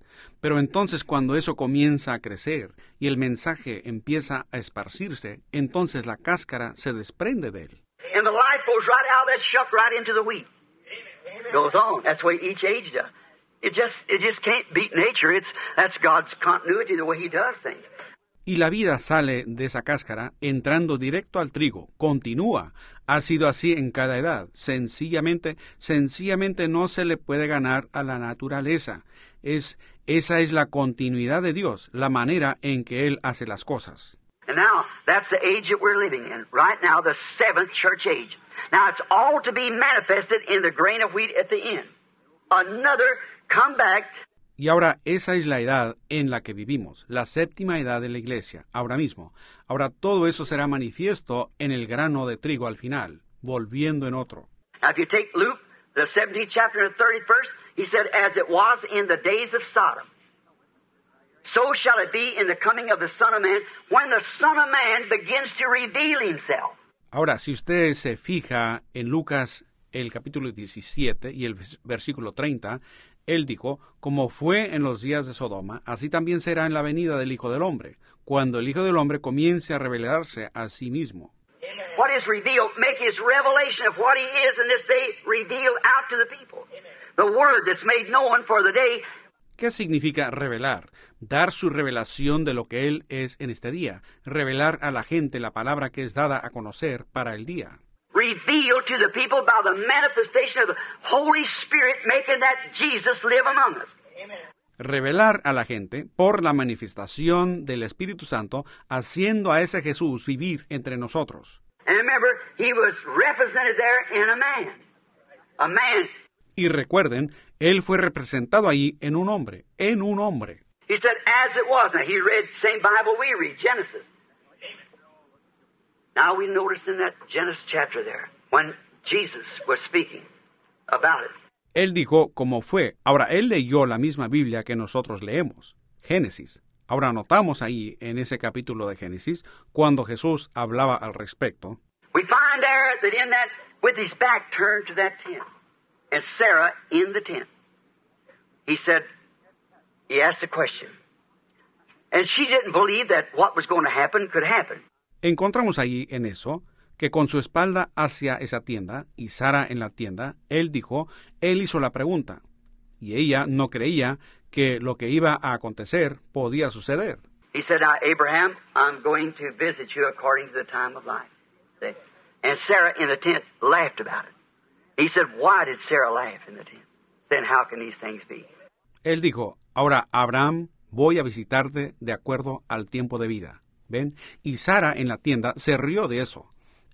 Pero entonces cuando eso comienza a crecer y el mensaje empieza a esparcirse, entonces la cáscara se desprende de él. And the life goes right out of that shuck right into the wheat. Goes on. That's the way each age does. It just it just can't beat nature. It's that's God's continuity, the way He does things. Y la vida sale de esa cáscara entrando directo al trigo, continúa. Ha sido así en cada edad. Sencillamente, sencillamente no se le puede ganar a la naturaleza. Es, esa es la continuidad de Dios, la manera en que Él hace las cosas. And now that's the age that we're living in. Right now, the seventh church age. Now it's all to be manifested in the grain of wheat at the end. Another comeback Y ahora esa es la edad en la que vivimos, la séptima edad de la iglesia, ahora mismo. Ahora todo eso será manifiesto en el grano de trigo al final, volviendo en otro. Now, if you take Luke, the 17th chapter and the 30th verse, he said, As it was in the days of Sodom, so shall it be in the coming of the Son of Man, when the Son of Man begins to reveal himself. Ahora, si usted se fija en Lucas el capítulo 17 y el versículo 30, él dijo, como fue en los días de Sodoma, así también será en la venida del Hijo del Hombre, cuando el Hijo del Hombre comience a revelarse a sí mismo. What is revealed, make his revelation of what he is in this day revealed out to the people. The word that's made known for the day. ¿Qué significa revelar? Dar su revelación de lo que Él es en este día, revelar a la gente la palabra que es dada a conocer para el día. Revealed to the people by the manifestation of the Holy Spirit making that Jesus live among us. Revelar a la gente por la manifestación del Espíritu Santo, haciendo a ese Jesús vivir entre nosotros. And remember, he was represented there in a man. A man. Y recuerden, Él fue representado allí en un hombre, en un hombre. He said, as it was. Now, he read the same Bible we read, Genesis. Now, we notice in that Genesis chapter there, when Jesus was speaking about it, Él dijo cómo fue. Ahora, Él leyó la misma Biblia que nosotros leemos, Génesis. Ahora notamos ahí en ese capítulo de Génesis, cuando Jesús hablaba al respecto, we find there that in that, with his back turned to that tent, and Sarah in the tent, he said, he asked a question. And she didn't believe that what was going to happen could happen. Encontramos ahí en eso que con su espalda hacia esa tienda y Sara en la tienda, él dijo, él hizo la pregunta, y ella no creía que lo que iba a acontecer podía suceder. He said, Now, Abraham, I'm going to visit you according to the time of life. See? And Sarah in the tent laughed about it. He said, Why did Sarah laugh in the tent? Then how can these things be? Él dijo, ahora Abraham, voy a visitarte de acuerdo al tiempo de vida. ¿Ven? Y Sara en la tienda se rió de eso.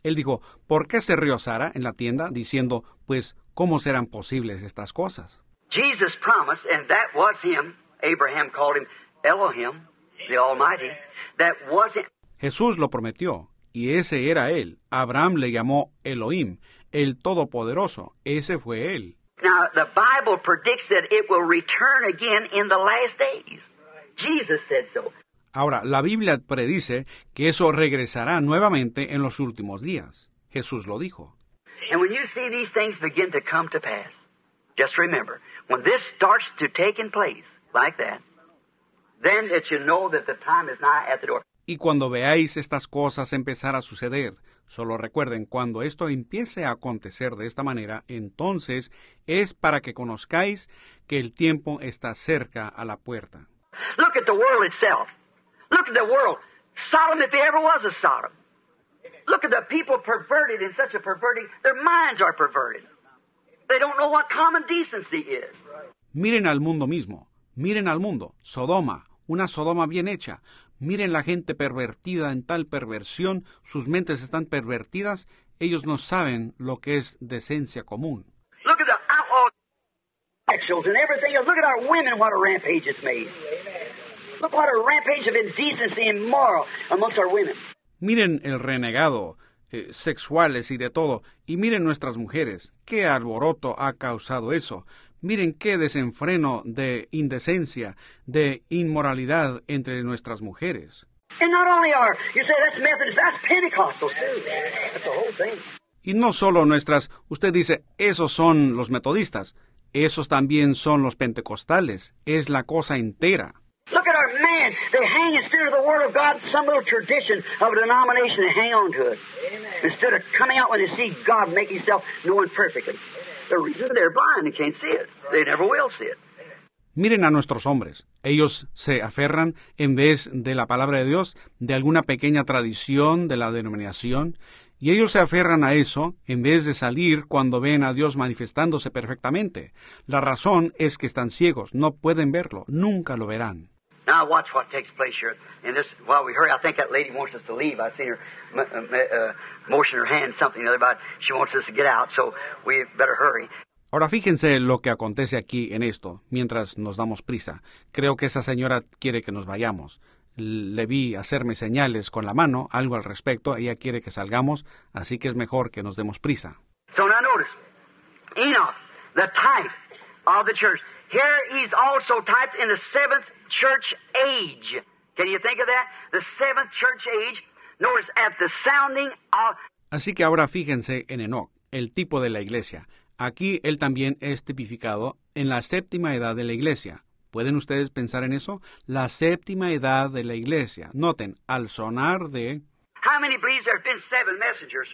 Él dijo, ¿por qué se rió Sara en la tienda diciendo, pues, ¿cómo serán posibles estas cosas? Jesus promised, and that was him. Abraham called him Elohim, the Almighty. That wasn't. Jesús lo prometió, y ese era él. Abraham le llamó Elohim, el Todopoderoso. Ese fue él. Now, the Bible predicts that it will return again in the last days. Jesus said so. Ahora, la Biblia predice que eso regresará nuevamente en los últimos días. Jesús lo dijo. And when you see these things begin to come to pass, just remember, when this starts to take in place like that, then that you know that the time is nigh at the door. Y cuando veáis estas cosas empezar a suceder, solo recuerden, cuando esto empiece a acontecer de esta manera, entonces es para que conozcáis que el tiempo está cerca a la puerta. Look at the world itself. Look at the world. Sodom, if there ever was a Sodom. Look at the people perverted in such a perverting, their minds are perverted. They don't know what common decency is. Miren al mundo mismo, miren al mundo, Sodoma, una Sodoma bien hecha. Miren la gente pervertida en tal perversión, sus mentes están pervertidas, ellos no saben lo que es decencia común. Look at the outlaw sexuals and everything else. Look at our women, what a rampage it's made. Look what a rampage of indecency and immoral amongst our women. Miren el renegado, eh, sexuales y de todo, y miren nuestras mujeres, qué alboroto ha causado eso. Miren qué desenfreno de indecencia, de inmoralidad entre nuestras mujeres. And not only our, you say that's Methodist, that's Pentecostals too. That's the whole thing. Y no solo nuestras, usted dice, esos son los metodistas. Esos también son los pentecostales, es la cosa entera. Man. They hang instead of the Word of God, some little tradition of a denomination, they hang on to it. Instead of coming out when they see God make Himself known perfectly. The reason they're blind and can't see it. They never will see it. Miren a nuestros hombres. Ellos se aferran, en vez de la palabra de Dios, de alguna pequeña tradición de la denominación, y ellos se aferran a eso en vez de salir cuando ven a Dios manifestándose perfectamente. La razón es que están ciegos, no pueden verlo, nunca lo verán. Now watch what takes place here. In this, while we hurry, I think that lady wants us to leave. I seen her uh, motion her hand something about she wants us to get out, so we better hurry. Ahora fíjense lo que acontece aquí en esto, mientras nos damos prisa. Creo que esa señora quiere que nos vayamos. Le vi hacerme señales con la mano, algo al respecto. Ella quiere que salgamos, así que es mejor que nos demos prisa. So now notice, Enoch, the type of the church. Here he's also typed in the seventh church age. Can you think of that? The seventh church age. Notice at the sounding of... Así que ahora fíjense en Enoch, el tipo de la iglesia. Aquí él también es tipificado en la séptima edad de la iglesia. ¿Pueden ustedes pensar en eso? La séptima edad de la iglesia. Noten, al sonar de... How many believes there have been seven messengers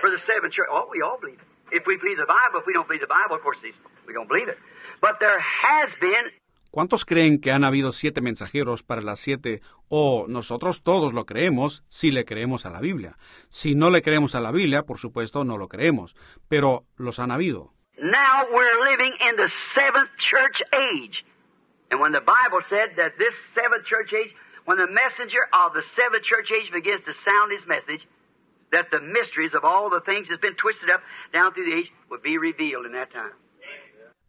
for the seven church? Oh, we all believe it. If we believe the Bible, if we don't believe the Bible, of course, we don't believe it. But there has been ¿Cuántos creen que han habido siete mensajeros para las siete? O nosotros todos lo creemos si le creemos a la Biblia. Si no le creemos a la Biblia, por supuesto, no lo creemos. Pero los han habido. Now we're living in the seventh church age. And when the Bible said that this seventh church age, when the messenger of the seventh church age begins to sound his message, that the mysteries of all the things that's been twisted up down through the age would be revealed in that time.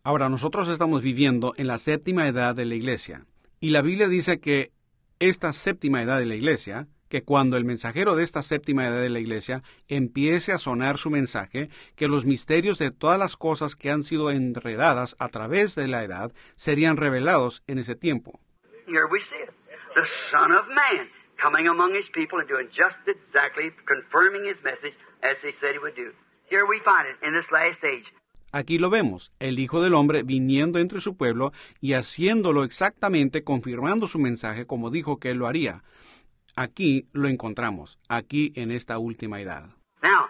Ahora, nosotros estamos viviendo en la séptima edad de la iglesia, y la Biblia dice que esta séptima edad de la iglesia, que cuando el mensajero de esta séptima edad de la iglesia empiece a sonar su mensaje, que los misterios de todas las cosas que han sido enredadas a través de la edad serían revelados en ese tiempo. The. Aquí lo vemos, el Hijo del Hombre viniendo entre su pueblo y haciéndolo exactamente, confirmando su mensaje como dijo que él lo haría. Aquí lo encontramos, aquí en esta última edad. Now,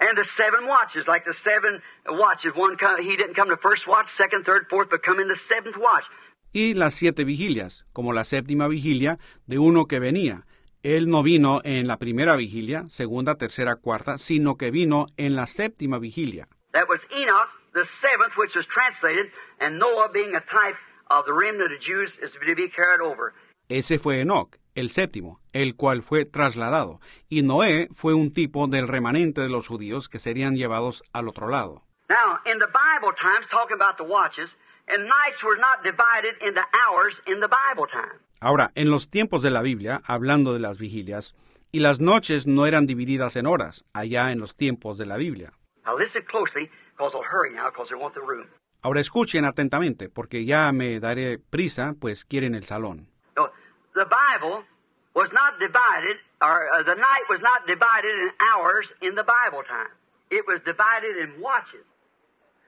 and the seven watches, like the seven watches, one come, he didn't come to first watch, second, third, fourth, but come in the seventh watch. Y las siete vigilias, como la séptima vigilia de uno que venía. Él no vino en la primera vigilia, segunda, tercera, cuarta, sino que vino en la séptima vigilia. That was Enoch, the seventh, which was translated, and Noah being a type of the remnant of the Jews is to be carried over. Ese fue Enoch, el séptimo, el cual fue trasladado, y Noé fue un tipo del remanente de los judíos que serían llevados al otro lado. Now, in the Bible times, talking about the watches, and nights were not divided into hours in the Bible time. Ahora, en los tiempos de la Biblia, hablando de las vigilias, y las noches no eran divididas en horas, allá en los tiempos de la Biblia. Now listen closely, Ahora escuchen atentamente, porque ya me daré prisa, pues quieren el salón. The Bible was not divided, or uh, the night was not divided in hours in the Bible time. It was divided in watches.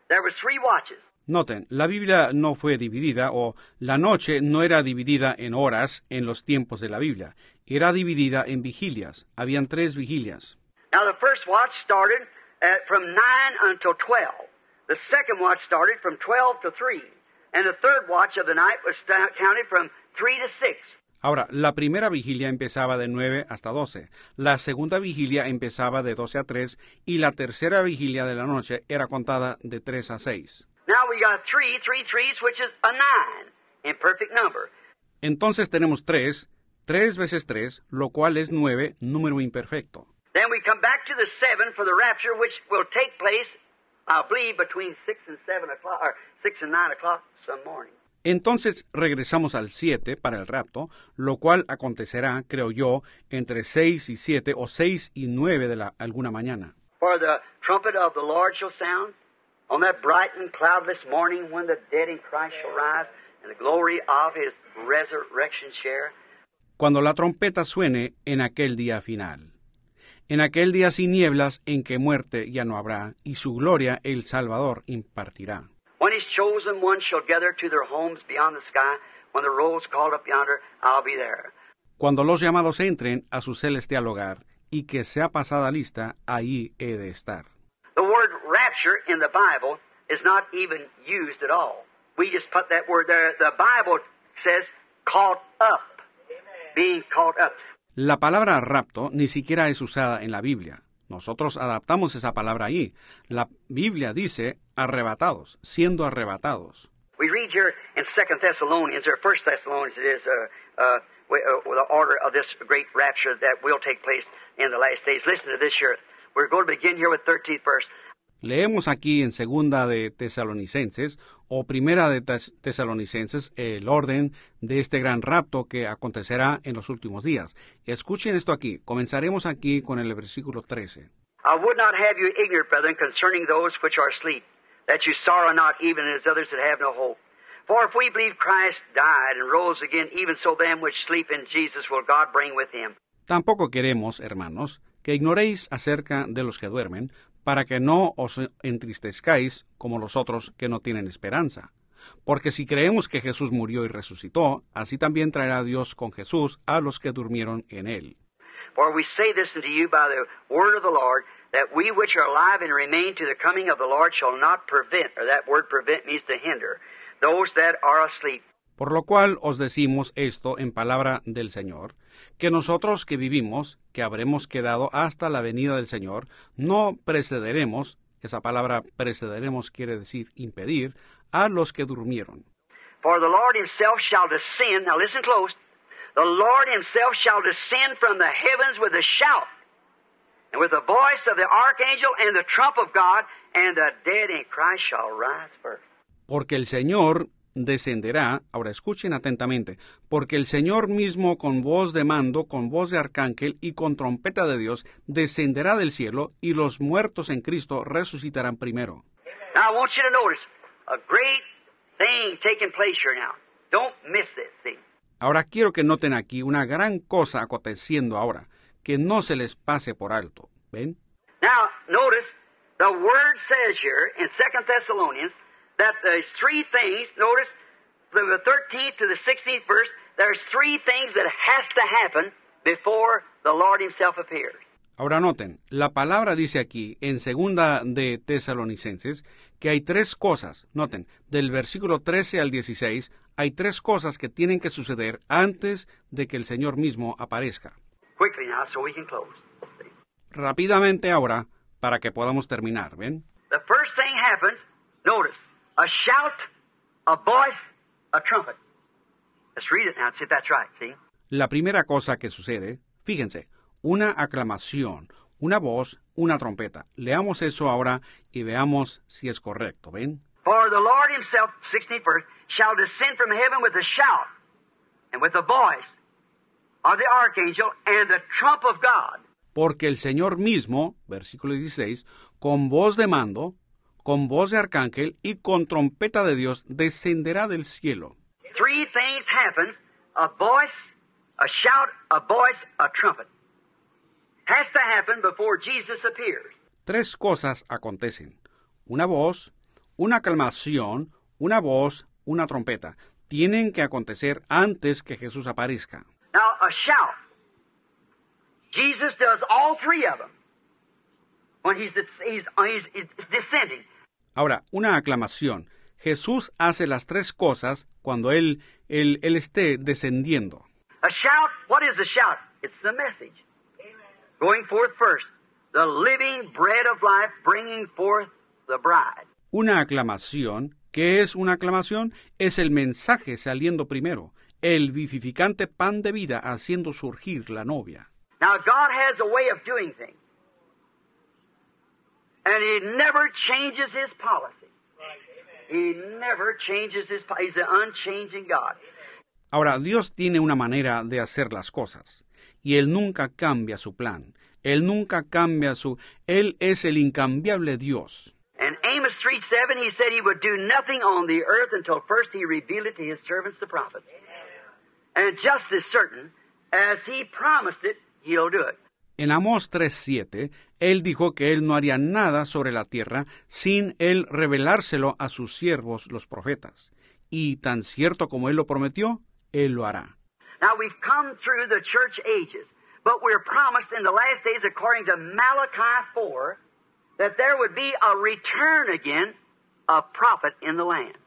There was three watches. Noten, la Biblia no fue dividida o la noche no era dividida en horas en los tiempos de la Biblia, era dividida en vigilias. Habían tres vigilias. Now the first watch started at, from 9 until 12. The second watch started from 12 to 3. And the third watch of the night was counted from 3 to 6. Ahora, la primera vigilia empezaba de 9 hasta 12, la segunda vigilia empezaba de 12 a 3 y la tercera vigilia de la noche era contada de 3 a 6. Now we got three, three threes, which is a 9 in perfect number. Entonces tenemos 3, 3 veces 3, lo cual es 9, número imperfecto. Then we come back to the 7 for the rapture, which will take place, I believe, between 6 and 7 o'clock, or 6 and 9 o'clock some morning. Entonces regresamos al 7 para el rapto, lo cual acontecerá, creo yo, entre 6 y 7 o 6 y 9 de la, alguna mañana. For the trumpet of the Lord shall sound on that bright and cloudless morning when the dead in Christ shall rise and the glory of his resurrection share. Cuando la trompeta suene en aquel día final. En aquel día sin nieblas en que muerte ya no habrá, y su gloria el Salvador impartirá. When his chosen ones shall gather to their homes beyond the sky, when the roll's called up yonder, I'll be there. Cuando los llamados entren a su celestial hogar y que sea pasada lista, ahí he de estar. The word rapture in the Bible is not even used at all. We just put that word there. The Bible says caught up, being caught up. La palabra rapto ni siquiera es usada en la Biblia. Nosotros adaptamos esa palabra ahí. La Biblia dice arrebatados, siendo arrebatados. We read here in Second Thessalonians or First Thessalonians, it is uh, uh, uh, the order of this great rapture that will take place in the last days. Listen to this here. We're going to begin here with 13th verse. Leemos aquí en segunda de Tesalonicenses o primera de Tes- Tesalonicenses el orden de este gran rapto que acontecerá en los últimos días. Escuchen esto aquí. Comenzaremos aquí con el versículo 13. I would not have you ignorant, brethren, concerning those which are asleep, that you sorrow not even as others that have no hope. For if we believe Christ died and rose again, even so them which sleep in Jesus will God bring with him. Tampoco queremos, hermanos, que ignoréis acerca de los que duermen, para que no os entristezcáis como los otros que no tienen esperanza. Porque si creemos que Jesús murió y resucitó, así también traerá Dios con Jesús a los que durmieron en él. For we say this unto you by the word of the Lord, that we which are alive and remain to the coming of the Lord shall not prevent, or that word prevent means to hinder, those that are asleep. Por lo cual os decimos esto en palabra del Señor, que nosotros que vivimos, que habremos quedado hasta la venida del Señor, no precederemos, esa palabra precederemos quiere decir impedir, a los que durmieron. For the Lord himself shall descend, now listen close, the Lord himself shall descend from the heavens with a shout, and with the voice of the archangel and the trump of God, and the dead in Christ shall rise first. Porque el Señor descenderá, ahora escuchen atentamente, porque el Señor mismo con voz de mando, con voz de arcángel y con trompeta de Dios descenderá del cielo y los muertos en Cristo resucitarán primero. Now I want you to notice a great thing taking place here now. Don't miss this, see. Ahora quiero que noten aquí una gran cosa aconteciendo ahora, que no se les pase por alto. ¿Ven? Now, notice the word says here in Second Thessalonians that there's three things. Notice from the 13th to the 16th verse, there's three things that has to happen before the Lord Himself appears. Ahora noten, la palabra dice aquí, en segunda de Tesalonicenses, que hay tres cosas, noten, del versículo 13 al 16, hay tres cosas que tienen que suceder antes de que el Señor mismo aparezca. Quickly now, so we can close. See. Rápidamente ahora, para que podamos terminar, ¿ven? The first thing happens. Notice a shout, a voice, a trumpet. Let's read it now and see if that's right. See. La primera cosa que sucede, fíjense, una aclamación, una voz, una trompeta. Leamos eso ahora y veamos si es correcto, ¿ven? For the Lord himself, 16th verse, shall descend from heaven with a shout, and with the voice of the archangel, and the trump of God. Porque el Señor mismo, versículo 16, con voz de mando, con voz de arcángel y con trompeta de Dios descenderá del cielo. Three things happen a voice, a shout, a voice, a trumpet. Has to happen before Jesus appears. Tres cosas acontecen. Una voz, una aclamación, una voz, una trompeta. Tienen que acontecer antes que Jesús aparezca. Now, a shout. Jesus does all three of them when he's, he's, he's, he's descending. Ahora, una aclamación. Jesús hace las tres cosas cuando Él, él, él esté descendiendo. A shout, what is a shout? It's the message. Going forth first. The living bread of life bringing forth the bride. Una aclamación, ¿qué es una aclamación? Es el mensaje saliendo primero, el vivificante pan de vida haciendo surgir la novia. Now, God has a way of doing things. And He never changes His policy. He never changes His policy. He's an unchanging God. Ahora, Dios tiene una manera de hacer las cosas, y Él nunca cambia su plan. Él nunca cambia su... Él es el incambiable Dios. In Amos 3 7, He said He would do nothing on the earth until first He revealed it to His servants, the prophets. And just as certain as He promised it, He'll do it. En Amós 3.7, él dijo que él no haría nada sobre la tierra sin él revelárselo a sus siervos los profetas. Y tan cierto como él lo prometió, él lo hará. Now we've come through the church ages, but we're promised in the last days, according to Malachi 4, that there would be a return again of prophet in the land.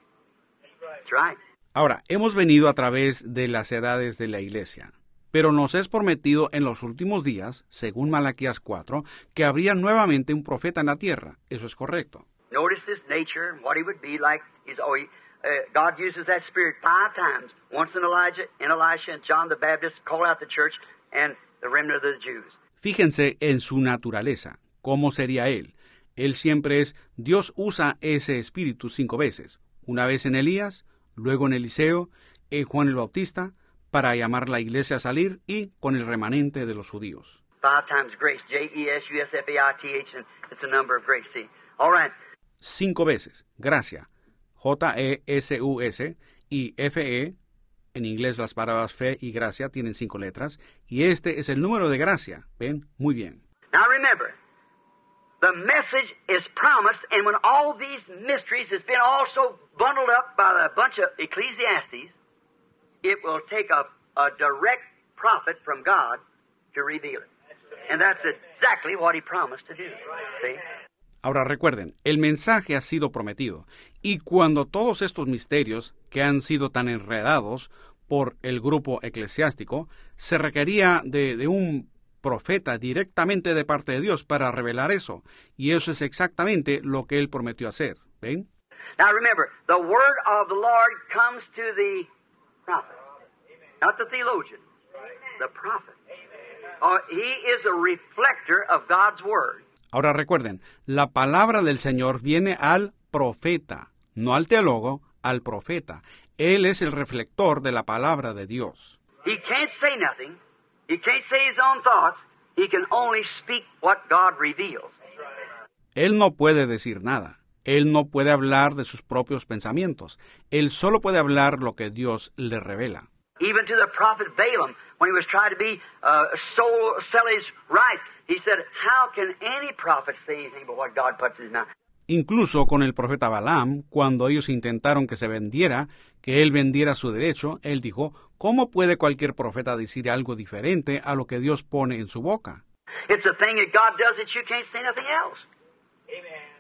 That's right. Ahora, hemos venido a través de las edades de la iglesia, pero nos es prometido en los últimos días, según Malaquías 4, que habría nuevamente un profeta en la tierra. Eso es correcto. Notice his nature and what he would be like. He's always, uh, God uses that spirit five times. Once in Elijah, in Elisha, and John the Baptist, call out the church and the remnant of the Jews. Fíjense en su naturaleza, cómo sería él. Él siempre es, Dios usa ese espíritu cinco veces, una vez en Elías, luego en Eliseo, en Juan el Bautista, para llamar la iglesia a salir y con el remanente de los judíos. Cinco veces, gracia, J-E-S-U-S y F-E, en inglés las palabras fe y gracia tienen cinco letras, y este es el número de gracia. ¿Ven? Muy bien. Now remember, the message is promised, and when all these mysteries has been also bundled up by a bunch of Ecclesiastes, it will take a, a direct prophet from God to reveal it. And that's exactly what he promised to do. See? Ahora recuerden, el mensaje ha sido prometido, y cuando todos estos misterios que han sido tan enredados por el grupo eclesiástico, se requería de, de un profeta directamente de parte de Dios para revelar eso, y eso es exactamente lo que él prometió hacer. ¿Ven? Now remember, the word of the Lord comes to the prophet, not the theologian, the prophet. Uh, he is a reflector of God's word. Ahora recuerden, la palabra del Señor viene al profeta, no al teólogo, al profeta. Él es el reflector de la palabra de Dios. He can't say nothing. He can't say his own thoughts. He can only speak what God reveals. Él no puede decir nada. Él no puede hablar de sus propios pensamientos. Él solo puede hablar lo que Dios le revela. Even to the prophet Balaam, when he was trying to be uh, soul, sell his rights, he said, "How can any prophet say anything but what God puts in his mouth?" Incluso con el profeta Balaam, cuando ellos intentaron que se vendiera, que él vendiera su derecho, él dijo, ¿cómo puede cualquier profeta decir algo diferente a lo que Dios pone en su boca? It's a thing that God does that you can't say nothing else. And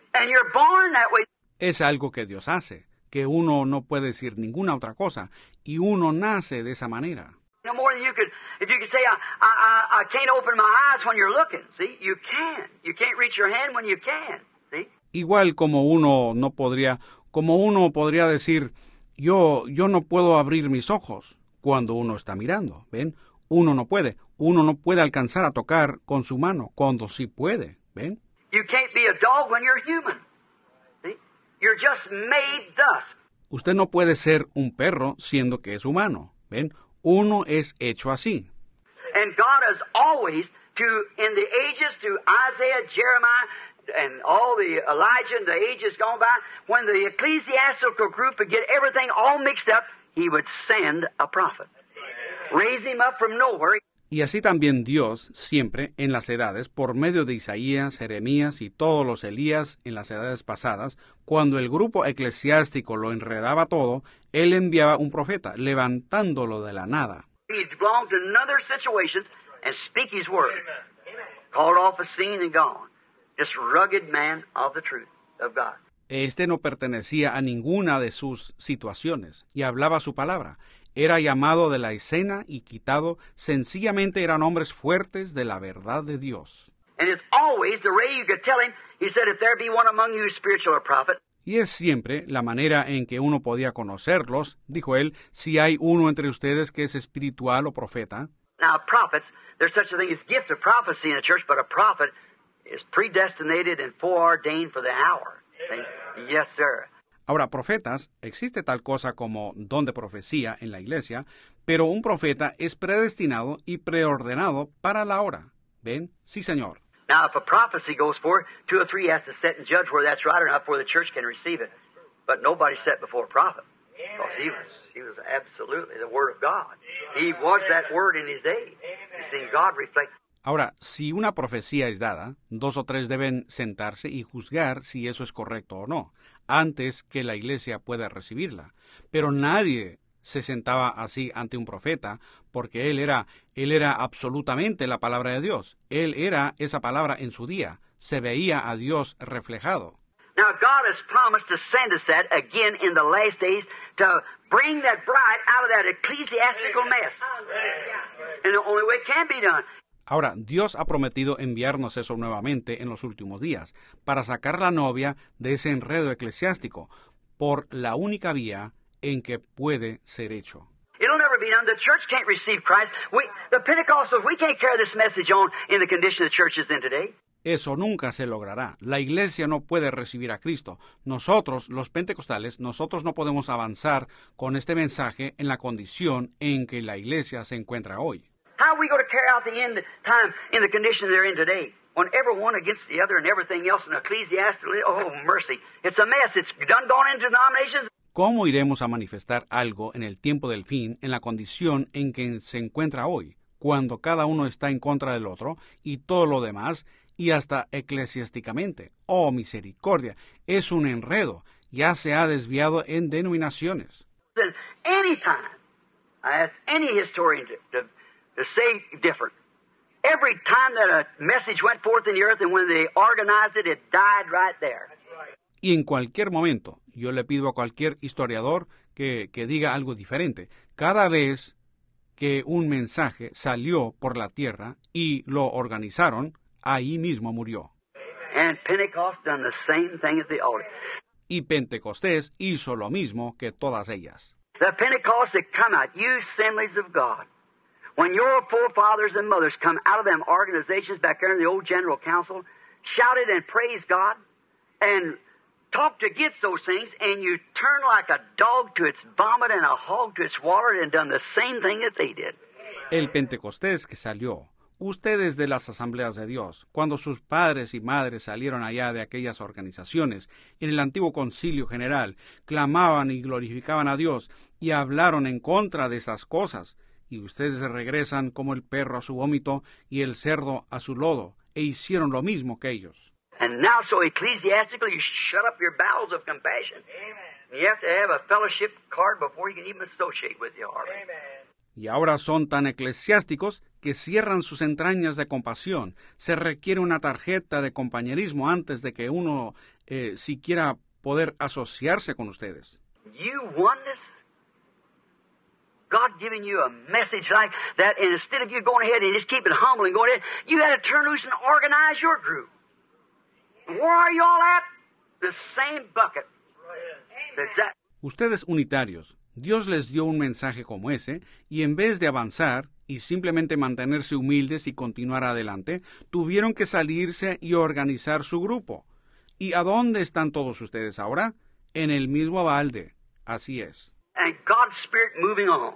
Es algo que Dios hace, que uno no puede decir ninguna otra cosa, y uno nace de esa manera. No more than you could, if you could say, I, I, I, I can't open my eyes when you're looking. See, you can. You can't reach your hand when you can. See? Igual como uno no podría, como uno podría decir, yo, yo no puedo abrir mis ojos cuando uno está mirando, ¿ven? Uno no puede, uno no puede alcanzar a tocar con su mano cuando sí puede, ¿ven? You can't be a dog when you're human. See? You're just made thus. Usted no puede ser un perro siendo que es humano, ¿ven? Uno es hecho así. And God has always, to in the ages, to Isaiah, Jeremiah, and all the Elijah and the ages gone by, when the ecclesiastical group would get everything all mixed up, he would send a prophet. Raise him up from nowhere. Y así también Dios, siempre en las edades, por medio de Isaías, Jeremías y todos los Elías en las edades pasadas, cuando el grupo eclesiástico lo enredaba todo, él enviaba un profeta, levantándolo de la nada. Este no pertenecía a ninguna de sus situaciones y hablaba su palabra. Era llamado de la escena y quitado, sencillamente eran hombres fuertes de la verdad de Dios. And it's always the way you could tell him, he said, if there be one among you spiritual or prophet, Y es siempre la manera en que uno podía conocerlos, dijo él, si hay uno entre ustedes que es espiritual o profeta. Now, prophets, there's such a thing as gift of prophecy in the church, but a prophet is predestinated and foreordained for the hour. Yes, sir. Ahora, profetas, existe tal cosa como don de profecía en la iglesia, pero un profeta es predestinado y preordenado para la hora. ¿Ven? Sí, señor. Now, if a prophecy goes forth, two or three has to sit and judge whether that's right or not before the church can receive it. But nobody sat before a prophet. Because he was, he was absolutely the Word of God. He was that Word in his day. You see, God reflects. Ahora, si una profecía es dada, dos o tres deben sentarse y juzgar si eso es correcto o no, antes que la iglesia pueda recibirla. Pero nadie se sentaba así ante un profeta, porque él era, él era absolutamente la palabra de Dios. Él era esa palabra en su día. Se veía a Dios reflejado. Now, God has promised to send us that again in the last days to bring that bride out of that ecclesiastical mess. And the only way it can be done. Ahora, Dios ha prometido enviarnos eso nuevamente en los últimos días, para sacar la novia de ese enredo eclesiástico, por la única vía en que puede ser hecho. It'll never be done. The church can't receive Christ. We, the Pentecostals, we can't carry this message on in the condition the church is in today. Eso nunca se logrará. La iglesia no puede recibir a Cristo. Nosotros, los pentecostales, nosotros no podemos avanzar con este mensaje en la condición en que la iglesia se encuentra hoy. How are we going to carry out the end time in the condition they're in today? When everyone against the other and everything else and ecclesiastically, oh mercy. It's a mess. It's done gone into denominations. ¿Cómo iremos a manifestar algo en el tiempo del fin en la condición en que se encuentra hoy, cuando cada uno está en contra del otro y todo lo demás y hasta eclesiásticamente. Oh, misericordia, es un enredo, ya se ha desviado en denominaciones. Any time, I ask any historian to, to, to say different. Every time that a message went forth in the earth and when they organized it, it died right there. Y en cualquier momento, yo le pido a cualquier historiador que, que diga algo diferente. Cada vez que un mensaje salió por la tierra y lo organizaron, ahí mismo murió. And Pentecost done the same thing at the altar. Y Pentecostés hizo lo mismo que todas ellas. The Pentecost that come out, you assemblies of God. When your forefathers and mothers come out of them organizations back there in the old General Council, shouted and praised God, and talked against those things, and you turn like a dog to its vomit and a hog to its water, and done the same thing that they did. El Pentecostés que salió ustedes de las asambleas de Dios, cuando sus padres y madres salieron allá de aquellas organizaciones, en el antiguo concilio general, clamaban y glorificaban a Dios y hablaron en contra de esas cosas, y ustedes regresan como el perro a su vómito y el cerdo a su lodo, e hicieron lo mismo que ellos. And now, so ecclesiastically, you shut up your bowels of compassion. Amen. You have to have a fellowship card before you can even associate with you, Harvey. Amen y ahora son tan eclesiásticos que cierran sus entrañas de compasión. Se requiere una tarjeta de compañerismo antes de que uno eh, siquiera poder asociarse con ustedes. You oneness? God giving you a message like that, and instead of you going ahead and just keep it humble and going ahead, you had to turn loose and organize your group. Where are you all at? The same bucket. Ustedes unitarios, Dios les dio un mensaje como ese, y en vez de avanzar y simplemente mantenerse humildes y continuar adelante, tuvieron que salirse y organizar su grupo. ¿Y a dónde están todos ustedes ahora? En el mismo balde. Así es. And God's Spirit moving on.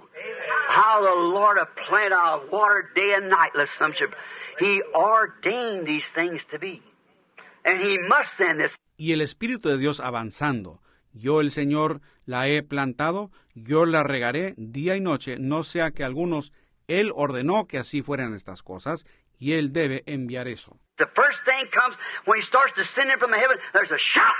How the Lord planted our water day and night, He ordained these things to be. And He must send this. Y el Espíritu de Dios avanzando yo el Señor la he plantado, yo la regaré día y noche, no sea que algunos, Él ordenó que así fueran estas cosas, y Él debe enviar eso. The first thing comes when He starts descending from the heaven, there's a shout.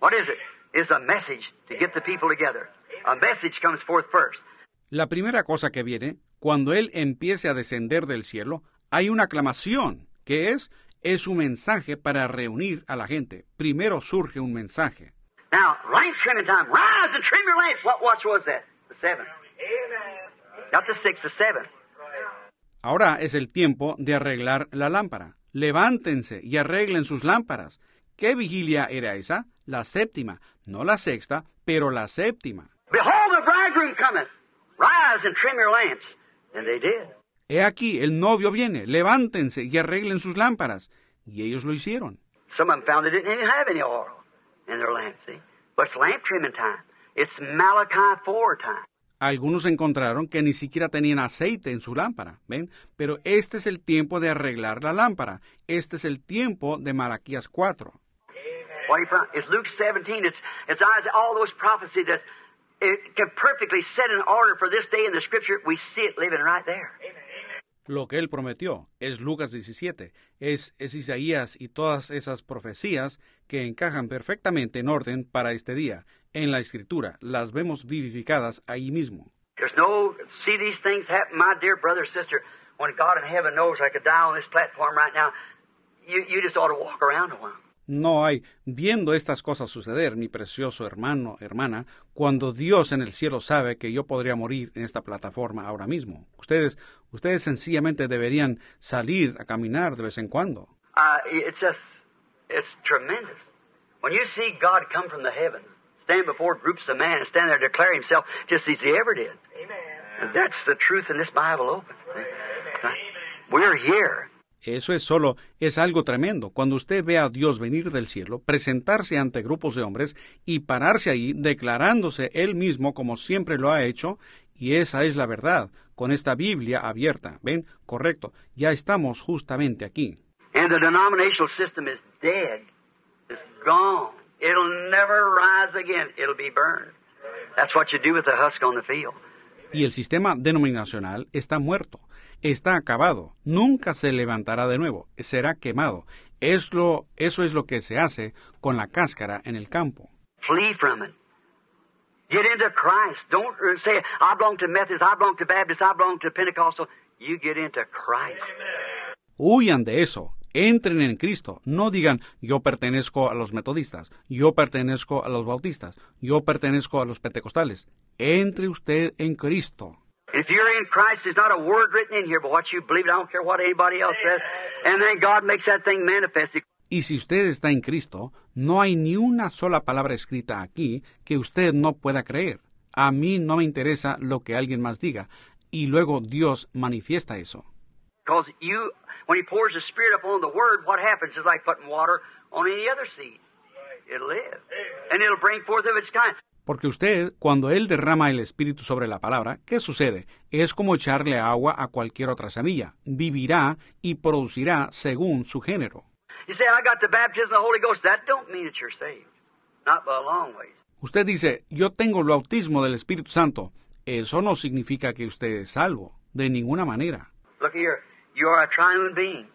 What is it? It's a message to get the people together. A message comes forth first. La primera cosa que viene, cuando Él empiece a descender del cielo, hay una aclamación, que es, es un mensaje para reunir a la gente. Primero surge un mensaje. Now, lamp trimming time. Rise and trim your lamps. What watch was that? The seven. Not the six, the seven. Ahora es el tiempo de arreglar la lámpara. Levántense y arreglen sus lámparas. ¿Qué vigilia era esa? La séptima, no la sexta, pero la séptima. Behold, the bridegroom cometh. Rise and trim your lamps. And they did. He aquí, el novio viene. Levántense y arreglen sus lámparas. Y ellos lo hicieron. Some of them found they didn't even have any oil in their lamp, see? But it's lamp trimming time. It's Malachi 4 time. Algunos encontraron que ni siquiera tenían aceite en su lámpara, ¿ven? Pero este es el tiempo de arreglar la lámpara. Este es el tiempo de Malaquías 4. What you found? It's Luke 17. It's, it's all those prophecies that it can perfectly set in order for this day in the Scripture. We see it living right there. Lo que él prometió es Lucas 17, es, es Isaías y todas esas profecías que encajan perfectamente en orden para este día. En la Escritura las vemos vivificadas ahí mismo. There's no, see these things happen, my dear brother or sister, when God in heaven knows I could die on this platform right now, you, you just ought to walk around a while. No hay, viendo estas cosas suceder, mi precioso hermano, hermana, cuando Dios en el cielo sabe que yo podría morir en esta plataforma ahora mismo. Ustedes, ustedes sencillamente deberían salir a caminar de vez en cuando. Uh, it's just, it's tremendous. When you see God come from the heavens, stand before groups of men and stand there and declare himself just as he ever did. And that's the truth in this Bible open. We're here. Eso es solo, es algo tremendo. Cuando usted ve a Dios venir del cielo, presentarse ante grupos de hombres y pararse ahí declarándose él mismo como siempre lo ha hecho, y esa es la verdad, con esta Biblia abierta. ¿Ven? Correcto. Ya estamos justamente aquí. And the denominational system is dead. It's gone. It'll never rise again. It'll be burned. That's what you do with the husk on the field. Y el sistema denominacional está muerto, está acabado, nunca se levantará de nuevo, será quemado. Es lo, eso es lo que se hace con la cáscara en el campo. Flee from it. Get into Christ. Don't uh, say, I belong to Methodist, I belong to Baptist, I belong to Pentecostal. You get into Christ. Huyan de eso, entren en Cristo. No digan yo pertenezco a los metodistas, yo pertenezco a los bautistas, yo pertenezco a los pentecostales. Entre usted en Cristo. If you're in Christ, there's not a word written in here but what you believe. I don't care what anybody else says. And then God makes that thing manifest. Y si usted está en Cristo, no hay ni una sola palabra escrita aquí que usted no pueda creer. A mí no me interesa lo que alguien más diga. Y luego Dios manifiesta eso. Because you, when He pours the Spirit upon the Word, what happens is like putting water on any other seed. It'll live. And it'll bring forth of its kind. Porque usted, cuando Él derrama el Espíritu sobre la palabra, ¿qué sucede? Es como echarle agua a cualquier otra semilla. Vivirá y producirá según su género. You say, I got the baptism of the Holy Ghost. That don't mean that you're saved. Not by a long ways. Usted dice, yo tengo el bautismo del Espíritu Santo. Eso no significa que usted es salvo, de ninguna manera. Look here. You are a triune being.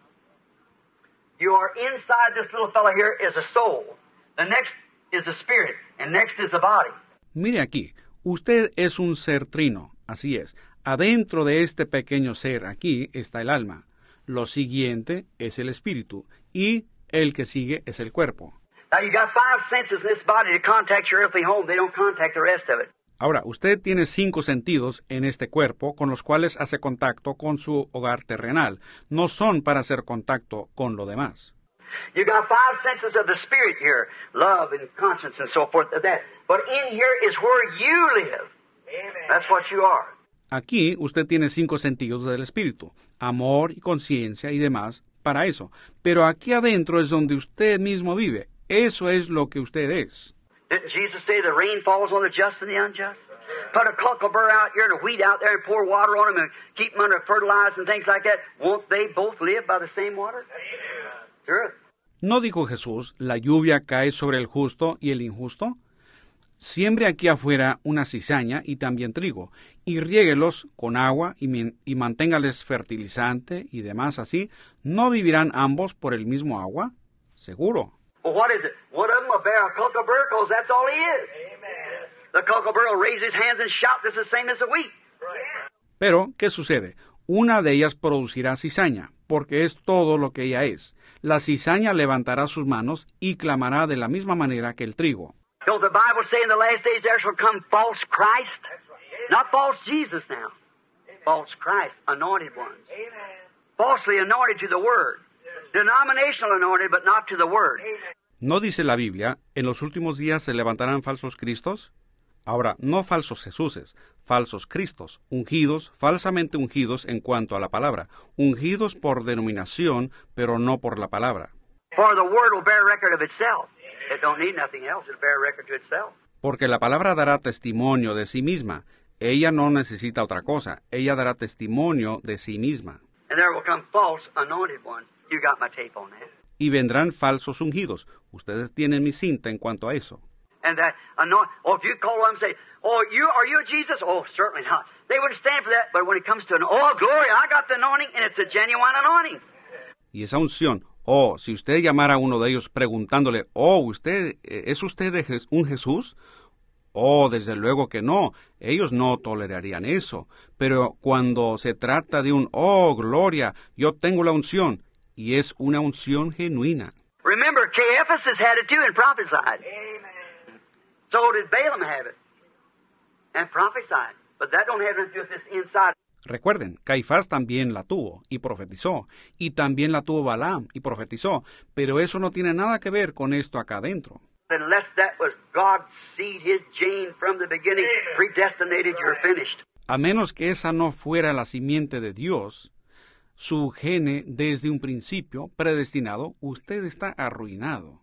You are inside this little fellow here is a soul. The next is a spirit. And next is the body. Mire aquí, usted es un ser trino, así es. Adentro de este pequeño ser aquí está el alma. Lo siguiente es el espíritu y el que sigue es el cuerpo. Now you got five senses in this body to contact your earthly home. They don't contact the rest of it. Ahora, usted tiene cinco sentidos en este cuerpo con los cuales hace contacto con su hogar terrenal. No son para hacer contacto con lo demás. You got five senses of the spirit here, love and conscience and so forth. That, but in here is where you live. That's what you are. Aquí usted tiene cinco sentidos del espíritu, amor y conciencia y demás para eso. Pero aquí adentro es donde usted mismo vive. Eso es lo que usted es. Didn't Jesus say the rain falls on the just and the unjust? Put a cucumber out here and a wheat out there and pour water on them and keep them under fertilize and things like that. Won't they both live by the same water? Sure. ¿No dijo Jesús, la lluvia cae sobre el justo y el injusto? Siembre aquí afuera una cizaña y también trigo, y riéguelos con agua y, y manténgales fertilizante y demás así. ¿No vivirán ambos por el mismo agua? Seguro. Well, what is it? One of them will bear a cucumber because that's all he is. The cucumber will raise his hands and shout just the same as the wheat. Pero, ¿qué sucede? Una de ellas producirá cizaña, porque es todo lo que ella es. La cizaña levantará sus manos y clamará de la misma manera que el trigo. ¿No dice la Biblia, en los últimos días se levantarán falsos cristos? Ahora, no falsos Jesuses, falsos Cristos, ungidos, falsamente ungidos en cuanto a la palabra, ungidos por denominación, pero no por la palabra. Porque la palabra dará testimonio de sí misma. Ella no necesita otra cosa. Ella dará testimonio de sí misma. Y vendrán falsos ungidos. Ustedes tienen mi cinta en cuanto a eso. And that anoint, oh, if you call them and say, oh, you, are you Jesus? Oh, certainly not. They wouldn't stand for that, but when it comes to an, oh, glory, I got the anointing, and it's a genuine anointing. Y esa unción, oh, si usted llamara a uno de ellos preguntándole, oh, usted, eh, ¿es usted un Jesús? Oh, desde luego que no, ellos no tolerarían eso. Pero cuando se trata de un, oh, gloria, yo tengo la unción, y es una unción genuina. Remember, Ephesus had it too and prophesied. Recuerden, Caifás también la tuvo y profetizó, y también la tuvo Balaam y profetizó, pero eso no tiene nada que ver con esto acá adentro. Unless that was God's seed, his gene from the beginning, predestinated, you're finished. A menos que esa no fuera la simiente de Dios, su gene desde un principio predestinado, usted está arruinado.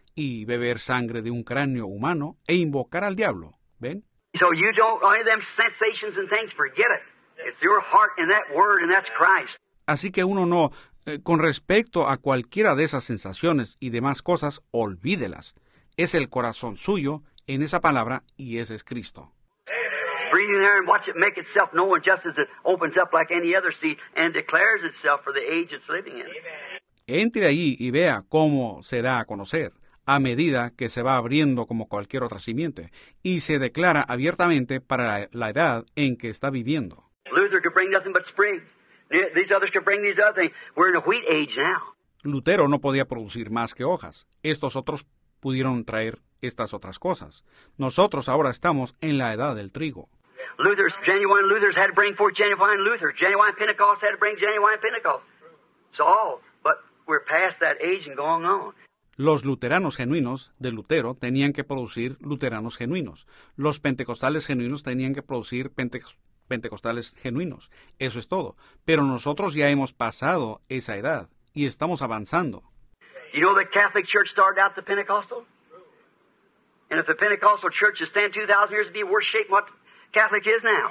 y beber sangre de un cráneo humano e invocar al diablo. ¿Ven? Así que uno no, eh, con respecto a cualquiera de esas sensaciones y demás cosas, olvídelas. Es el corazón suyo en esa palabra y ese es Cristo. breathe there and watch it make itself known just as it opens up like any other seed and declares itself for the age it's living in. Entre ahí y vea cómo se da a conocer a medida que se va abriendo como cualquier otra simiente y se declara abiertamente para la edad en que está viviendo. Luther could bring nothing but sprigs. These others could bring these other things. We're in a wheat age now. Lutero no podía producir más que hojas. Estos otros pudieron traer estas otras cosas. Nosotros ahora estamos en la edad del trigo. Luther's genuine Luthers had to bring forth genuine Luther. Genuine Pentecost had to bring genuine Pentecost. So all, but we're past that age and going on. Los luteranos genuinos de Lutero tenían que producir luteranos genuinos. Los pentecostales genuinos tenían que producir pente pentecostales genuinos. Eso es todo. Pero nosotros ya hemos pasado esa edad y estamos avanzando. You know the Catholic Church started out the Pentecostal? And if the Pentecostal church has stand 2,000 years to be worse shape what Catholic is now.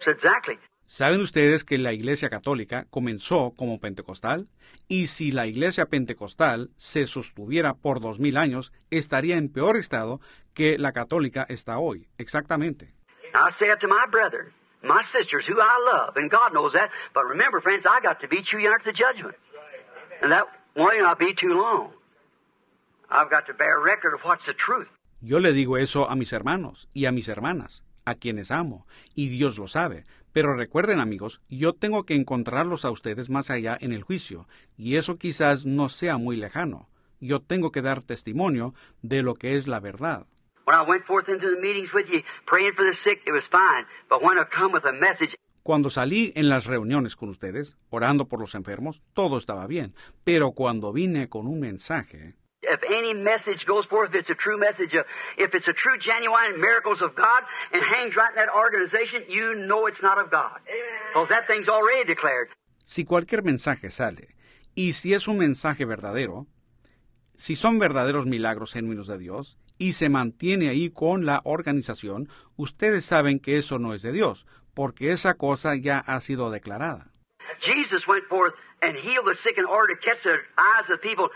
So exactly. ¿Saben ustedes que la Iglesia Católica comenzó como pentecostal? Y si la Iglesia Pentecostal se sostuviera por dos mil años, estaría en peor estado que la católica está hoy. Exactamente. I say it to my brethren, my sisters, who I love, and God knows that. But remember, friends, I got to be too young to the judgment. And that won't not be too long. I've got to bear record of what's the truth. Yo le digo eso a mis hermanos y a mis hermanas a quienes amo, y Dios lo sabe. Pero recuerden amigos, yo tengo que encontrarlos a ustedes más allá en el juicio, y eso quizás no sea muy lejano. Yo tengo que dar testimonio de lo que es la verdad. Cuando salí en las reuniones con ustedes, orando por los enfermos, todo estaba bien, pero cuando vine con un mensaje, if any message goes forth, if it's a true message, of, if it's a true, genuine miracles of God and hangs right in that organization, you know it's not of God. Because that thing's already declared. Si cualquier mensaje sale, y si es un mensaje verdadero, si son verdaderos milagros genuinos de Dios, y se mantiene ahí con la organización, ustedes saben que eso no es de Dios, porque esa cosa ya ha sido declarada. Jesus went forth and healed the sick in order to catch the eyes of people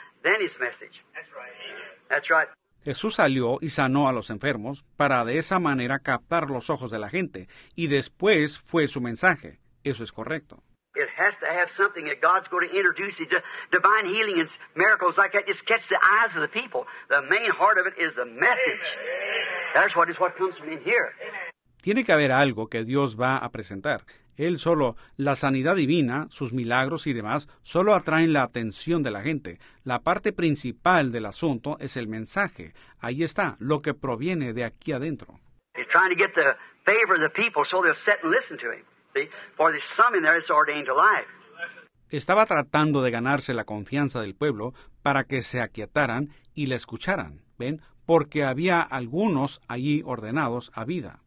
Jesús salió y sanó a los enfermos para de esa manera captar los ojos de la gente y después fue su mensaje. Eso es correcto. Tiene que haber algo que Dios va a presentar. Él solo, la sanidad divina, sus milagros y demás, solo atraen la atención de la gente. La parte principal del asunto es el mensaje. Ahí está, lo que proviene de aquí adentro. Estaba tratando de ganarse la confianza del pueblo para que se aquietaran y le escucharan, ¿ven? Porque había algunos allí ordenados a vida.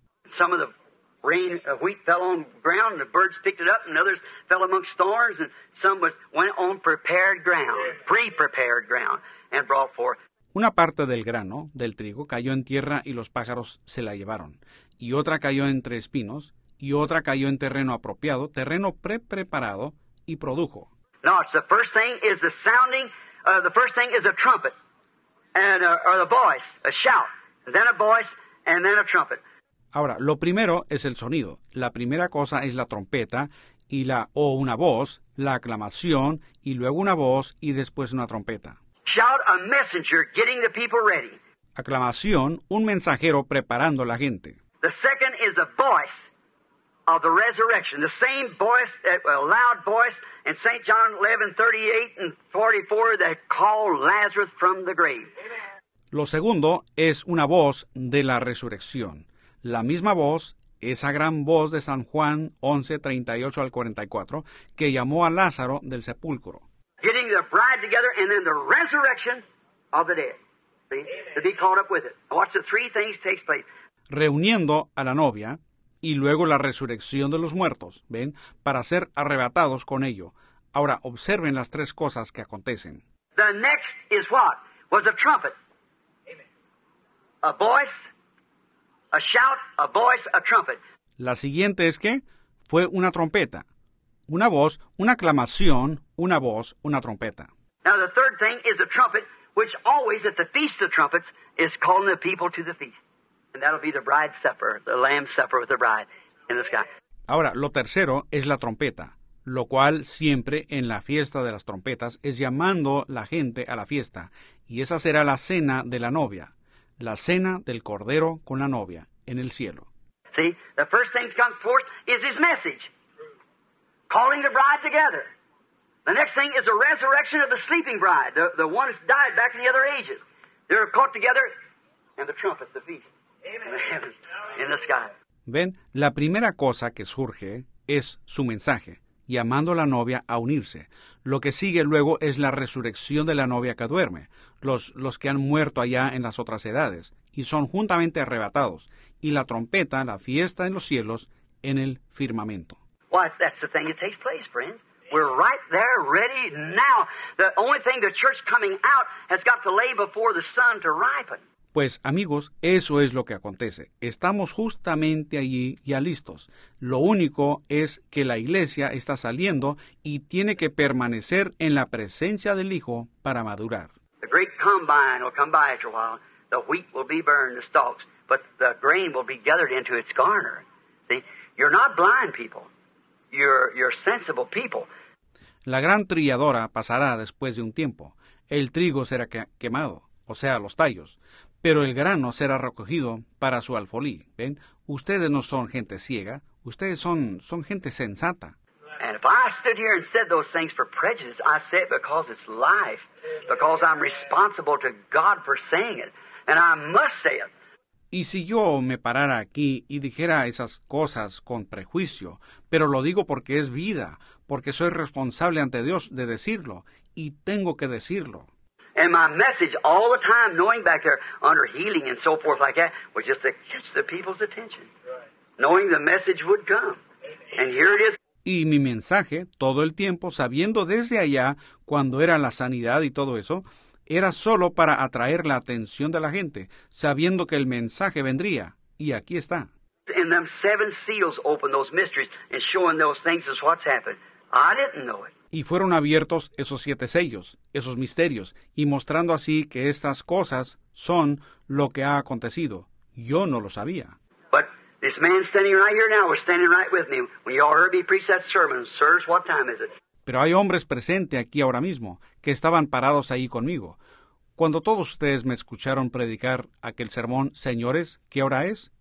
Rain, uh, wheat fell on ground, and the birds picked it up, and others fell amongst thorns, and some was went on prepared ground, pre-prepared ground, and brought forth. Una parte del grano, del trigo, cayó en tierra y los pájaros se la llevaron, y otra cayó entre espinos, y otra cayó en terreno apropiado, terreno pre-preparado, y produjo. No, it's the first thing is the sounding. Uh, the first thing is a trumpet, and uh, or the voice, a shout, and then a voice, and then a trumpet. Ahora, lo primero es el sonido. La primera cosa es la trompeta y la o una voz, la aclamación y luego una voz y después una trompeta. Shout, a messenger getting the people ready. Aclamación, un mensajero preparando a la gente. The second is the voice of the resurrection. The same voice, a loud voice in St. John 11, 38 and 44 that called Lazarus from the grave. Lo segundo es una voz de la resurrección. La misma voz, esa gran voz de San Juan 11, 38 al 44, que llamó a Lázaro del sepulcro. Getting the bride together and then the resurrection of the dead. See? To be caught up with it. Watch the three things takes place. Reuniendo a la novia y luego la resurrección de los muertos, ¿ven? Para ser arrebatados con ello. Ahora observen las tres cosas que acontecen. The next is what? Was a trumpet. A voice, a shout, a voice, a trumpet. La siguiente es que fue una trompeta, una voz, una aclamación, una voz, una trompeta. Now the third thing is a trumpet, which always at the feast of trumpets is calling the people to the feast. And that'll be the bride's supper, the lamb's supper with the bride in the sky. Ahora, lo tercero es la trompeta, lo cual siempre en la fiesta de las trompetas es llamando la gente a la fiesta, y esa será la cena de la novia, la cena del cordero con la novia en el cielo. See, the first thing that comes forth is his message, calling the bride together. The next thing is the resurrection of the sleeping bride, the, the one that's died back in the other ages. They're caught together, and the trumpet, the feast, *laughs* in the heavens, in the sky. Ven, la primera cosa que surge es su mensaje, llamando a la novia a unirse. Lo que sigue luego es la resurrección de la novia que duerme, los, los que han muerto allá en las otras edades, y son juntamente arrebatados, y la trompeta, la fiesta en los cielos, en el firmamento. Why, that's the thing that takes place, friends. We're right there, ready now. The only thing the church coming out has got to lay before the sun to ripen. Pues amigos, eso es lo que acontece. Estamos justamente allí ya listos. Lo único es que la iglesia está saliendo y tiene que permanecer en la presencia del Hijo para madurar. The great combine will come by after a while. The wheat will be burned, the stalks, but the grain will be gathered into its garner. See, you're not blind people. You're, you're sensible people. La gran trilladora pasará después de un tiempo. El trigo será que- quemado, o sea, los tallos, pero el grano será recogido para su alfolí. ¿Ven? Ustedes no son gente ciega, ustedes son, son gente sensata. And if I stood here and said those things for prejudice, I say it because it's life, because I'm responsible to God for saying it, and I must say it. Y si yo me parara aquí y dijera esas cosas con prejuicio, pero lo digo porque es vida, porque soy responsable ante Dios de decirlo, y tengo que decirlo. And my message all the time, knowing back there under healing and so forth like that, was just to catch the people's attention, knowing the message would come. And here it is. Y mi mensaje, todo el tiempo, sabiendo desde allá, cuando era la sanidad y todo eso, era solo para atraer la atención de la gente, sabiendo que el mensaje vendría. Y aquí está. And them seven seals open those mysteries and showing those things is what's happened. I didn't know it. Y fueron abiertos esos siete sellos, esos misterios, y mostrando así que estas cosas son lo que ha acontecido. Yo no lo sabía. But this man standing right here now was standing right with me when you all heard me preach that sermon. Sirs, what time is it? Pero hay hombres presentes aquí ahora mismo, que estaban parados ahí conmigo. Cuando todos ustedes me escucharon predicar aquel sermón, señores, ¿qué hora es?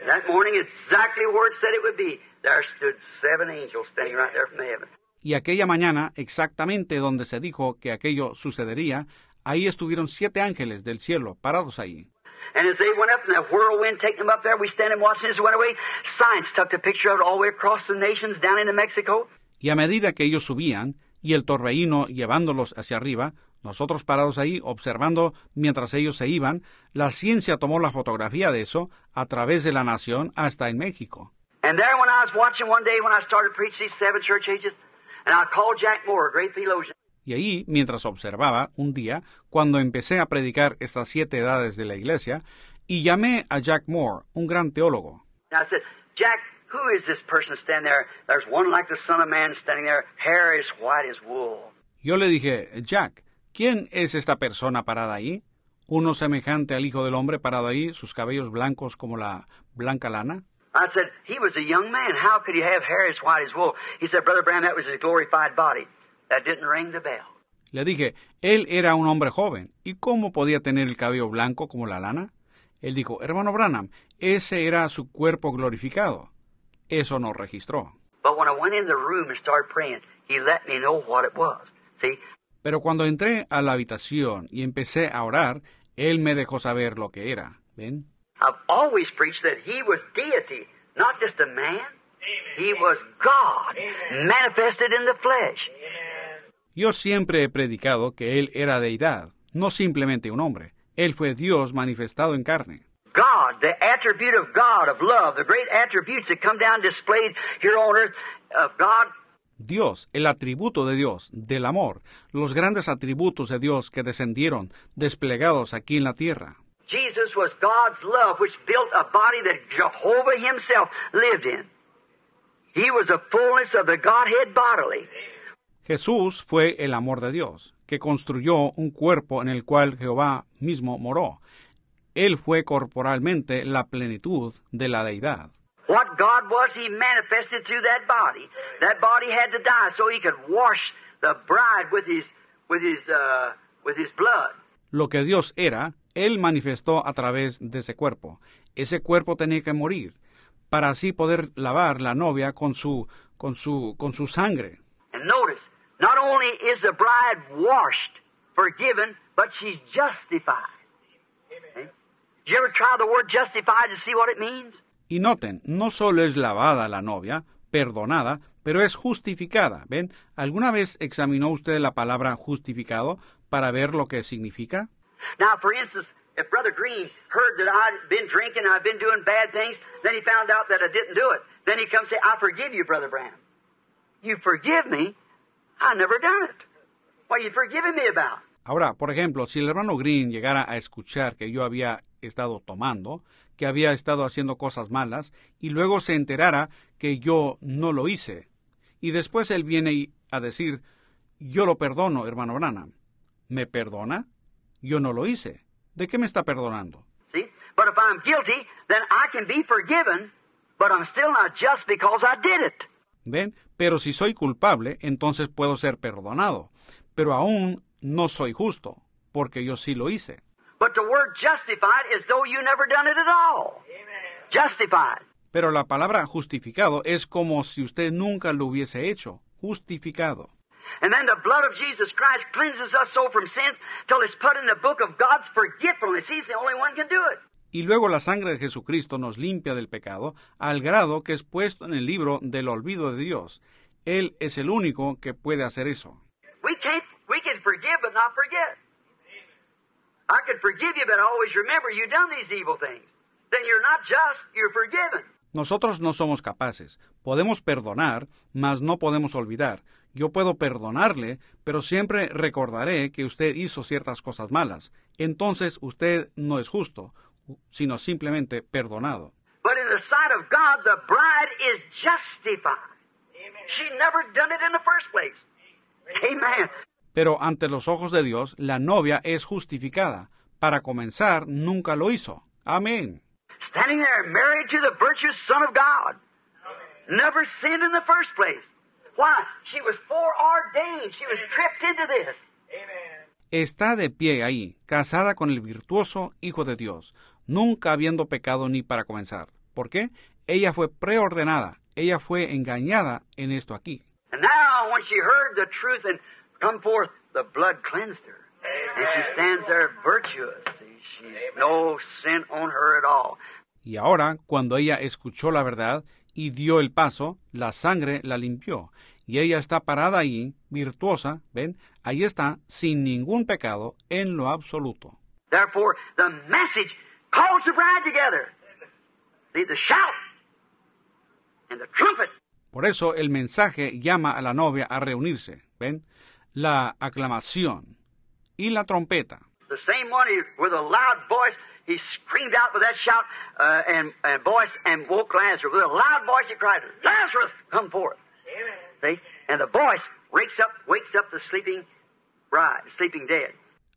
And that morning, exactly where it said it would be, there stood seven angels standing right there from the heaven. Y aquella mañana, exactamente donde se dijo que aquello sucedería, ahí estuvieron siete ángeles del cielo parados ahí. And as they went up in that whirlwind, taking them up there, we standing watching as they went away. Science tucked a picture of it all the way across the nations down into Mexico. Y a medida que ellos subían, y el torbellino llevándolos hacia arriba, nosotros parados ahí observando mientras ellos se iban, la ciencia tomó la fotografía de eso a través de la nación hasta en México. And And there, when I was watching one day when I started preaching these seven church ages, and I called Jack Moore, a great theologian. Y ahí, mientras observaba, un día, cuando empecé a predicar estas siete edades de la iglesia, y llamé a Jack Moore, un gran teólogo. Said, Jack, who is this person standing there? There's one like the Son of Man standing there, hair as white as wool. Yo le dije, Jack, ¿quién es esta persona parada ahí? Uno semejante al Hijo del Hombre parado ahí, sus cabellos blancos como la blanca lana. I said, he was a young man. How could he have hair as white as wool? He said, Brother Branham, that was his glorified body. That didn't ring the bell. Le dije, él era un hombre joven, ¿y cómo podía tener el cabello blanco como la lana? Él dijo, hermano Branham, ese era su cuerpo glorificado. Eso no registró. But when I went in the room and started praying, he let me know what it was. See? Pero cuando entré a la habitación y empecé a orar, él me dejó saber lo que era. ¿Ven? I've always preached that he was deity, not just a man. He was God, manifested in the flesh. Yo siempre he predicado que él era deidad, no simplemente un hombre. Él fue Dios manifestado en carne. God, the attribute of God, of love, the great attributes that come down displayed here on earth of God. Dios, el atributo de Dios, del amor, los grandes atributos de Dios que descendieron, desplegados aquí en la tierra. Jesus was God's love, which built a body that Jehovah himself lived in. He was the fullness of the Godhead bodily. Jesús fue el amor de Dios, que construyó un cuerpo en el cual Jehová mismo moró. Él fue corporalmente la plenitud de la deidad. What God was, He manifested through that body. That body had to die so He could wash the bride with His, with His, uh, with His blood. Lo que Dios era, Él manifestó a través de ese cuerpo. Ese cuerpo tenía que morir para así poder lavar la novia con su, con su, con su sangre. And notice, not only is the bride washed, forgiven, but she's justified. Okay? Did you ever try the word justified to see what it means? Y noten, no solo es lavada la novia, perdonada, pero es justificada. ¿Ven? ¿Alguna vez examinó usted la palabra justificado para ver lo que significa? Now, for instance, if Brother Green heard that I'd been drinking, I'd been doing bad things, then he found out that I didn't do it. Then he comes say, I forgive you, Brother Branham. You forgive me? I never done it. What are you forgiving me about? Ahora, por ejemplo, si el hermano Green llegara a escuchar que yo había estado tomando, que había estado haciendo cosas malas, y luego se enterara que yo no lo hice, y después él viene a decir, yo lo perdono, hermano Branham. ¿Me perdona? Yo no lo hice. ¿De qué me está perdonando? See? But if I'm guilty, then I can be forgiven, but I'm still not just because I did it. ¿Ven? Pero si soy culpable, entonces puedo ser perdonado. Pero aún no soy justo, porque yo sí lo hice. But the word justified is though you never done it at all. Justified. Pero la palabra justificado es como si usted nunca lo hubiese hecho. Justificado. And then the blood of Jesus Christ cleanses us so from sins till it's put in the book of God's forgetfulness. He's the only one can do it. Y luego la sangre de Jesucristo nos limpia del pecado, al grado que es puesto en el libro del olvido de Dios. Él es el único que puede hacer eso. We can't we can forgive but not forget. I could forgive you, but always remember you done these evil things. Then you're not just, you're forgiven. Nosotros no somos capaces. Podemos perdonar, mas no podemos olvidar. Yo puedo perdonarle, pero siempre recordaré que usted hizo ciertas cosas malas. Entonces usted no es justo, sino simplemente perdonado. But in the sight of God, the bride is justified. She never done it in the first place. Amen. Pero ante los ojos de Dios, la novia es justificada. Para comenzar, nunca lo hizo. Amén. Standing there, married to the virtuous Son of God. Never sinned in the first place. Why? She was foreordained. She was tripped into this. Está de pie ahí, casada con el virtuoso Hijo de Dios, nunca habiendo pecado ni para comenzar. ¿Por qué? Ella fue preordenada, ella fue engañada en esto aquí. And now, when she heard the truth and come forth, the blood cleansed her. And she stands there virtuous. See, She's no sin on her at all. Y ahora, cuando ella escuchó la verdad y dio el paso, la sangre la limpió. Y ella está parada ahí, virtuosa, ven, ahí está, sin ningún pecado en lo absoluto. Therefore, the message calls the bride together. See, the shout. and the trumpet. Por eso el mensaje llama a la novia a reunirse. ¿Ven? La aclamación y la trompeta. The same one he, with a loud voice, he screamed out with that shout uh, and, and voice and woke Lazarus. With a loud voice he cried, Lazarus, come forth. See? And the voice wakes up, wakes up the sleeping bride, sleeping dead.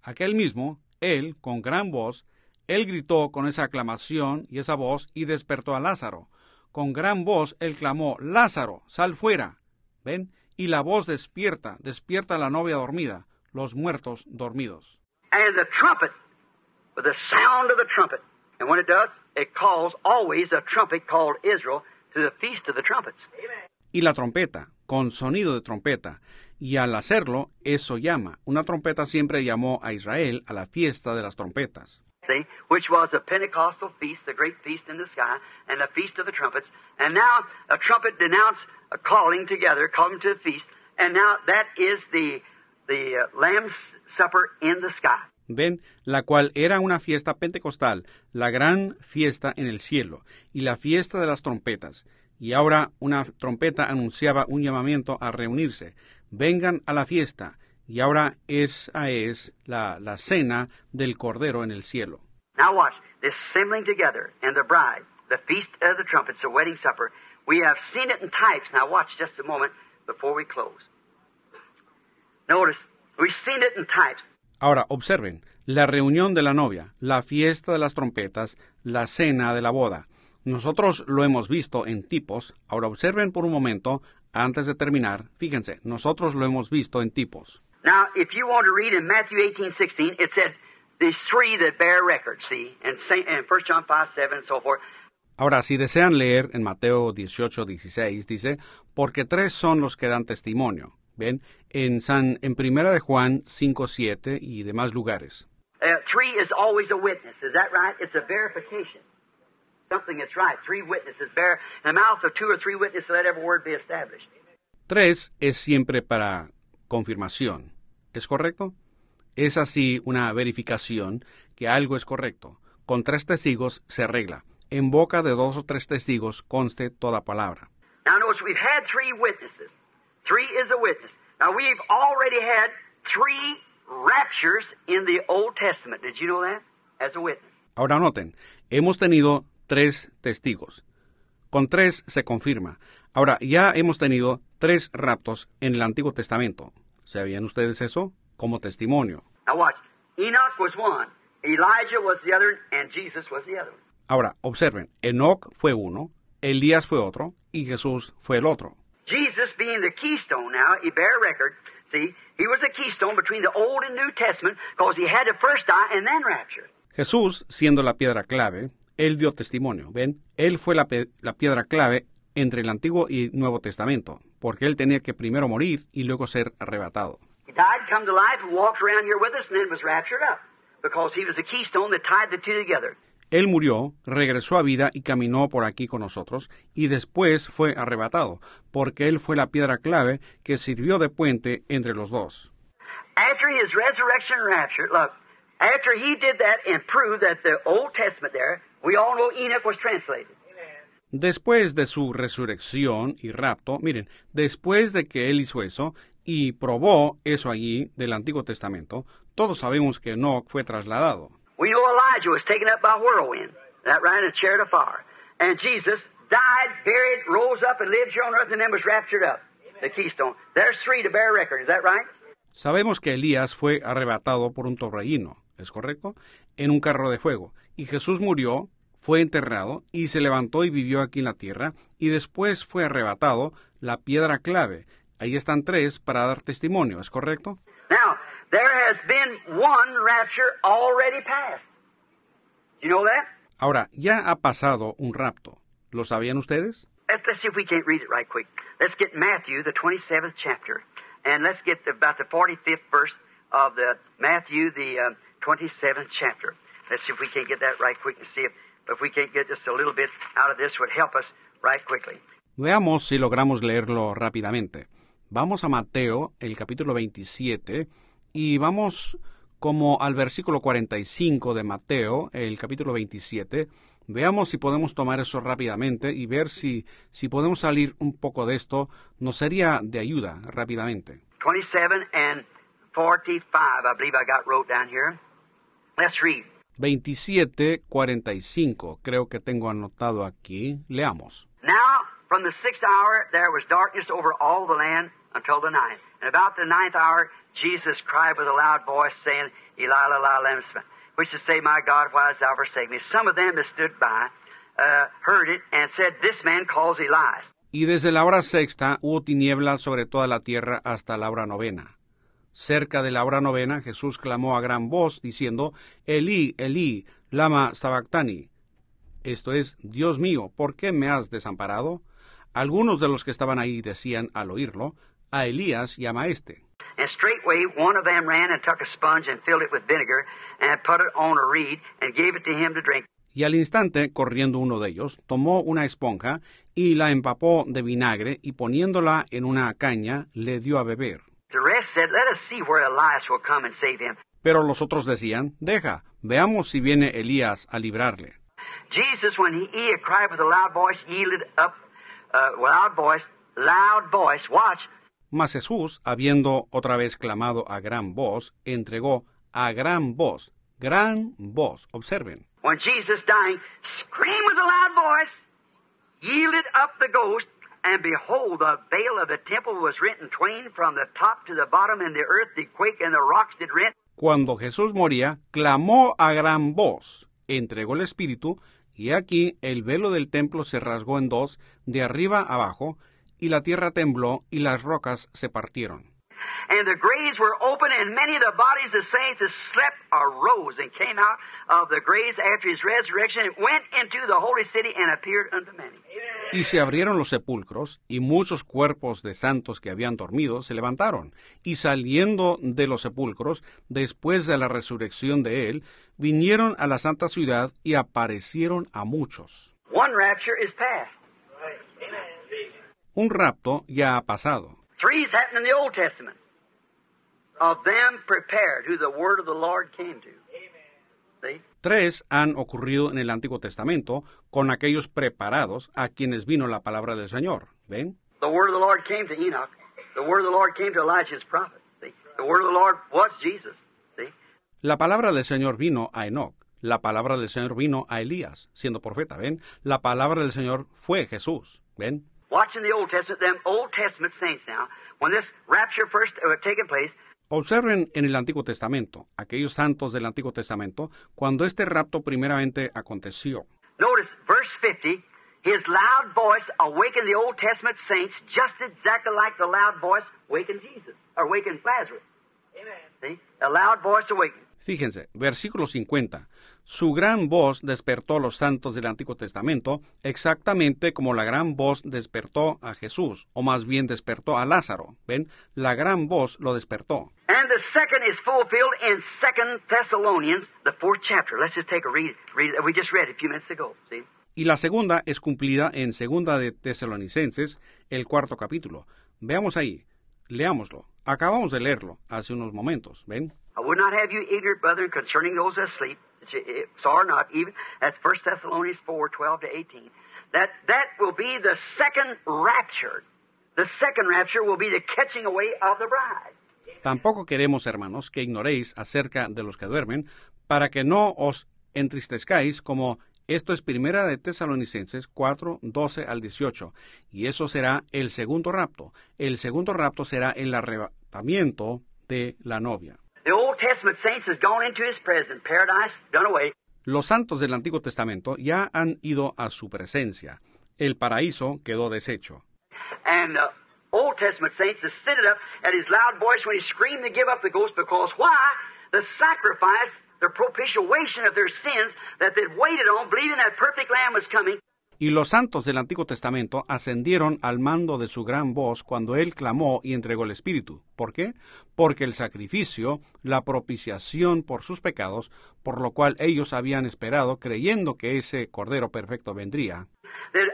Aquel mismo, él, con gran voz, él gritó con esa aclamación y esa voz y despertó a Lázaro. Con gran voz él clamó, Lázaro, sal fuera. ¿Ven? Y la voz despierta, despierta a la novia dormida, los muertos dormidos. And the trumpet, with the sound of the trumpet, and when it does, it calls always a trumpet called Israel to the feast of the trumpets. Y la trompeta, con sonido de trompeta, y al hacerlo, eso llama. Una trompeta siempre llamó a Israel a la fiesta de las trompetas. See, which was a Pentecostal feast, the great feast in the sky, and the feast of the trumpets. And now a trumpet denounced a calling together, come to the feast, and now that is the the uh, Lamb's Supper in the sky. Ven, la cual era una fiesta pentecostal, la gran fiesta en el cielo, y la fiesta de las trompetas. Y ahora una trompeta anunciaba un llamamiento a reunirse. Vengan a la fiesta. Y ahora esa es la, la cena del Cordero en el cielo. Now watch this assembling together and the bride, the feast of the trumpets, the wedding supper. We have seen it in types. Now watch just a moment before we close. Notice we've seen it in types. Ahora, observen, la reunión de la novia, la fiesta de las trompetas, la cena de la boda. Nosotros lo hemos visto en tipos. Ahora observen por un momento, antes de terminar, fíjense, nosotros lo hemos visto en tipos. Now, if you want to read in Matthew 18, 16, it said there's three that bear record, see, and, Saint, and 1 John 5, 7, and so forth. Ahora, si desean leer en Mateo 18, 16, dice, porque tres son los que dan testimonio. ¿Ven? En, San, en Primera de Juan 5, 7 y demás lugares. Uh, three is always a witness. Is that right? It's a verification. Something that's right. Three witnesses bear. In the mouth of two or three witnesses, let every word be established. Tres es siempre para confirmación. ¿Es correcto? Es así una verificación que algo es correcto. Con tres testigos se arregla. En boca de dos o tres testigos conste toda palabra. Now notice we've had three witnesses. Three is a witness. Now we've already had three raptures in the Old Testament. Did you know that? As a witness. Ahora noten, hemos tenido tres testigos. Con tres se confirma. Ahora, ya hemos tenido tres raptos en el Antiguo Testamento. ¿Sabían ustedes eso? Como testimonio. Now watch. Enoch was one. Elijah was the other, and Jesus was the other. Ahora, observen, Enoch fue uno, Elías fue otro y Jesús fue el otro. Jesus being the keystone now, he bear record. See, he was the keystone between the Old and New Testament because he had to first die and then rapture. Jesús, siendo la piedra clave, él dio testimonio. ¿Ven? Él fue la, la piedra clave entre el Antiguo y Nuevo Testamento, porque él tenía que primero morir y luego ser arrebatado. He died, come to life, and walked around here with us, and then was raptured up because he was the keystone that tied the two together. Él murió, regresó a vida y caminó por aquí con nosotros, y después fue arrebatado, porque él fue la piedra clave que sirvió de puente entre los dos. After his resurrection rapture, look, after he did that and proved that the Old Testament there, we all know Enoch was translated. Después de su resurrección y rapto, miren, después de que él hizo eso y probó eso allí del Antiguo Testamento, todos sabemos que Enoch fue trasladado. We know Elijah was taken up by whirlwind, that right, in a chariot of fire. And Jesus died, buried, rose up, and lived here on earth, and then was raptured up. The keystone. There's three to bear record. Is that right? Sabemos que Elías fue arrebatado por un torbellino, ¿es correcto? En un carro de fuego. Y Jesús murió, fue enterrado y se levantó y vivió aquí en la tierra, y después fue arrebatado la piedra clave. Ahí están tres para dar testimonio, ¿es correcto? Now, there has been one rapture already passed. You know that? Ahora, ya ha pasado un rapto. ¿Lo sabían ustedes? Let's, let's see if we can't read it right quick. Let's get Matthew, the 27th chapter, and let's get the, about the 45th verse of the Matthew, the um, 27th chapter. Let's see if we can't get that right quick and see if, if we can't get just a little bit out of this would help us right quickly. Veamos si logramos leerlo rápidamente. Vamos a Mateo, el capítulo 27, y vamos como al versículo 45 de Mateo, el capítulo 27, Veamos si podemos tomar eso rápidamente y ver si, si podemos salir un poco de esto. Nos sería de ayuda rápidamente. 27 and 45, I believe I got wrote down here. Let's read. 27, 45, creo que tengo anotado aquí. Leamos. Now, from the sixth hour, there was darkness over all the land until the ninth. And about the ninth hour, Jesus cried with a loud voice, saying, Eli, Eli, lama which is to say, My God, why hast thou forsaken me? Some of them that stood by uh, heard it and said, This man calls Elias. Y desde la hora sexta hubo tinieblas sobre toda la tierra hasta la hora novena. Cerca de la hora novena, Jesús clamó a gran voz, diciendo, Elí, Elí, lama sabactani. Esto es, Dios mío, ¿por qué me has desamparado? Algunos de los que estaban ahí decían al oírlo, a Elías llama a este. And straightway one of them ran and took a sponge and filled it with vinegar and put it on a reed and gave it to him to drink. Y al instante, corriendo uno de ellos, tomó una esponja y la empapó de vinagre y poniéndola en una caña, le dio a beber. The rest said, Let us see where Elias will come and save him. Pero los otros decían, deja, veamos si viene Elías a librarle. Jesus, when he, he cried with a loud voice, yielded up, uh, loud voice, loud voice, watch, Mas Jesús, habiendo otra vez clamado a gran voz, entregó a gran voz, gran voz, observen. when Jesus dying, screamed with a loud voice, yielded up the ghost, and behold, the veil of the temple was twain from the top to the bottom, and the earth did quake, and the rocks did rent. Cuando Jesús moría, clamó a gran voz, entregó el Espíritu, y aquí el velo del templo se rasgó en dos, de arriba abajo, y la tierra tembló, y las rocas se partieron. And the graves were open, and many of the bodies of saints that slept arose and came out of the graves after his resurrection, and went into the holy city and appeared unto many. Y se abrieron los sepulcros, y muchos cuerpos de santos que habían dormido se levantaron, y saliendo de los sepulcros, después de la resurrección de él, vinieron a la santa ciudad y aparecieron a muchos. One rapture is past. Un rapto ya ha pasado. Three's happened in the Old Testament. Of them prepared, who the word of the Lord came to. See? Tres han ocurrido en el Antiguo Testamento con aquellos preparados a quienes vino la palabra del Señor. ¿Ven? The word of the Lord came to Enoch. The word of the Lord came to prophet. See? The word of the Lord was Jesus. See? La palabra del Señor vino a Enoch. La palabra del Señor vino a Elías, siendo profeta. ¿Ven? La palabra del Señor fue Jesús. ¿Ven? Watching the Old Testament, them Old Testament saints now, when this rapture first uh, taken place, Observen en el Antiguo Testamento, aquellos santos del Antiguo Testamento, cuando este rapto primeramente aconteció. notice verse 50, his loud voice awakened the Old Testament saints just exactly like the loud voice awakened Jesus, or awakened Lazarus. See? A loud voice awakened. Fíjense, versículo 50. Su gran voz despertó a los santos del Antiguo Testamento, exactamente como la gran voz despertó a Jesús, o más bien despertó a Lázaro. ¿Ven? La gran voz lo despertó. And the second is fulfilled in Second Thessalonians, the fourth chapter. Let's just take a read. read we just read a few minutes ago. See? Y la segunda es cumplida en Segunda de Tesalonicenses, el cuarto capítulo. Veamos ahí, leámoslo. Acabamos de leerlo hace unos momentos, ¿ven? I would not have you ignorant, brethren, concerning those that sleep, or not, even that's First Thessalonians four, twelve to eighteen. That that will be the second rapture. The second rapture will be the catching away of the bride. Tampoco queremos, hermanos, que ignoréis acerca de los que duermen, para que no os entristezcáis como esto es primera de Tesalonicenses 4, 12 al 18, y eso será el segundo rapto. El segundo rapto será el arrebatamiento de la novia. The Old Testament saints has gone into his presence, paradise done away. Los santos del Antiguo Testamento ya han ido a su presencia. El paraíso quedó deshecho. And the Old Testament saints ascended up at his loud voice when he screamed to give up the ghost because why? The sacrifice, the propitiation of their sins that they'd waited on, believing that perfect Lamb was coming. Y los santos del Antiguo Testamento ascendieron al mando de su gran voz cuando él clamó y entregó el Espíritu. ¿Por qué? Porque el sacrificio, la propiciación por sus pecados, por lo cual ellos habían esperado creyendo que ese Cordero Perfecto vendría, They'd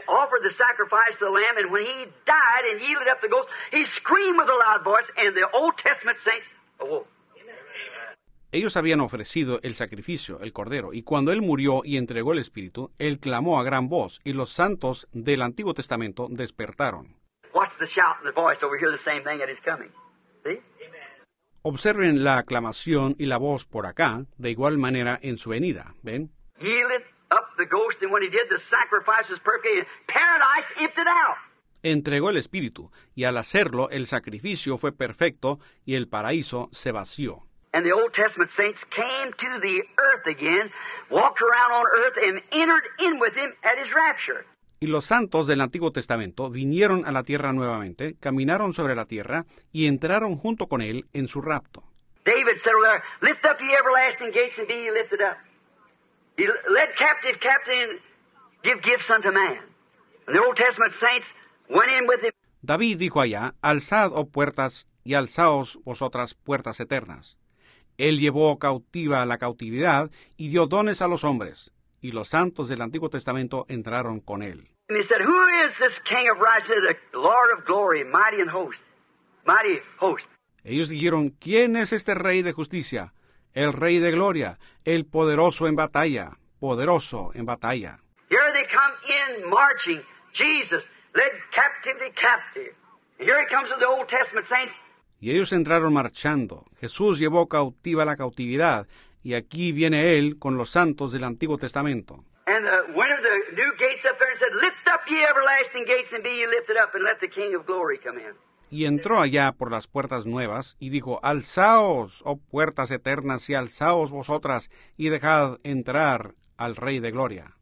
Ellos habían ofrecido el sacrificio, el cordero, y cuando él murió y entregó el espíritu, él clamó a gran voz, y los santos del Antiguo Testamento despertaron. Watch the shout and the voice over here, the same thing at his coming. See? Observen la aclamación y la voz por acá, de igual manera en su venida, ¿ven? Yielded up the ghost, and when he did, the sacrifice was perfect. and Paradise emptied out. Entregó el espíritu, y al hacerlo el sacrificio fue perfecto y el paraíso se vació. And the Old Testament saints came to the earth again, walked around on earth, and entered in with him at his rapture. Y los santos del Antiguo Testamento vinieron a la tierra nuevamente, caminaron sobre la tierra y entraron junto con él en su rapto. David said there, Lift up ye everlasting gates and be ye lifted up. He led captive and give gifts unto man. And the Old Testament saints went in with him. David dijo allá, Alzad, oh puertas, y alzaos vosotras puertas eternas. Él llevó cautiva la cautividad y dio dones a los hombres, y los santos del Antiguo Testamento entraron con él. And he said, Who is this King of righteousness, the Lord of glory, mighty in host? Mighty host. Ellos dijeron, ¿quién es este rey de justicia? El rey de gloria, el poderoso en batalla, poderoso en batalla. Here they come in marching. Jesus led captivity captive. And here he comes with the Old Testament saints. Y ellos entraron marchando. Jesús llevó cautiva la cautividad, y aquí viene él con los santos del Antiguo Testamento. And went of the new gates up there and said, Lift up ye everlasting gates and be ye lifted up and let the King of glory come in. Y entró allá por las puertas nuevas, y dijo, Alzaos, oh puertas eternas, y alzaos vosotras, y dejad entrar al Rey de Gloria.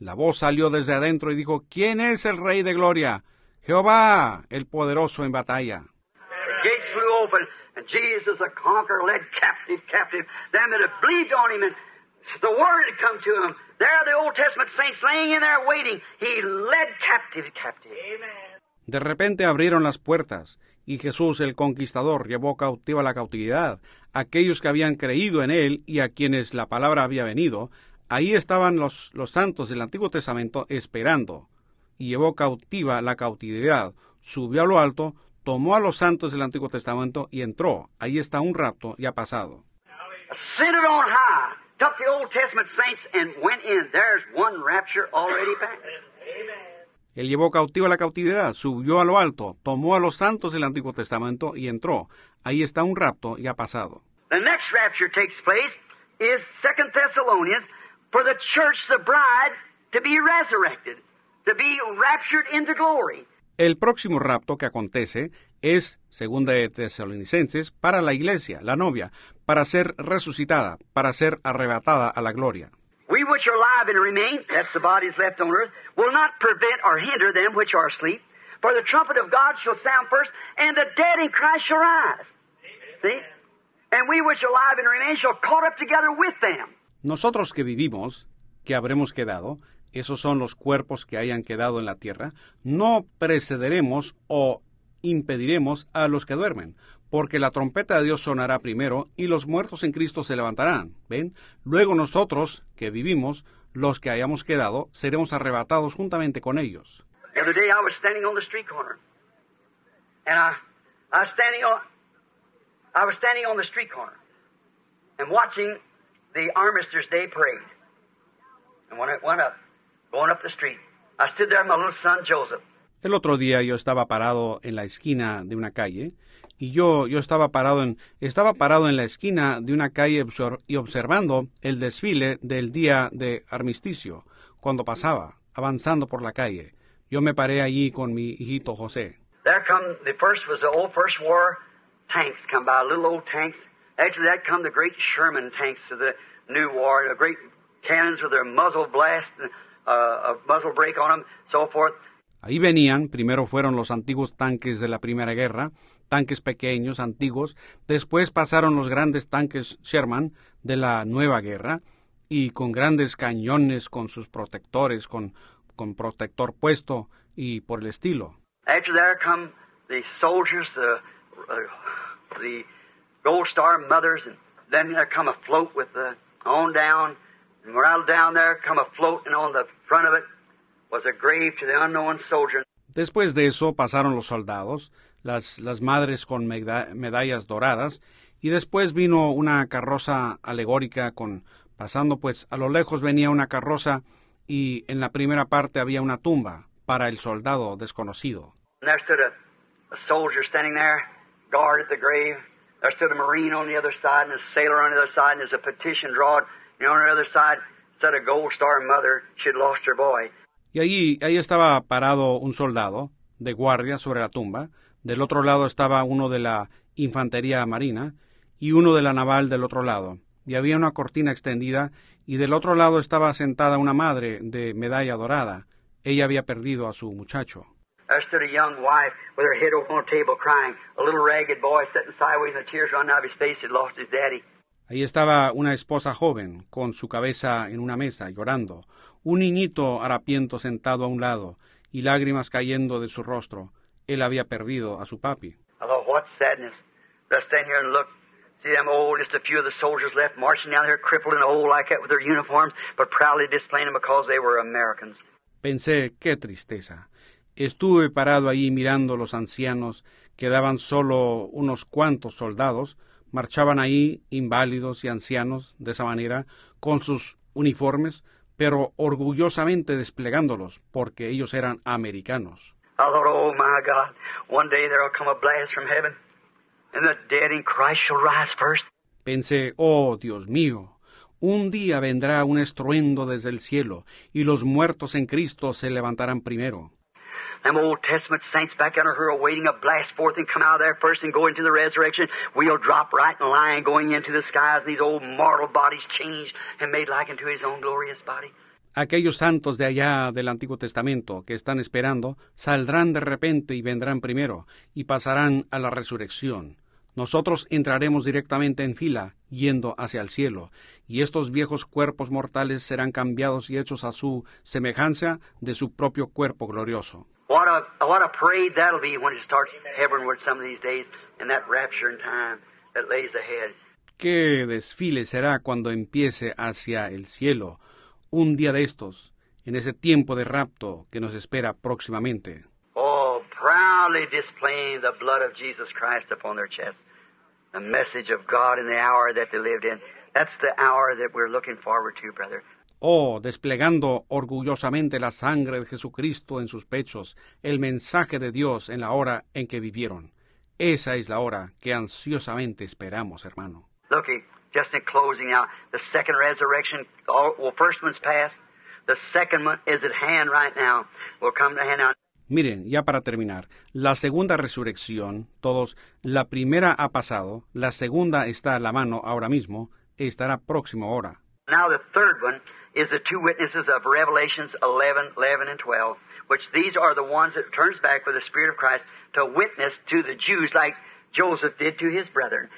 La voz salió desde adentro y dijo, ¿quién es el Rey de Gloria? Jehová, el poderoso en batalla. De repente abrieron las puertas, y Jesús el Conquistador llevó cautiva la cautividad. Aquellos que habían creído en él y a quienes la palabra había venido, ahí estaban los, los santos del Antiguo Testamento esperando, y llevó cautiva la cautividad, subió a lo alto, tomó a los santos del Antiguo Testamento y entró. Ahí está un rapto ya pasado. Él llevó cautiva la cautividad, subió a lo alto, tomó a los santos del Antiguo Testamento y entró. Ahí está un rapto ya pasado. The next rapture takes place is Second Thessalonians for the church, the bride, to be resurrected, to be raptured into glory. El próximo rapto que acontece es, segunda de Tesalonicenses, para la iglesia, la novia, para ser resucitada, para ser arrebatada a la gloria. We which are alive and remain, that's the bodies left on earth, will not prevent or hinder them which are asleep. For the trumpet of God shall sound first, and the dead in Christ shall rise. See? And we which are alive and remain shall caught up together with them. Nosotros que vivimos, que habremos quedado, esos son los cuerpos que hayan quedado en la tierra, no precederemos o impediremos a los que duermen, porque la trompeta de Dios sonará primero y los muertos en Cristo se levantarán. ¿Ven? Luego nosotros, que vivimos, los que hayamos quedado, seremos arrebatados juntamente con ellos. I was standing on the street corner and watching the Armistice Day parade. And when it went up, going up the street, I stood there with my little son Joseph. El otro día yo estaba parado en la esquina de una calle y yo, yo estaba parado en estaba parado en la esquina de una calle y observando el desfile del día de armisticio cuando pasaba avanzando por la calle. Yo me paré allí con mi hijito José. There come the first was the old First War tanks come by, little old tanks. After that come the great Sherman tanks of the new war, the great cannons with their muzzle blast, uh, a muzzle brake on them, so forth. Ahí venían, primero fueron los antiguos tanques de la Primera Guerra, tanques pequeños, antiguos, después pasaron los grandes tanques Sherman de la Nueva Guerra, y con grandes cañones, con sus protectores, con, con protector puesto y por el estilo. After there come the soldiers, the, uh, the Gold Star mothers, and then there come a float with the on down, and right down there come a float, and on the front of it was a grave to the unknown soldier. Después de eso pasaron los soldados, las, las madres con medallas doradas, y después vino una carroza alegórica con pasando pues a lo lejos venía una carroza y en la primera parte había una tumba para el soldado desconocido. And there stood a, a soldier standing there, guard at the grave. There stood a marine on the other side and a sailor on the other side, and there's a petition drawn. And on the other side said a gold star mother, she had lost her boy. Y allí, ahí estaba parado un soldado de guardia sobre la tumba. Del otro lado estaba uno de la infantería marina y uno de la naval del otro lado. Y había una cortina extendida y del otro lado estaba sentada una madre de medalla dorada. Ella había perdido a su muchacho. There stood a young wife with her head on a table crying. A little ragged boy sitting sideways and the tears running out of his face. He'd lost his daddy. Ahí estaba una esposa joven, con su cabeza en una mesa, llorando, un niñito harapiento sentado a un lado, y lágrimas cayendo de su rostro. Él había perdido a su papi. I thought, what sadness. Let's stand here and look. See them old, just a few of the soldiers left marching down there, crippled and old like that with their uniforms, but proudly displaying them because they were Americans. Pensé, qué tristeza. Estuve parado allí mirando los ancianos, quedaban solo unos cuantos soldados, marchaban ahí inválidos y ancianos de esa manera, con sus uniformes, pero orgullosamente desplegándolos, porque ellos eran americanos. I thought, oh my God, one day there will come a blast from heaven, and the dead in Christ shall rise first. Pensé, oh Dios mío, un día vendrá un estruendo desde el cielo, y los muertos en Cristo se levantarán primero. Them Old Testament saints back under her are waiting a blast forth and come out of there first and go into the resurrection. We'll drop right in line going into the skies. These old mortal bodies changed and made like unto his own glorious body. Aquellos santos de allá del Antiguo Testamento que están esperando saldrán de repente y vendrán primero y pasarán a la resurrección. Nosotros entraremos directamente en fila, yendo hacia el cielo, y estos viejos cuerpos mortales serán cambiados y hechos a su semejanza de su propio cuerpo glorioso. What a what a parade that'll be when it starts heavenward some of these days in that rapture in time that lays ahead. Qué desfile será cuando empiece hacia el cielo, un día de estos, en ese tiempo de rapto que nos espera próximamente. Oh, proudly displaying the blood of Jesus Christ upon their chests. The message of God in the hour that they lived in. That's the hour that we're looking forward to, brother. Oh, desplegando orgullosamente la sangre de Jesucristo en sus pechos, el mensaje de Dios en la hora en que vivieron. Esa es la hora que ansiosamente esperamos, hermano. Looky, just in closing now, the second resurrection, all, well, first one's past. The second one is at hand right now. Will come to hand now. Miren, ya para terminar, la segunda resurrección, todos, la primera ha pasado, la segunda está a la mano ahora mismo, estará próximo ahora. Now the third one is the two witnesses of Revelations 11, 11 and 12, which these are the ones that turns back with the Spirit of Christ to witness to the Jews like Joseph did to his brethren.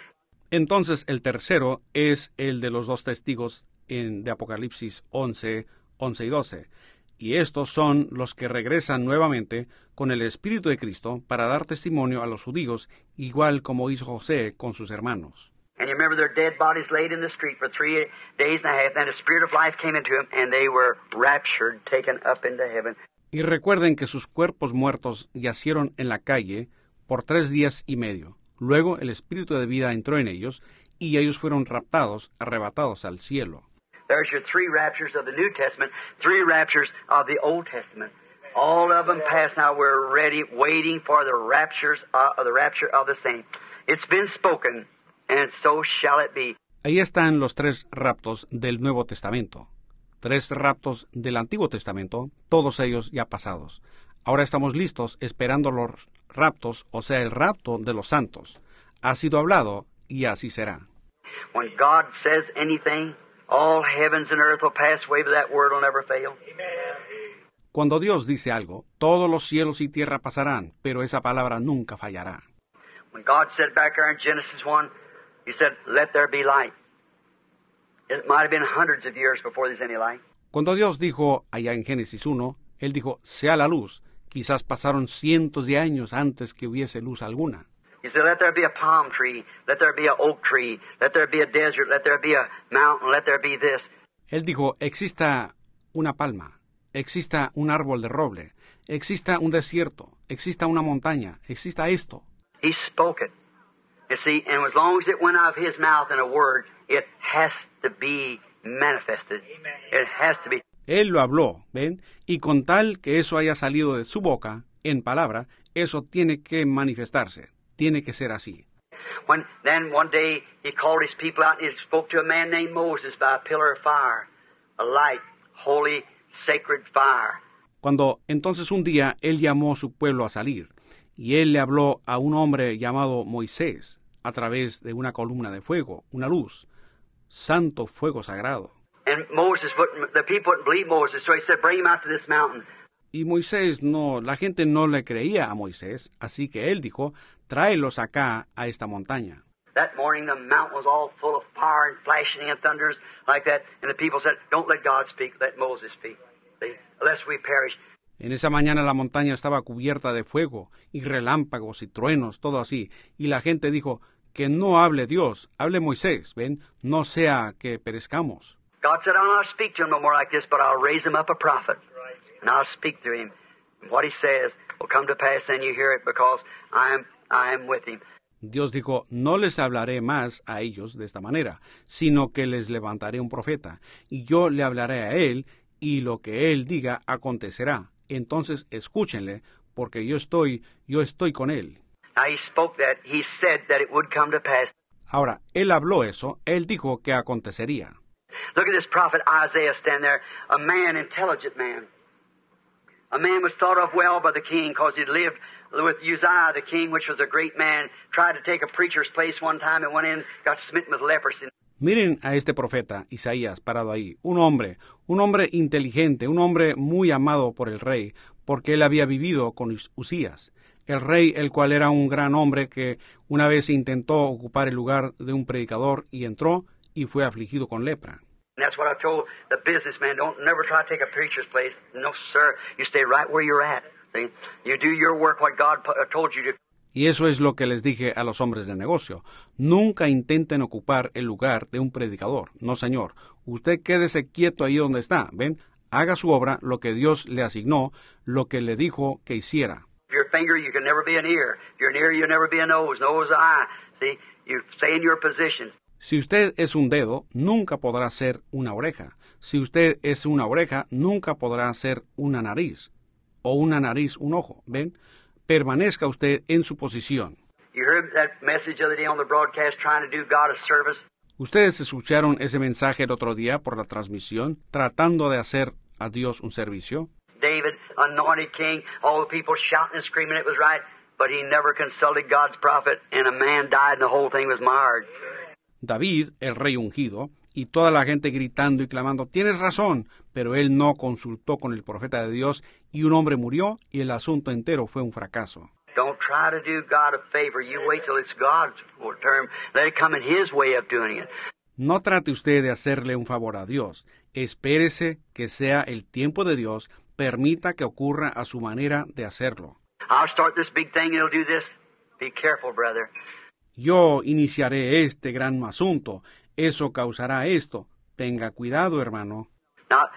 Entonces el tercero es el de los dos testigos en, de Apocalipsis 11, 11 y 12. Y estos son los que regresan nuevamente con el Espíritu de Cristo para dar testimonio a los judíos, igual como hizo José con sus hermanos. And you remember their dead bodies laid in the street for three days and a half. Then the Spirit of life came into them, and they were raptured, taken up into heaven. Y recuerden que sus cuerpos muertos yacieron en la calle por tres días y medio. Luego el Espíritu de vida entró en ellos, y ellos fueron raptados, arrebatados al cielo. There's your three raptures of the New Testament, three raptures of the Old Testament. All of them passed. Now we're ready, waiting for the raptures uh, of the rapture of the saints. It's been spoken, and so shall it be. Ahí están los tres raptos del Nuevo Testamento. Tres raptos del Antiguo Testamento, todos ellos ya pasados. Ahora estamos listos esperando los raptos, o sea, el rapto de los santos. Ha sido hablado y así será. When God says anything, all heavens and earth will pass away, but that word will never fail. Cuando Dios dice algo, todos los cielos y tierra pasarán, pero esa palabra nunca fallará. When God said back there in Genesis 1, He said, Let there be light. It might have been hundreds of years before there's any light. Cuando Dios dijo allá en Génesis 1, Él dijo, sea la luz. Quizás pasaron cientos de años antes que hubiese luz alguna. He said, Let there be a palm tree, let there be an oak tree, let there be a desert, let there be a mountain, let there be this. Él dijo, exista una palma, exista un árbol de roble, exista un desierto, exista una montaña, exista esto, He spoke it. You see, and as long as it went out of His mouth in a word, it has to be manifested. It has to be. Él lo habló, ¿ven? Y con tal que eso haya salido de su boca, en palabra, eso tiene que manifestarse. Tiene que ser así. When then one day he called his people out and he spoke to a man named Moses by a pillar of fire, a light, holy, sacred fire. Cuando entonces un día él llamó a su pueblo a salir, y él le habló a un hombre llamado Moisés a través de una columna de fuego, una luz, santo fuego sagrado. And Moses, wouldn't- the people wouldn't believe Moses, so he said, "Bring him out to this mountain." Y Moisés no, la gente no le creía a Moisés, así que él dijo, tráelos acá a esta montaña. En esa mañana la montaña estaba cubierta de fuego y relámpagos y truenos, todo así, y la gente dijo, que no hable Dios, hable Moisés, ven, no sea que perezcamos. God said, "I'll not speak to him no more like this, but I'll raise him up a prophet, and I'll speak to him. And what he says will come to pass, and you hear it, because I am I am with him." Dios dijo, no les hablaré más a ellos de esta manera, sino que les levantaré un profeta, y yo le hablaré a él, y lo que él diga acontecerá. Entonces escúchenle, porque yo estoy, yo estoy con él. Ahora, él habló eso, él dijo que acontecería. Look at this prophet Isaiah stand there, a man, intelligent man. A man was thought of well by the king because he'd lived with Uzziah, the king, which was a great man, tried to take a preacher's place one time and went in, got smitten with leprosy. Miren a este profeta, Isaías, parado ahí, un hombre, un hombre inteligente, un hombre muy amado por el rey, porque él había vivido con Us- Usías, el rey, el cual era un gran hombre que una vez intentó ocupar el lugar de un predicador y entró y fue afligido con lepra. That's what I told the businessman. Don't never try to take a preacher's place. No, sir. You stay right where you're at. See? You do your work what God uh, told you to. Y eso es lo que les dije a los hombres de negocio. Nunca intenten ocupar el lugar de un predicador. No, señor. Usted quédese quieto ahí donde está. ¿Ven? Haga su obra, lo que Dios le asignó, lo que le dijo que hiciera. A finger, you can never be an ear. An ear, you'll never be a nose. Nose, eye. See? You stay in your position. Si usted es un dedo, nunca podrá ser una oreja. Si usted es una oreja, nunca podrá ser una nariz. O una nariz, un ojo. ¿Ven? Permanezca usted en su posición. You heard that message the other day on the broadcast trying to do God a service? Ustedes escucharon ese mensaje el otro día por la transmisión, tratando de hacer a Dios un servicio. David, anointed king, all the people shouting and screaming it was right, but he never consulted God's prophet, and a man died and the whole thing was marred. David, el rey ungido, y toda la gente gritando y clamando, tienes razón, pero él no consultó con el profeta de Dios y un hombre murió y el asunto entero fue un fracaso. Don't try to do God a favor. You wait till it's God's term. Let it come in His way of doing it. No trate usted de hacerle un favor a Dios. Espérese que sea el tiempo de Dios, permita que ocurra a su manera de hacerlo. I'll start this big thing, it'll do this. Be careful, brother. Yo iniciaré este gran asunto, eso causará esto. Tenga cuidado, hermano. Now,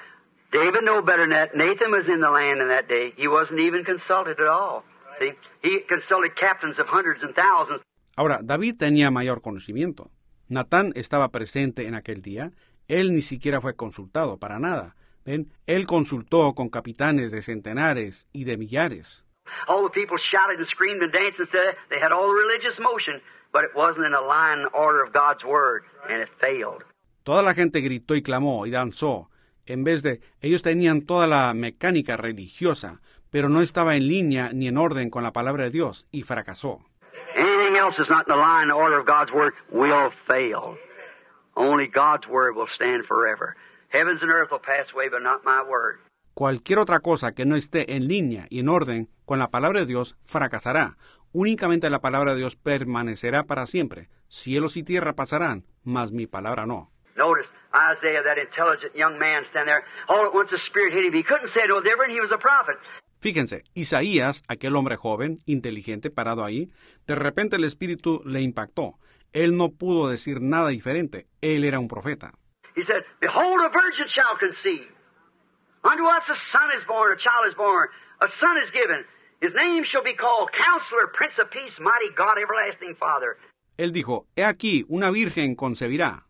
David knew better than that. Nathan was in the land in that day. He wasn't even consulted at all. See, he consulted captains of hundreds and thousands. Ahora, David tenía mayor conocimiento. Natán estaba presente en aquel día. Él ni siquiera fue consultado para nada. ¿Ven? Él consultó con capitanes de centenares y de millares. All the people shouted and screamed and danced and said they had all the religious motion, but it wasn't in a line and order of God's word, and it failed. Toda la gente gritó y clamó y danzó. En vez de, ellos tenían toda la mecánica religiosa, pero no estaba en línea ni en orden con la palabra de Dios y fracasó. Anything else that's not in the line and order of God's word will fail. Only God's word will stand forever. Heavens and earth will pass away, but not my word. Cualquier otra cosa que no esté en línea y en orden con la palabra de Dios fracasará. Únicamente la palabra de Dios permanecerá para siempre. Cielos y tierra pasarán, mas mi palabra no. Notice Isaiah, that intelligent young man, stand there. All at once the Spirit hit him. He couldn't say no different. He was a prophet. Fíjense, Isaías, aquel hombre joven, inteligente, parado ahí, de repente el Espíritu le impactó. Él no pudo decir nada diferente. Él era un profeta. He said, Behold, a virgin shall conceive. Unto us a son is born, a child is born, a son is given, His name shall be called Counselor, Prince of Peace, Mighty God, Everlasting Father. Él dijo, He aquí, una virgen concebirá,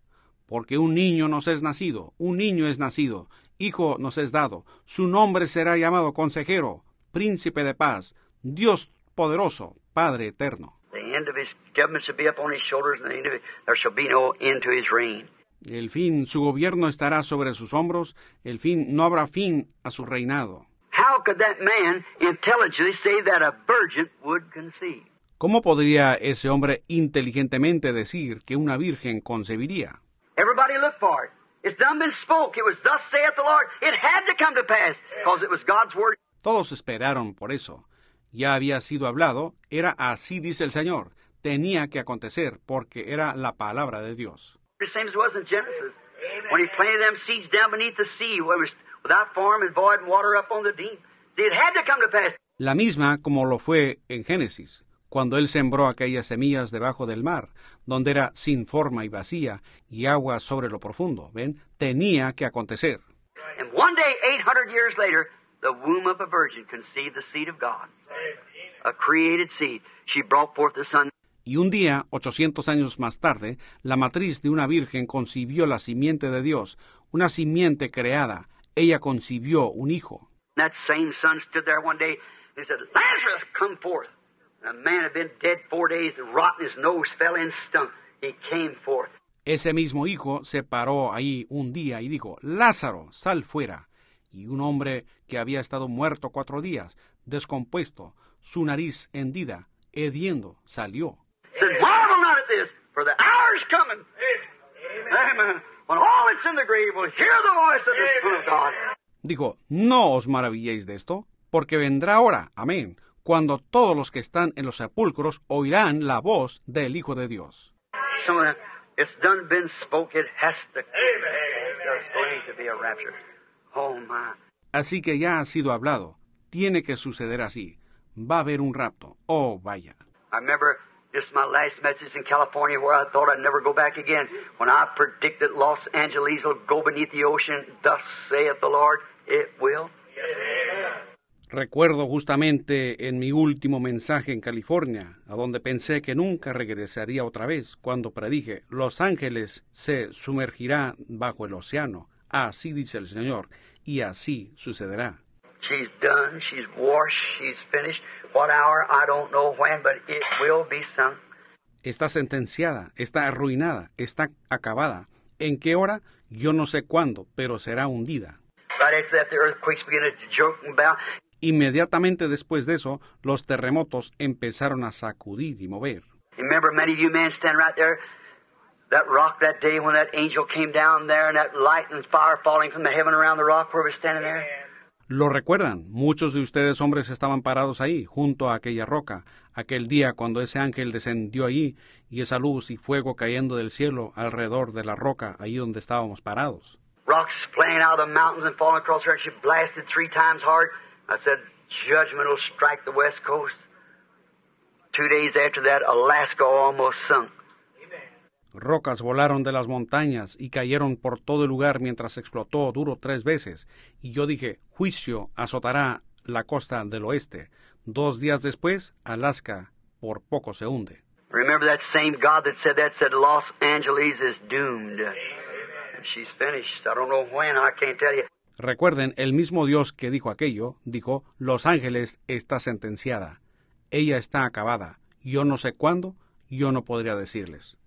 porque un niño nos es nacido, un niño es nacido, hijo nos es dado, su nombre será llamado Consejero, Príncipe de Paz, Dios poderoso, Padre eterno. The end of his government shall be upon his shoulders, and the end of it, there shall be no end to his reign. El fin, su gobierno estará sobre sus hombros, el fin, no habrá fin a su reinado. How could that man intelligently say that a virgin would conceive? ¿Cómo podría ese hombre inteligentemente decir que una virgen concebiría? Everybody looked for it. It's done been spoke. It was thus saith the Lord. It had to come to pass because it was God's word. Todos esperaron por eso. Ya había sido hablado, era así dice el Señor. Tenía que acontecer porque era la palabra de Dios. The same as it was in Genesis. When he planted them seeds down beneath the sea, where it was La misma como lo fue en Génesis, cuando él sembró aquellas semillas debajo del mar, donde era sin forma y vacía, y agua sobre lo profundo. ¿Ven? Tenía que acontecer. And one day, 800 years later, the womb of a virgin conceived the seed of God. A created seed. She brought forth the son. Y un día, ochocientos años más tarde, la matriz de una virgen concibió la simiente de Dios, una simiente creada. Ella concibió un hijo. That same son stood there one day and said, Lazarus, come forth. And a man had been dead four days, and rotten, his nose fell in, stunk. He came forth. Ese mismo hijo se paró ahí un día y dijo, Lázaro, sal fuera. Y un hombre que había estado muerto cuatro días, descompuesto, su nariz hendida, hediendo, salió. said, Marvel not at this, for the hour's coming. Amen. Dijo, no os maravilléis de esto, porque vendrá hora, amén, cuando todos los que están en los sepulcros oirán la voz del Hijo de Dios. Oh. Así que ya ha sido hablado, tiene que suceder así, va a haber un rapto, oh vaya. I remember just my last message in California where I thought I'd never go back again. When I predict that Los Angeles will go beneath the ocean, thus saith the Lord, it will. Recuerdo justamente en mi último mensaje en California, a donde pensé que nunca regresaría otra vez, cuando predije, Los Ángeles se sumergirá bajo el océano. Así dice el Señor, y así sucederá. She's done, she's washed, she's finished. What hour, I don't know when, but it will be sunk. Está sentenciada, está arruinada, está acabada. ¿En qué hora? Yo no sé cuándo, pero será hundida. Right after that, the earthquakes began to joke about. Inmediatamente después de eso, los terremotos empezaron a sacudir y mover. Remember, many of you men stand right there. That rock that day when that angel came down there and that light and fire falling from the heaven around the rock where we're standing there. Lo recuerdan, muchos de ustedes hombres estaban parados ahí, junto a aquella roca, aquel día cuando ese ángel descendió allí y esa luz y fuego cayendo del cielo alrededor de la roca, ahí donde estábamos parados. Rocks flying out of the mountains and falling across her. She blasted three times hard. I said, judgment will strike the west coast. Two days after that, Alaska almost sunk. Rocas volaron de las montañas y cayeron por todo el lugar mientras explotó duro tres veces, y yo dije, juicio azotará la costa del oeste. Dos días después, Alaska por poco se hunde. Remember that same God that said that said Los Angeles is doomed. And she's finished. I don't know when, I can't tell you. Recuerden, el mismo Dios que dijo aquello, dijo, Los Ángeles está sentenciada. Ella está acabada. Yo no sé cuándo, yo no podría decirles.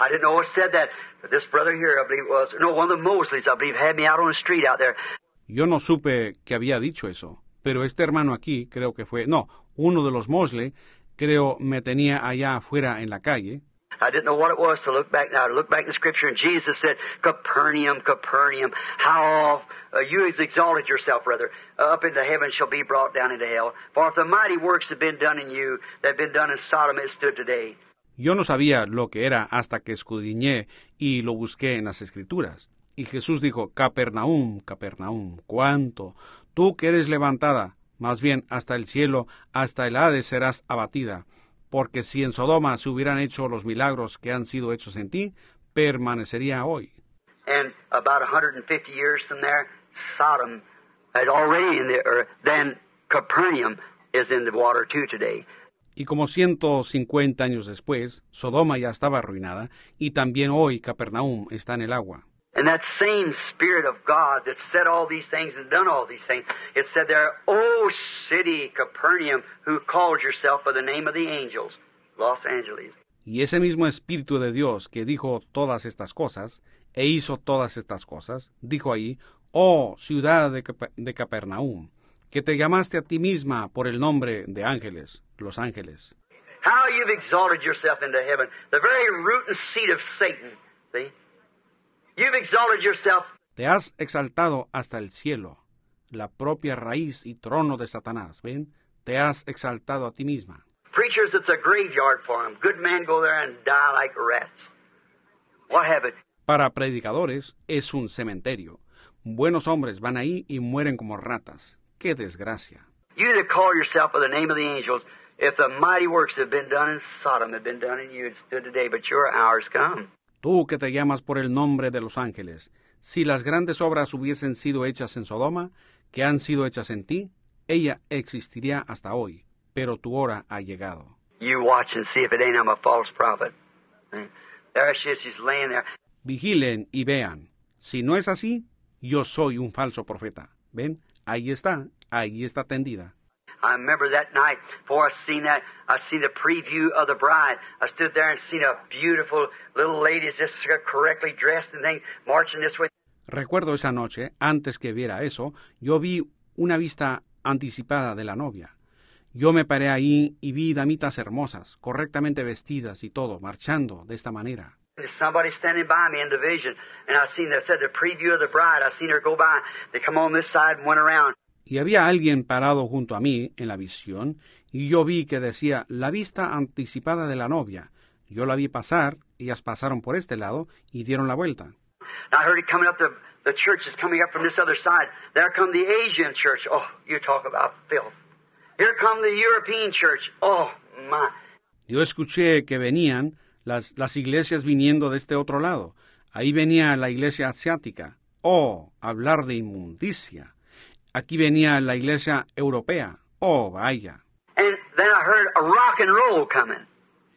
I didn't know who said that, but this brother here, I believe was, no, one of the Mosleys, I believe, had me out on the street out there. Yo no supe que había dicho eso, pero este hermano aquí creo que fue, no, uno de los Mosley, creo me tenía allá afuera en la calle. I didn't know what it was to look back now, to look back in Scripture, and Jesus said, Capernaum, Capernaum, how uh, you has exalted yourself, rather, up into heaven shall be brought down into hell. For if the mighty works have been done in you, that have been done in Sodom, it stood today. Yo no sabía lo que era hasta que escudriñé y lo busqué en las Escrituras. Y Jesús dijo, Capernaum, Capernaum, ¿cuánto? Tú que eres levantada, más bien hasta el cielo, hasta el Hades serás abatida. Porque si en Sodoma se hubieran hecho los milagros que han sido hechos en ti, permanecería hoy. And about 150 years from there, Sodom had already in the earth. Then Capernaum is in the water too today. Y como 150 años después, Sodoma ya estaba arruinada, y también hoy Capernaum está en el agua. And that same Spirit of God that said all these things and done all these things, it said there, O city, Capernaum, who called yourself by the name of the angels, Los Angeles. Y ese mismo Espíritu de Dios que dijo todas estas cosas, e hizo todas estas cosas, dijo ahí, Oh ciudad de Capernaum, que te llamaste a ti misma por el nombre de ángeles, los ángeles. How you've exalted yourself into heaven, the very root and seat of Satan. See? You've exalted yourself. Te has exaltado hasta el cielo, la propia raíz y trono de Satanás. ¿Ven? Te has exaltado a ti misma. Preachers, it's a graveyard for them. Good men go there and die like rats. What happened? Para predicadores es un cementerio. Buenos hombres van ahí y mueren como ratas. ¡Qué desgracia! You that call yourself by the name of the angels, if the mighty works have been done in Sodom had been done in you, it stood today, but your hour's come. Tú que te llamas por el nombre de los ángeles, si las grandes obras hubiesen sido hechas en Sodoma, que han sido hechas en ti, ella existiría hasta hoy, pero tu hora ha llegado. You watch and see if it ain't I'm a false prophet. There she is, she's laying there. Vigilen y vean. Si no es así, yo soy un falso profeta. ¿Ven? Ahí está, ahí está tendida. I remember that night before I seen that, I seen the preview of the bride. I stood there and seen a beautiful little lady just correctly dressed and thing marching this way. Recuerdo esa noche, antes que viera eso, yo vi una vista anticipada de la novia. Yo me paré ahí y vi damitas hermosas, correctamente vestidas y todo, marchando de esta manera. There's somebody standing by me in the vision, and I seen that said the preview of the bride. I seen her go by. They come on this side and went around. Y había alguien parado junto a mí en la visión, y yo vi que decía la vista anticipada de la novia. Yo la vi pasar, ellas pasaron por este lado y dieron la vuelta. I heard it coming up. The the church is coming up from this other side. There come the Asian church. Oh, you talk about filth. Here come the European church. Oh my. Yo escuché que venían las, las iglesias viniendo de este otro lado. Ahí venía la iglesia asiática. Oh, hablar de inmundicia. Aquí venía la iglesia europea. Oh, vaya. And then I heard a rock and roll coming.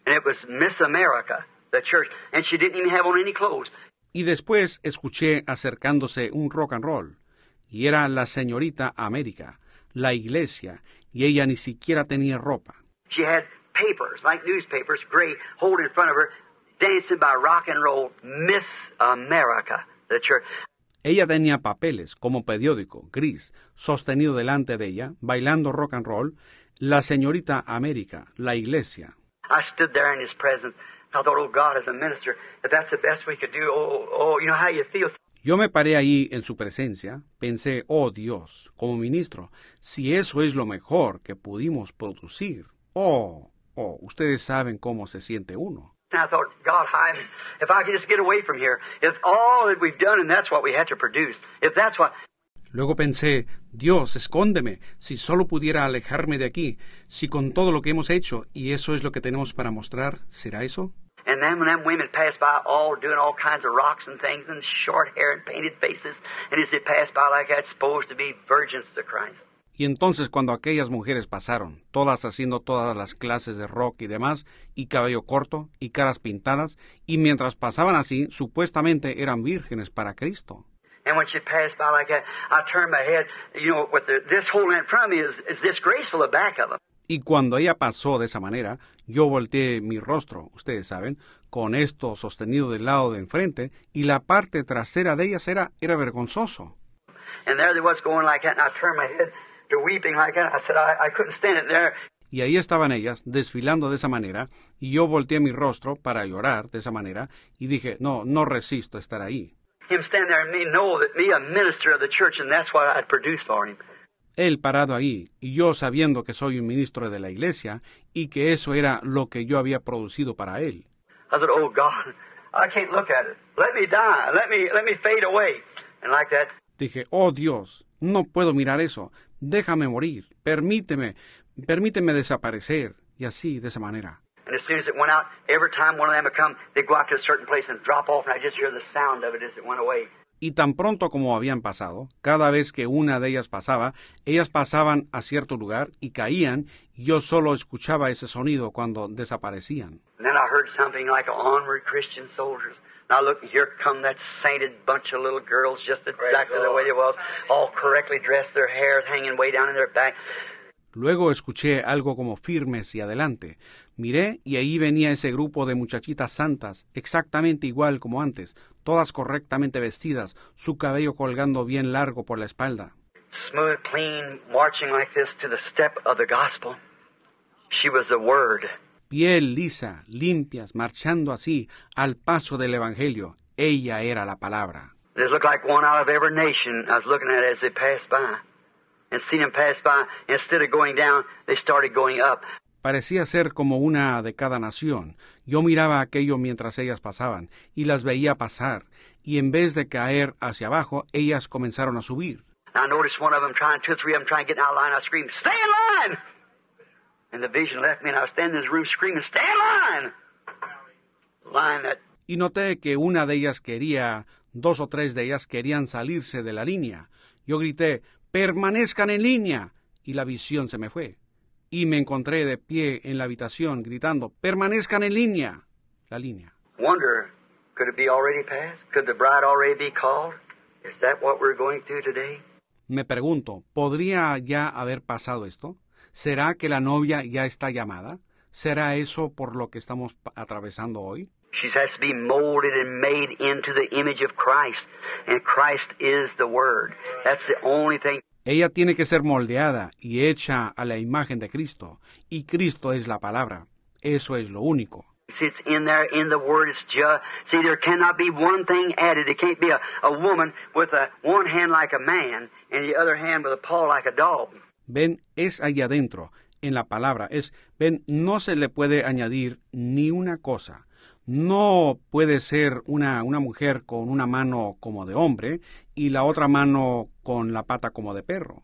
And it was Miss America, the church. And she didn't even have on any clothes. Y después escuché acercándose un rock and roll. Y era la señorita América, la iglesia, y ella ni siquiera tenía ropa. She had papers, like newspapers, gray, hold in front of her, dancing by rock and roll, Miss America, the church. Ella tenía papeles como periódico, gris, sostenido delante de ella, bailando rock and roll, la señorita América, la iglesia. I stood there in his presence. I thought, oh God, as a minister, if that's the best we could do, oh, oh, you know how you feel. Yo me paré ahí en su presencia, pensé, oh Dios, como ministro, si eso es lo mejor que pudimos producir, oh, oh, ustedes saben cómo se siente uno. And I thought, God, hide. If I could just get away from here, if all that we've done and that's what we had to produce, if that's what. Luego pensé, Dios, escóndeme, si solo pudiera alejarme de aquí, si con todo lo que hemos hecho y eso es lo que tenemos para mostrar, ¿será eso? And then when them women passed by, all doing all kinds of rocks and things, and short hair and painted faces, and as they passed by like that, supposed to be virgins to Christ. Y entonces cuando aquellas mujeres pasaron, todas haciendo todas las clases de rock y demás, y cabello corto, y caras pintadas, y mientras pasaban así, supuestamente eran vírgenes para Cristo. And when she passed by like that, I turned my head, you know, with the, this whole in front of me is, is disgraceful, the back of them. Y cuando ella pasó de esa manera, yo volteé mi rostro, ustedes saben, con esto sostenido del lado de enfrente, y la parte trasera de ellas era, era vergonzoso. And there they was going like that, and I turned my head Y ahí estaban ellas, desfilando de esa manera, y yo volteé mi rostro para llorar de esa manera, y dije, no, no resisto estar ahí. Him stand there and me know that me a minister of the church, and that's what I'd produce for him. Él parado ahí, y yo sabiendo que soy un ministro de la iglesia, y que eso era lo que yo había producido para él. I said, Oh God, I can't look at it. Let me die. Let me let me fade away. And like that, Dije, oh Dios, no puedo mirar eso, déjame morir, permíteme, permíteme desaparecer, y así, de esa manera. and as soon as it went out, every time one of them would come, they'd go out to a certain place and drop off, and I just hear the sound of it as it went away. Y tan pronto como habían pasado, cada vez que una de ellas pasaba, ellas pasaban a cierto lugar y caían, y yo solo escuchaba ese sonido cuando desaparecían. And then I heard something like onward Christian soldiers. Now look, here come that sainted bunch of little girls, just exactly the way they was, all correctly dressed, their hair hanging way down in their back. Luego escuché algo como firmes y adelante. Miré y ahí venía ese grupo de muchachitas santas, exactamente igual como antes, todas correctamente vestidas, su cabello colgando bien largo por la espalda. Smooth, clean, marching like this to the step of the gospel. She was the Word. Piel lisa, limpias, marchando así al paso del Evangelio. Ella era la palabra. It looked like one out of every nation I was looking at as they passed by. And seeing them pass by, instead of going down, they started going up. Parecía ser como una de cada nación. Yo miraba aquello mientras ellas pasaban, y las veía pasar, y en vez de caer hacia abajo, ellas comenzaron a subir. I noticed one of them trying, two three of them trying to get out of line. I screamed, Stay in line! Y noté que una de ellas quería, dos o tres de ellas querían salirse de la línea. Yo grité, permanezcan en línea, y la visión se me fue. Y me encontré de pie en la habitación gritando, permanezcan en línea, la línea. wonder, could it be already past? Could the bride already be called? Is that what we're going through today? Me pregunto, ¿podría ya haber pasado esto? ¿Será que la novia ya está llamada? ¿Será eso por lo que estamos atravesando hoy? She has to be molded and made into the image of Christ, and Christ is the Word. That's the only thing. Ella tiene que ser moldeada y hecha a la imagen de Cristo, y Cristo es la palabra. Eso es lo único. It's in there in the Word. It's just see there cannot be one thing added. It can't be a, a woman with a one hand like a man and the other hand with a paw like a dog. Ven, es allá adentro, en la palabra. Es, ven, no se le puede añadir ni una cosa. No puede ser una, una mujer con una mano como de hombre y la otra mano con la pata como de perro.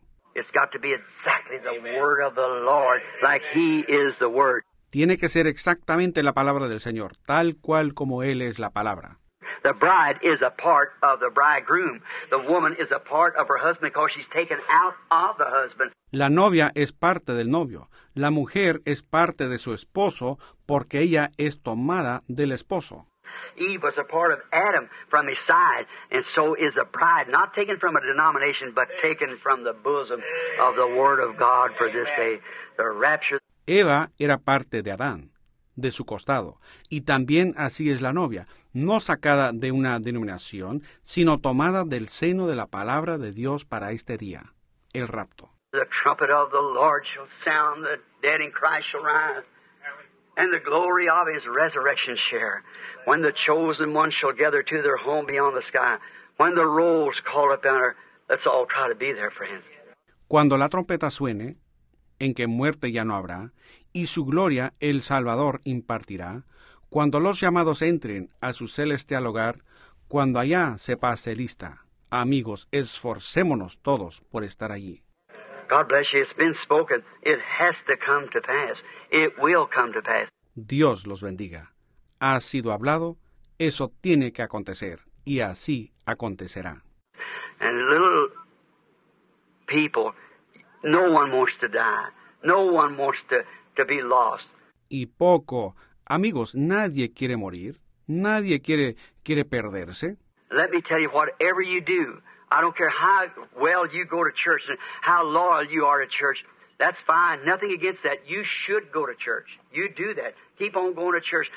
Tiene que ser exactamente la palabra del Señor, tal cual como Él es la palabra. The bride is a part of the bridegroom. The woman is a part of her husband because she's taken out of the husband. La novia es parte del novio, la mujer es parte de su esposo porque ella es tomada del esposo. Eve was a part of Adam from his side, and so is the bride, not taken from a denomination, but taken from the bosom of the Word of God for this day. The rapture. Eva era parte de Adán, de su costado, y también así es la novia, no sacada de una denominación, sino tomada del seno de la palabra de Dios para este día, el rapto. The trumpet of the Lord shall sound, the dead in Christ shall rise, and the glory of his resurrection share. When the chosen ones shall gather to their home beyond the sky, when the rolls call up her, let's all try to be there, friends. Cuando la trompeta suene, en que muerte ya no habrá, y su gloria el Salvador impartirá, cuando los llamados entren a su celestial hogar, cuando allá se pase lista. Amigos, esforcémonos todos por estar allí. Dios los bendiga. Ha sido hablado, eso tiene que acontecer, y así acontecerá. And little people, no one wants to die. No one wants to, to be lost. Y poco, amigos, nadie quiere morir, nadie quiere, quiere perderse. Let me tell you, whatever you do, I don't care how well you go to church and how loyal you are to church. That's fine. Nothing against that. You should go to church. You do that. Keep on going to church.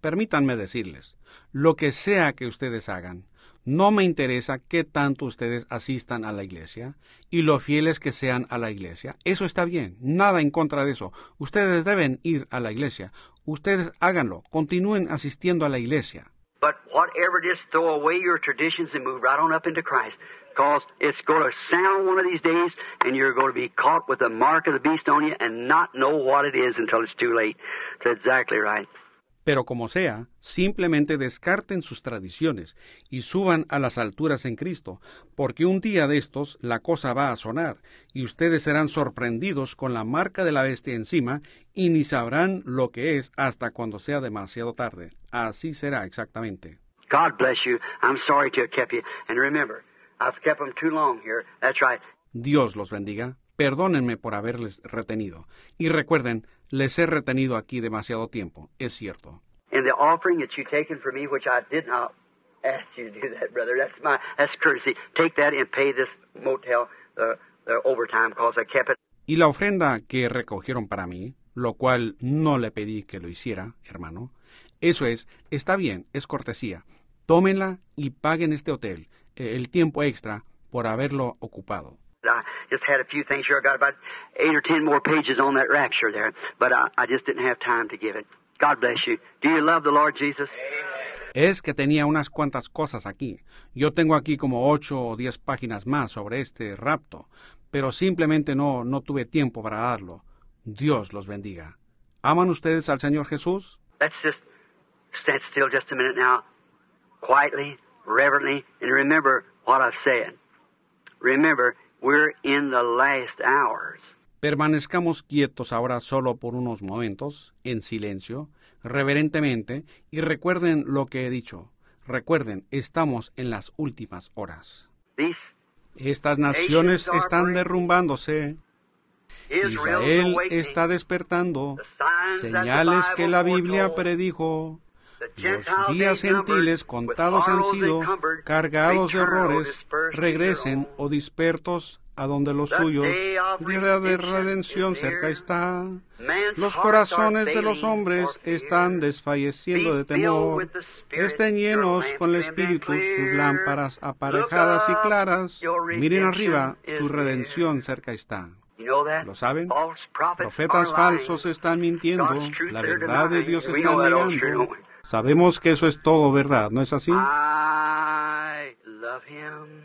Permítanme decirles, lo que sea que ustedes hagan, no me interesa qué tanto ustedes asistan a la iglesia y lo fieles que sean a la iglesia. Eso está bien, nada en contra de eso. Ustedes deben ir a la iglesia. Ustedes háganlo, continúen asistiendo a la iglesia. But whatever is, throw away your traditions and move right on up into Christ. Because it's going to sound one of these days, and you're going to be caught with the mark of the beast on you and not know what it is until it's too late. That's exactly right. Pero como sea, simplemente descarten sus tradiciones y suban a las alturas en Cristo, porque un día de estos la cosa va a sonar, y ustedes serán sorprendidos con la marca de la bestia encima, y ni sabrán lo que es hasta cuando sea demasiado tarde. Así será exactamente. God bless you. I'm sorry to have kept you. And remember, I've kept them too long here. That's right. Dios los bendiga. Perdónenme por haberles retenido. Y recuerden, les he retenido aquí demasiado tiempo. Es cierto. In the offering that you taken for me, which I did not ask you to do that, brother. That's my that's courtesy. Take that and pay this motel the the overtime because I kept it. Y la ofrenda que recogieron para mí, lo cual no le pedí que lo hiciera, hermano, eso es, está bien, es cortesía. Tómenla y paguen este hotel, eh, el tiempo extra, por haberlo ocupado. I just had a few things here. I got about eight or ten more pages on that rapture there, but I, I just didn't have time to give it. God bless you. Do you love the Lord Jesus? Es que tenía unas cuantas cosas aquí. Yo tengo aquí como ocho o diez páginas más sobre este rapto, pero simplemente no, no tuve tiempo para darlo. Dios los bendiga. ¿Aman ustedes al Señor Jesús? Let's just stand still just a minute now, quietly, reverently, and remember what I've said. Remember, we're in the last hours. Permanezcamos quietos ahora solo por unos momentos, en silencio, reverentemente, y recuerden lo que he dicho. Recuerden, estamos en las últimas horas. These Estas naciones están derrumbándose. Israel está despertando. Señales que la Biblia predijo. Los días gentiles contados han sido, cargados de horrores, regresen o dispertos a donde los suyos, día de redención cerca está. Los corazones de los hombres están desfalleciendo de temor. Estén llenos con el Espíritu sus lámparas aparejadas y claras. Miren arriba, su redención cerca está. ¿Lo saben? Profetas falsos están mintiendo. La verdad de Dios está negando. Sabemos que eso es todo verdad, ¿no es así? I love him.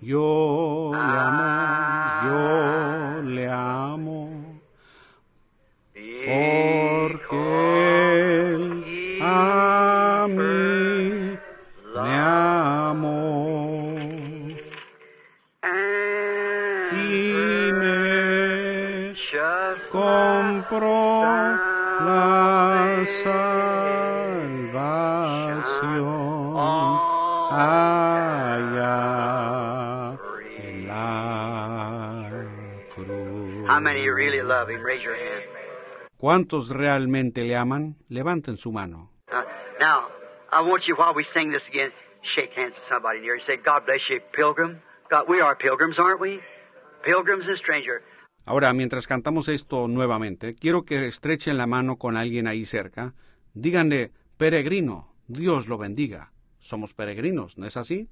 Yo le amo, yo le amo, porque él love him? Raise your hand. ¿Cuántos realmente le aman? Levanten su mano. Uh, now, I want you, while we sing this again, shake hands with somebody near you. Say, God bless you, pilgrim. God, we are pilgrims, aren't we? Pilgrims and stranger. Ahora, mientras cantamos esto nuevamente, quiero que estrechen la mano con alguien ahí cerca. Díganle, peregrino, Dios lo bendiga. Somos peregrinos, ¿no es así?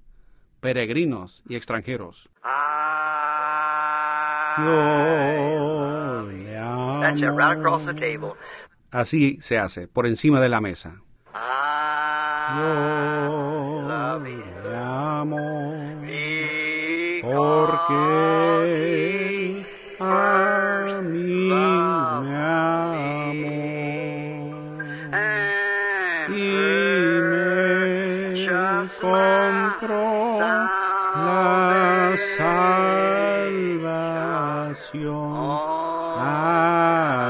Peregrinos y extranjeros. I... Así se hace, por encima de la mesa. I Yo love him. le amo. Because Porque a mí me amó and y me compró la salvación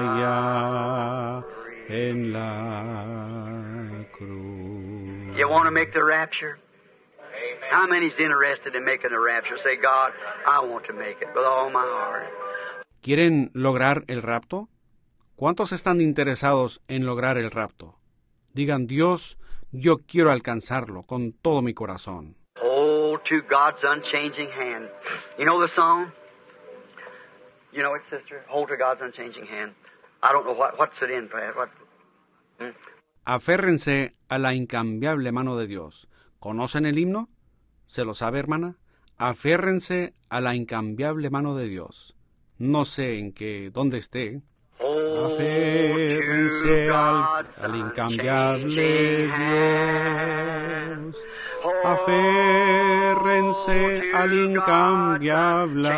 allá en la cruz. You want to make the rapture? How many's interested in making the rapture? Say, God, I want to make it with all my heart. ¿Quieren lograr el rapto? ¿Cuántos están interesados en lograr el rapto? Digan, Dios, yo quiero alcanzarlo con todo mi corazón. Hold to God's unchanging hand. You know the song? You know it, sister? Hold to God's unchanging hand. I don't know what what's it in, Brad. What? Hmm? Aférrense a la incambiable mano de Dios. ¿Conocen el himno? ¿Se lo sabe, hermana? Aférrense a la incambiable mano de Dios. No sé en qué, dónde esté. Aférrense al, al incambiable. Dios. Aférrense al incambiable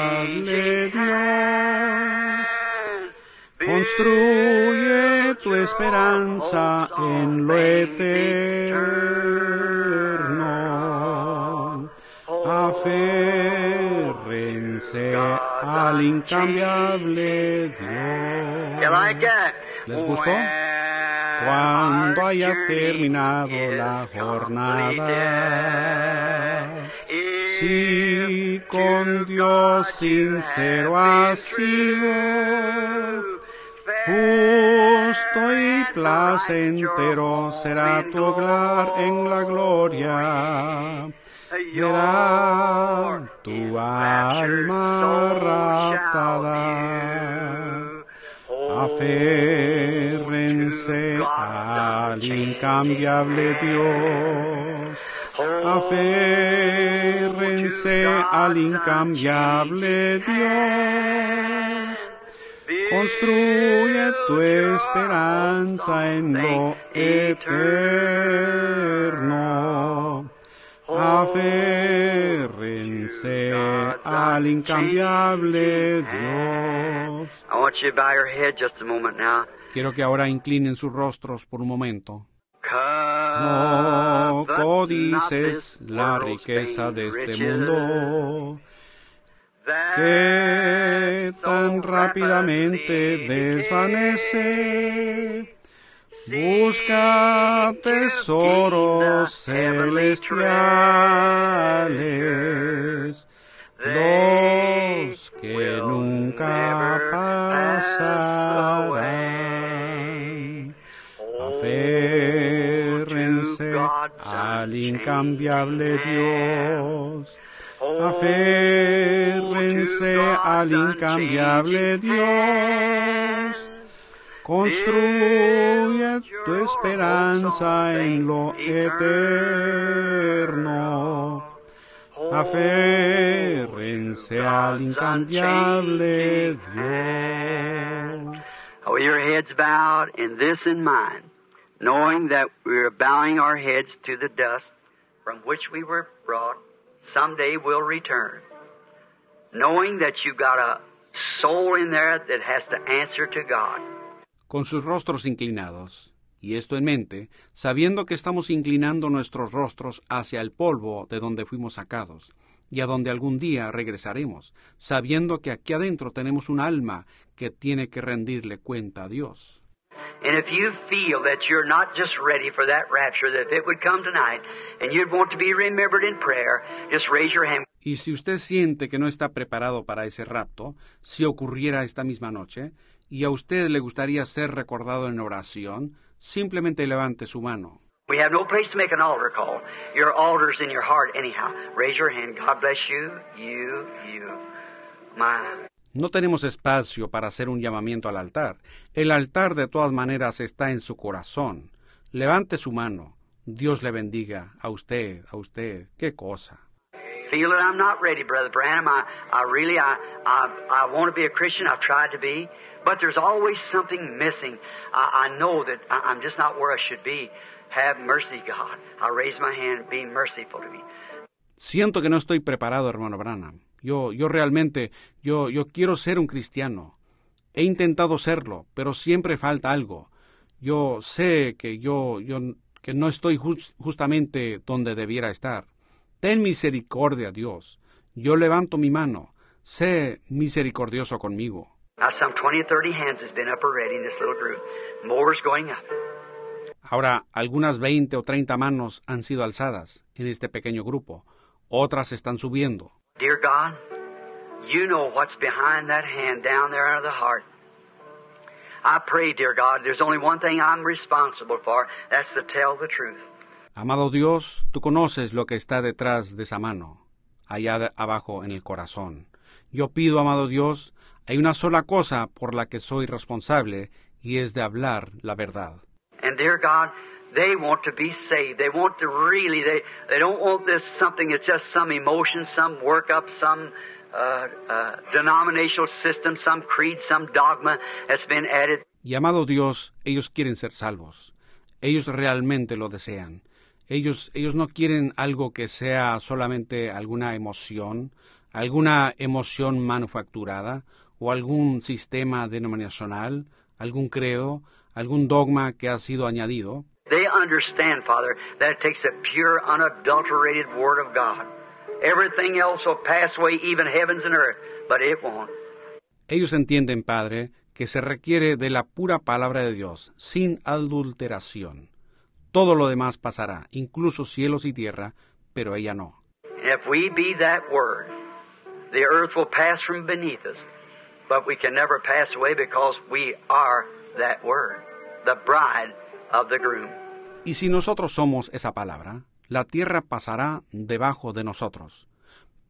Dios. Construye tu esperanza en lo eterno. Aférrense al incambiable Dios. ¿Les gustó? cuando haya terminado la jornada. Si con Dios sincero has sido, justo y placentero será tu hogar en la gloria. Verá tu alma raptada. Aférrense al incambiable Dios. Aférrense al incambiable Dios. Construye tu esperanza en lo eterno. Aférrense al incambiable Dios. I want you to bow your head just a moment now. Quiero que ahora inclinen sus rostros por un momento. No codices la riqueza de este mundo que tan rápidamente desvanece. Busca tesoros celestiales, los que nunca pasarán. Al incambiable Dios. Aférrense al incambiable Dios. Construye tu esperanza en lo eterno. Aférrense al incambiable Dios. With your heads bowed and this in mind, knowing that we're bowing our heads to the dust from which we were brought, someday we'll return. Knowing that you've got a soul in there that has to answer to God. Con sus rostros inclinados, y esto en mente, sabiendo que estamos inclinando nuestros rostros hacia el polvo de donde fuimos sacados, y a donde algún día regresaremos, sabiendo que aquí adentro tenemos un alma que tiene que rendirle cuenta a Dios. And if you feel that you're not just ready for that rapture, that if it would come tonight and you'd want to be remembered in prayer, just raise your hand. Y si usted siente que no está preparado para ese rapto, si ocurriera esta misma noche, y a usted le gustaría ser recordado en oración, simplemente levante su mano. We have no place to make an altar call. Your altar's in your heart anyhow. Raise your hand. God bless you, you, you. My. No tenemos espacio para hacer un llamamiento al altar. El altar de todas maneras está en su corazón. Levante su mano. Dios le bendiga a usted, a usted. Qué cosa. Feel that I'm not ready, Brother Branham. I, I really, I, I, I want to be a Christian. I've tried to be. But there's always something missing. I, I know that I, I'm just not where I should be. Have mercy, God. I raise my hand. Be merciful to me. Siento que no estoy preparado, hermano Branham. Yo, yo realmente, yo, yo quiero ser un cristiano. He intentado serlo, pero siempre falta algo. Yo sé que yo, yo, que no estoy jus- justamente donde debiera estar. Ten misericordia, Dios. Yo levanto mi mano. Sé misericordioso conmigo. 20 30 up. Ahora, algunas veinte o treinta manos han sido alzadas en este pequeño grupo. Otras están subiendo. Dear God, you know what's behind that hand down there under the heart. I pray, dear God, there's only one thing I'm responsible for. That's to tell the truth. Amado Dios, tú conoces lo que está detrás de esa mano, allá de- abajo en el corazón. Yo pido, amado Dios, hay una sola cosa por la que soy responsable y es de hablar la verdad. And dear God, they want to be saved. They want to really, they, they don't want this something that's just some emotion, some workup, some uh, uh, denominational system, some creed, some dogma that's been added. Y amado Dios, ellos quieren ser salvos. Ellos realmente lo desean. Ellos, ellos no quieren algo que sea solamente alguna emoción, alguna emoción manufacturada o algún sistema denominacional, algún credo, algún dogma que ha sido añadido. They understand, Father, that it takes a pure, unadulterated Word of God. Everything else will pass away, even heavens and earth, but it won't. Ellos entienden, Padre, que se requiere de la pura palabra de Dios, sin adulteración. Todo lo demás pasará, incluso cielos y tierra, pero ella no. If we be that word, the earth will pass from beneath us, but we can never pass away because we are that word, the bride of the groom. Y si nosotros somos esa palabra, la tierra pasará debajo de nosotros.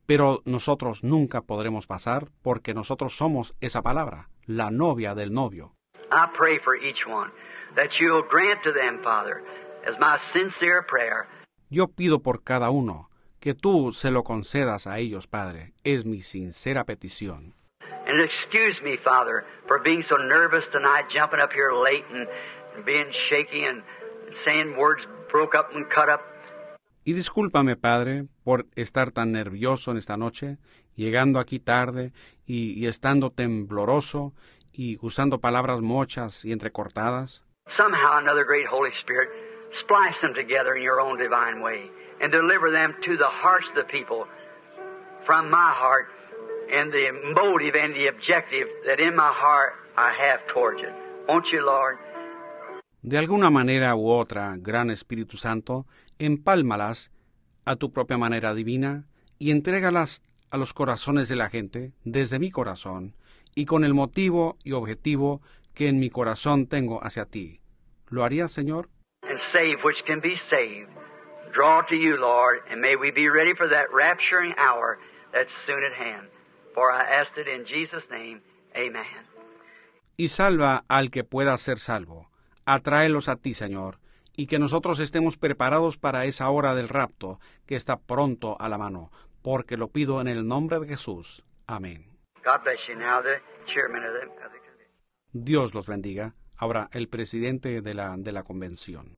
Pero nosotros nunca podremos pasar porque nosotros somos esa palabra, la novia del novio. I pray for each one that you'll grant to them, Father, as my sincere prayer, Yo pido por cada uno que tú se lo concedas a ellos, Padre. Es mi sincera petición. and excuse me, Father, for being so nervous tonight, jumping up here late and being shaky and saying words broke up and cut up. Y discúlpame, Padre, por estar tan nervioso en esta noche, llegando aquí tarde y, y estando tembloroso y usando palabras mochas y entrecortadas. Somehow, another great Holy Spirit, splice them together in your own divine way and deliver them to the hearts of the people from my heart and the motive and the objective that in my heart I have towards you. Won't you, Lord? De alguna manera u otra, Gran Espíritu Santo, empálmalas a tu propia manera divina y entrégalas a los corazones de la gente desde mi corazón y con el motivo y objetivo que en mi corazón tengo hacia ti. ¿Lo harías, Señor? and save which can be saved. Draw to you, Lord, and may we be ready for that rapturing hour that's soon at hand. For I asked it in Jesus' name. Amen. y salva al que pueda ser salvo. Atráelos a ti, Señor, y que nosotros estemos preparados para esa hora del rapto que está pronto a la mano, porque lo pido en el nombre de Jesús. Amén. Dios los bendiga. Ahora, el presidente de la, de la convención.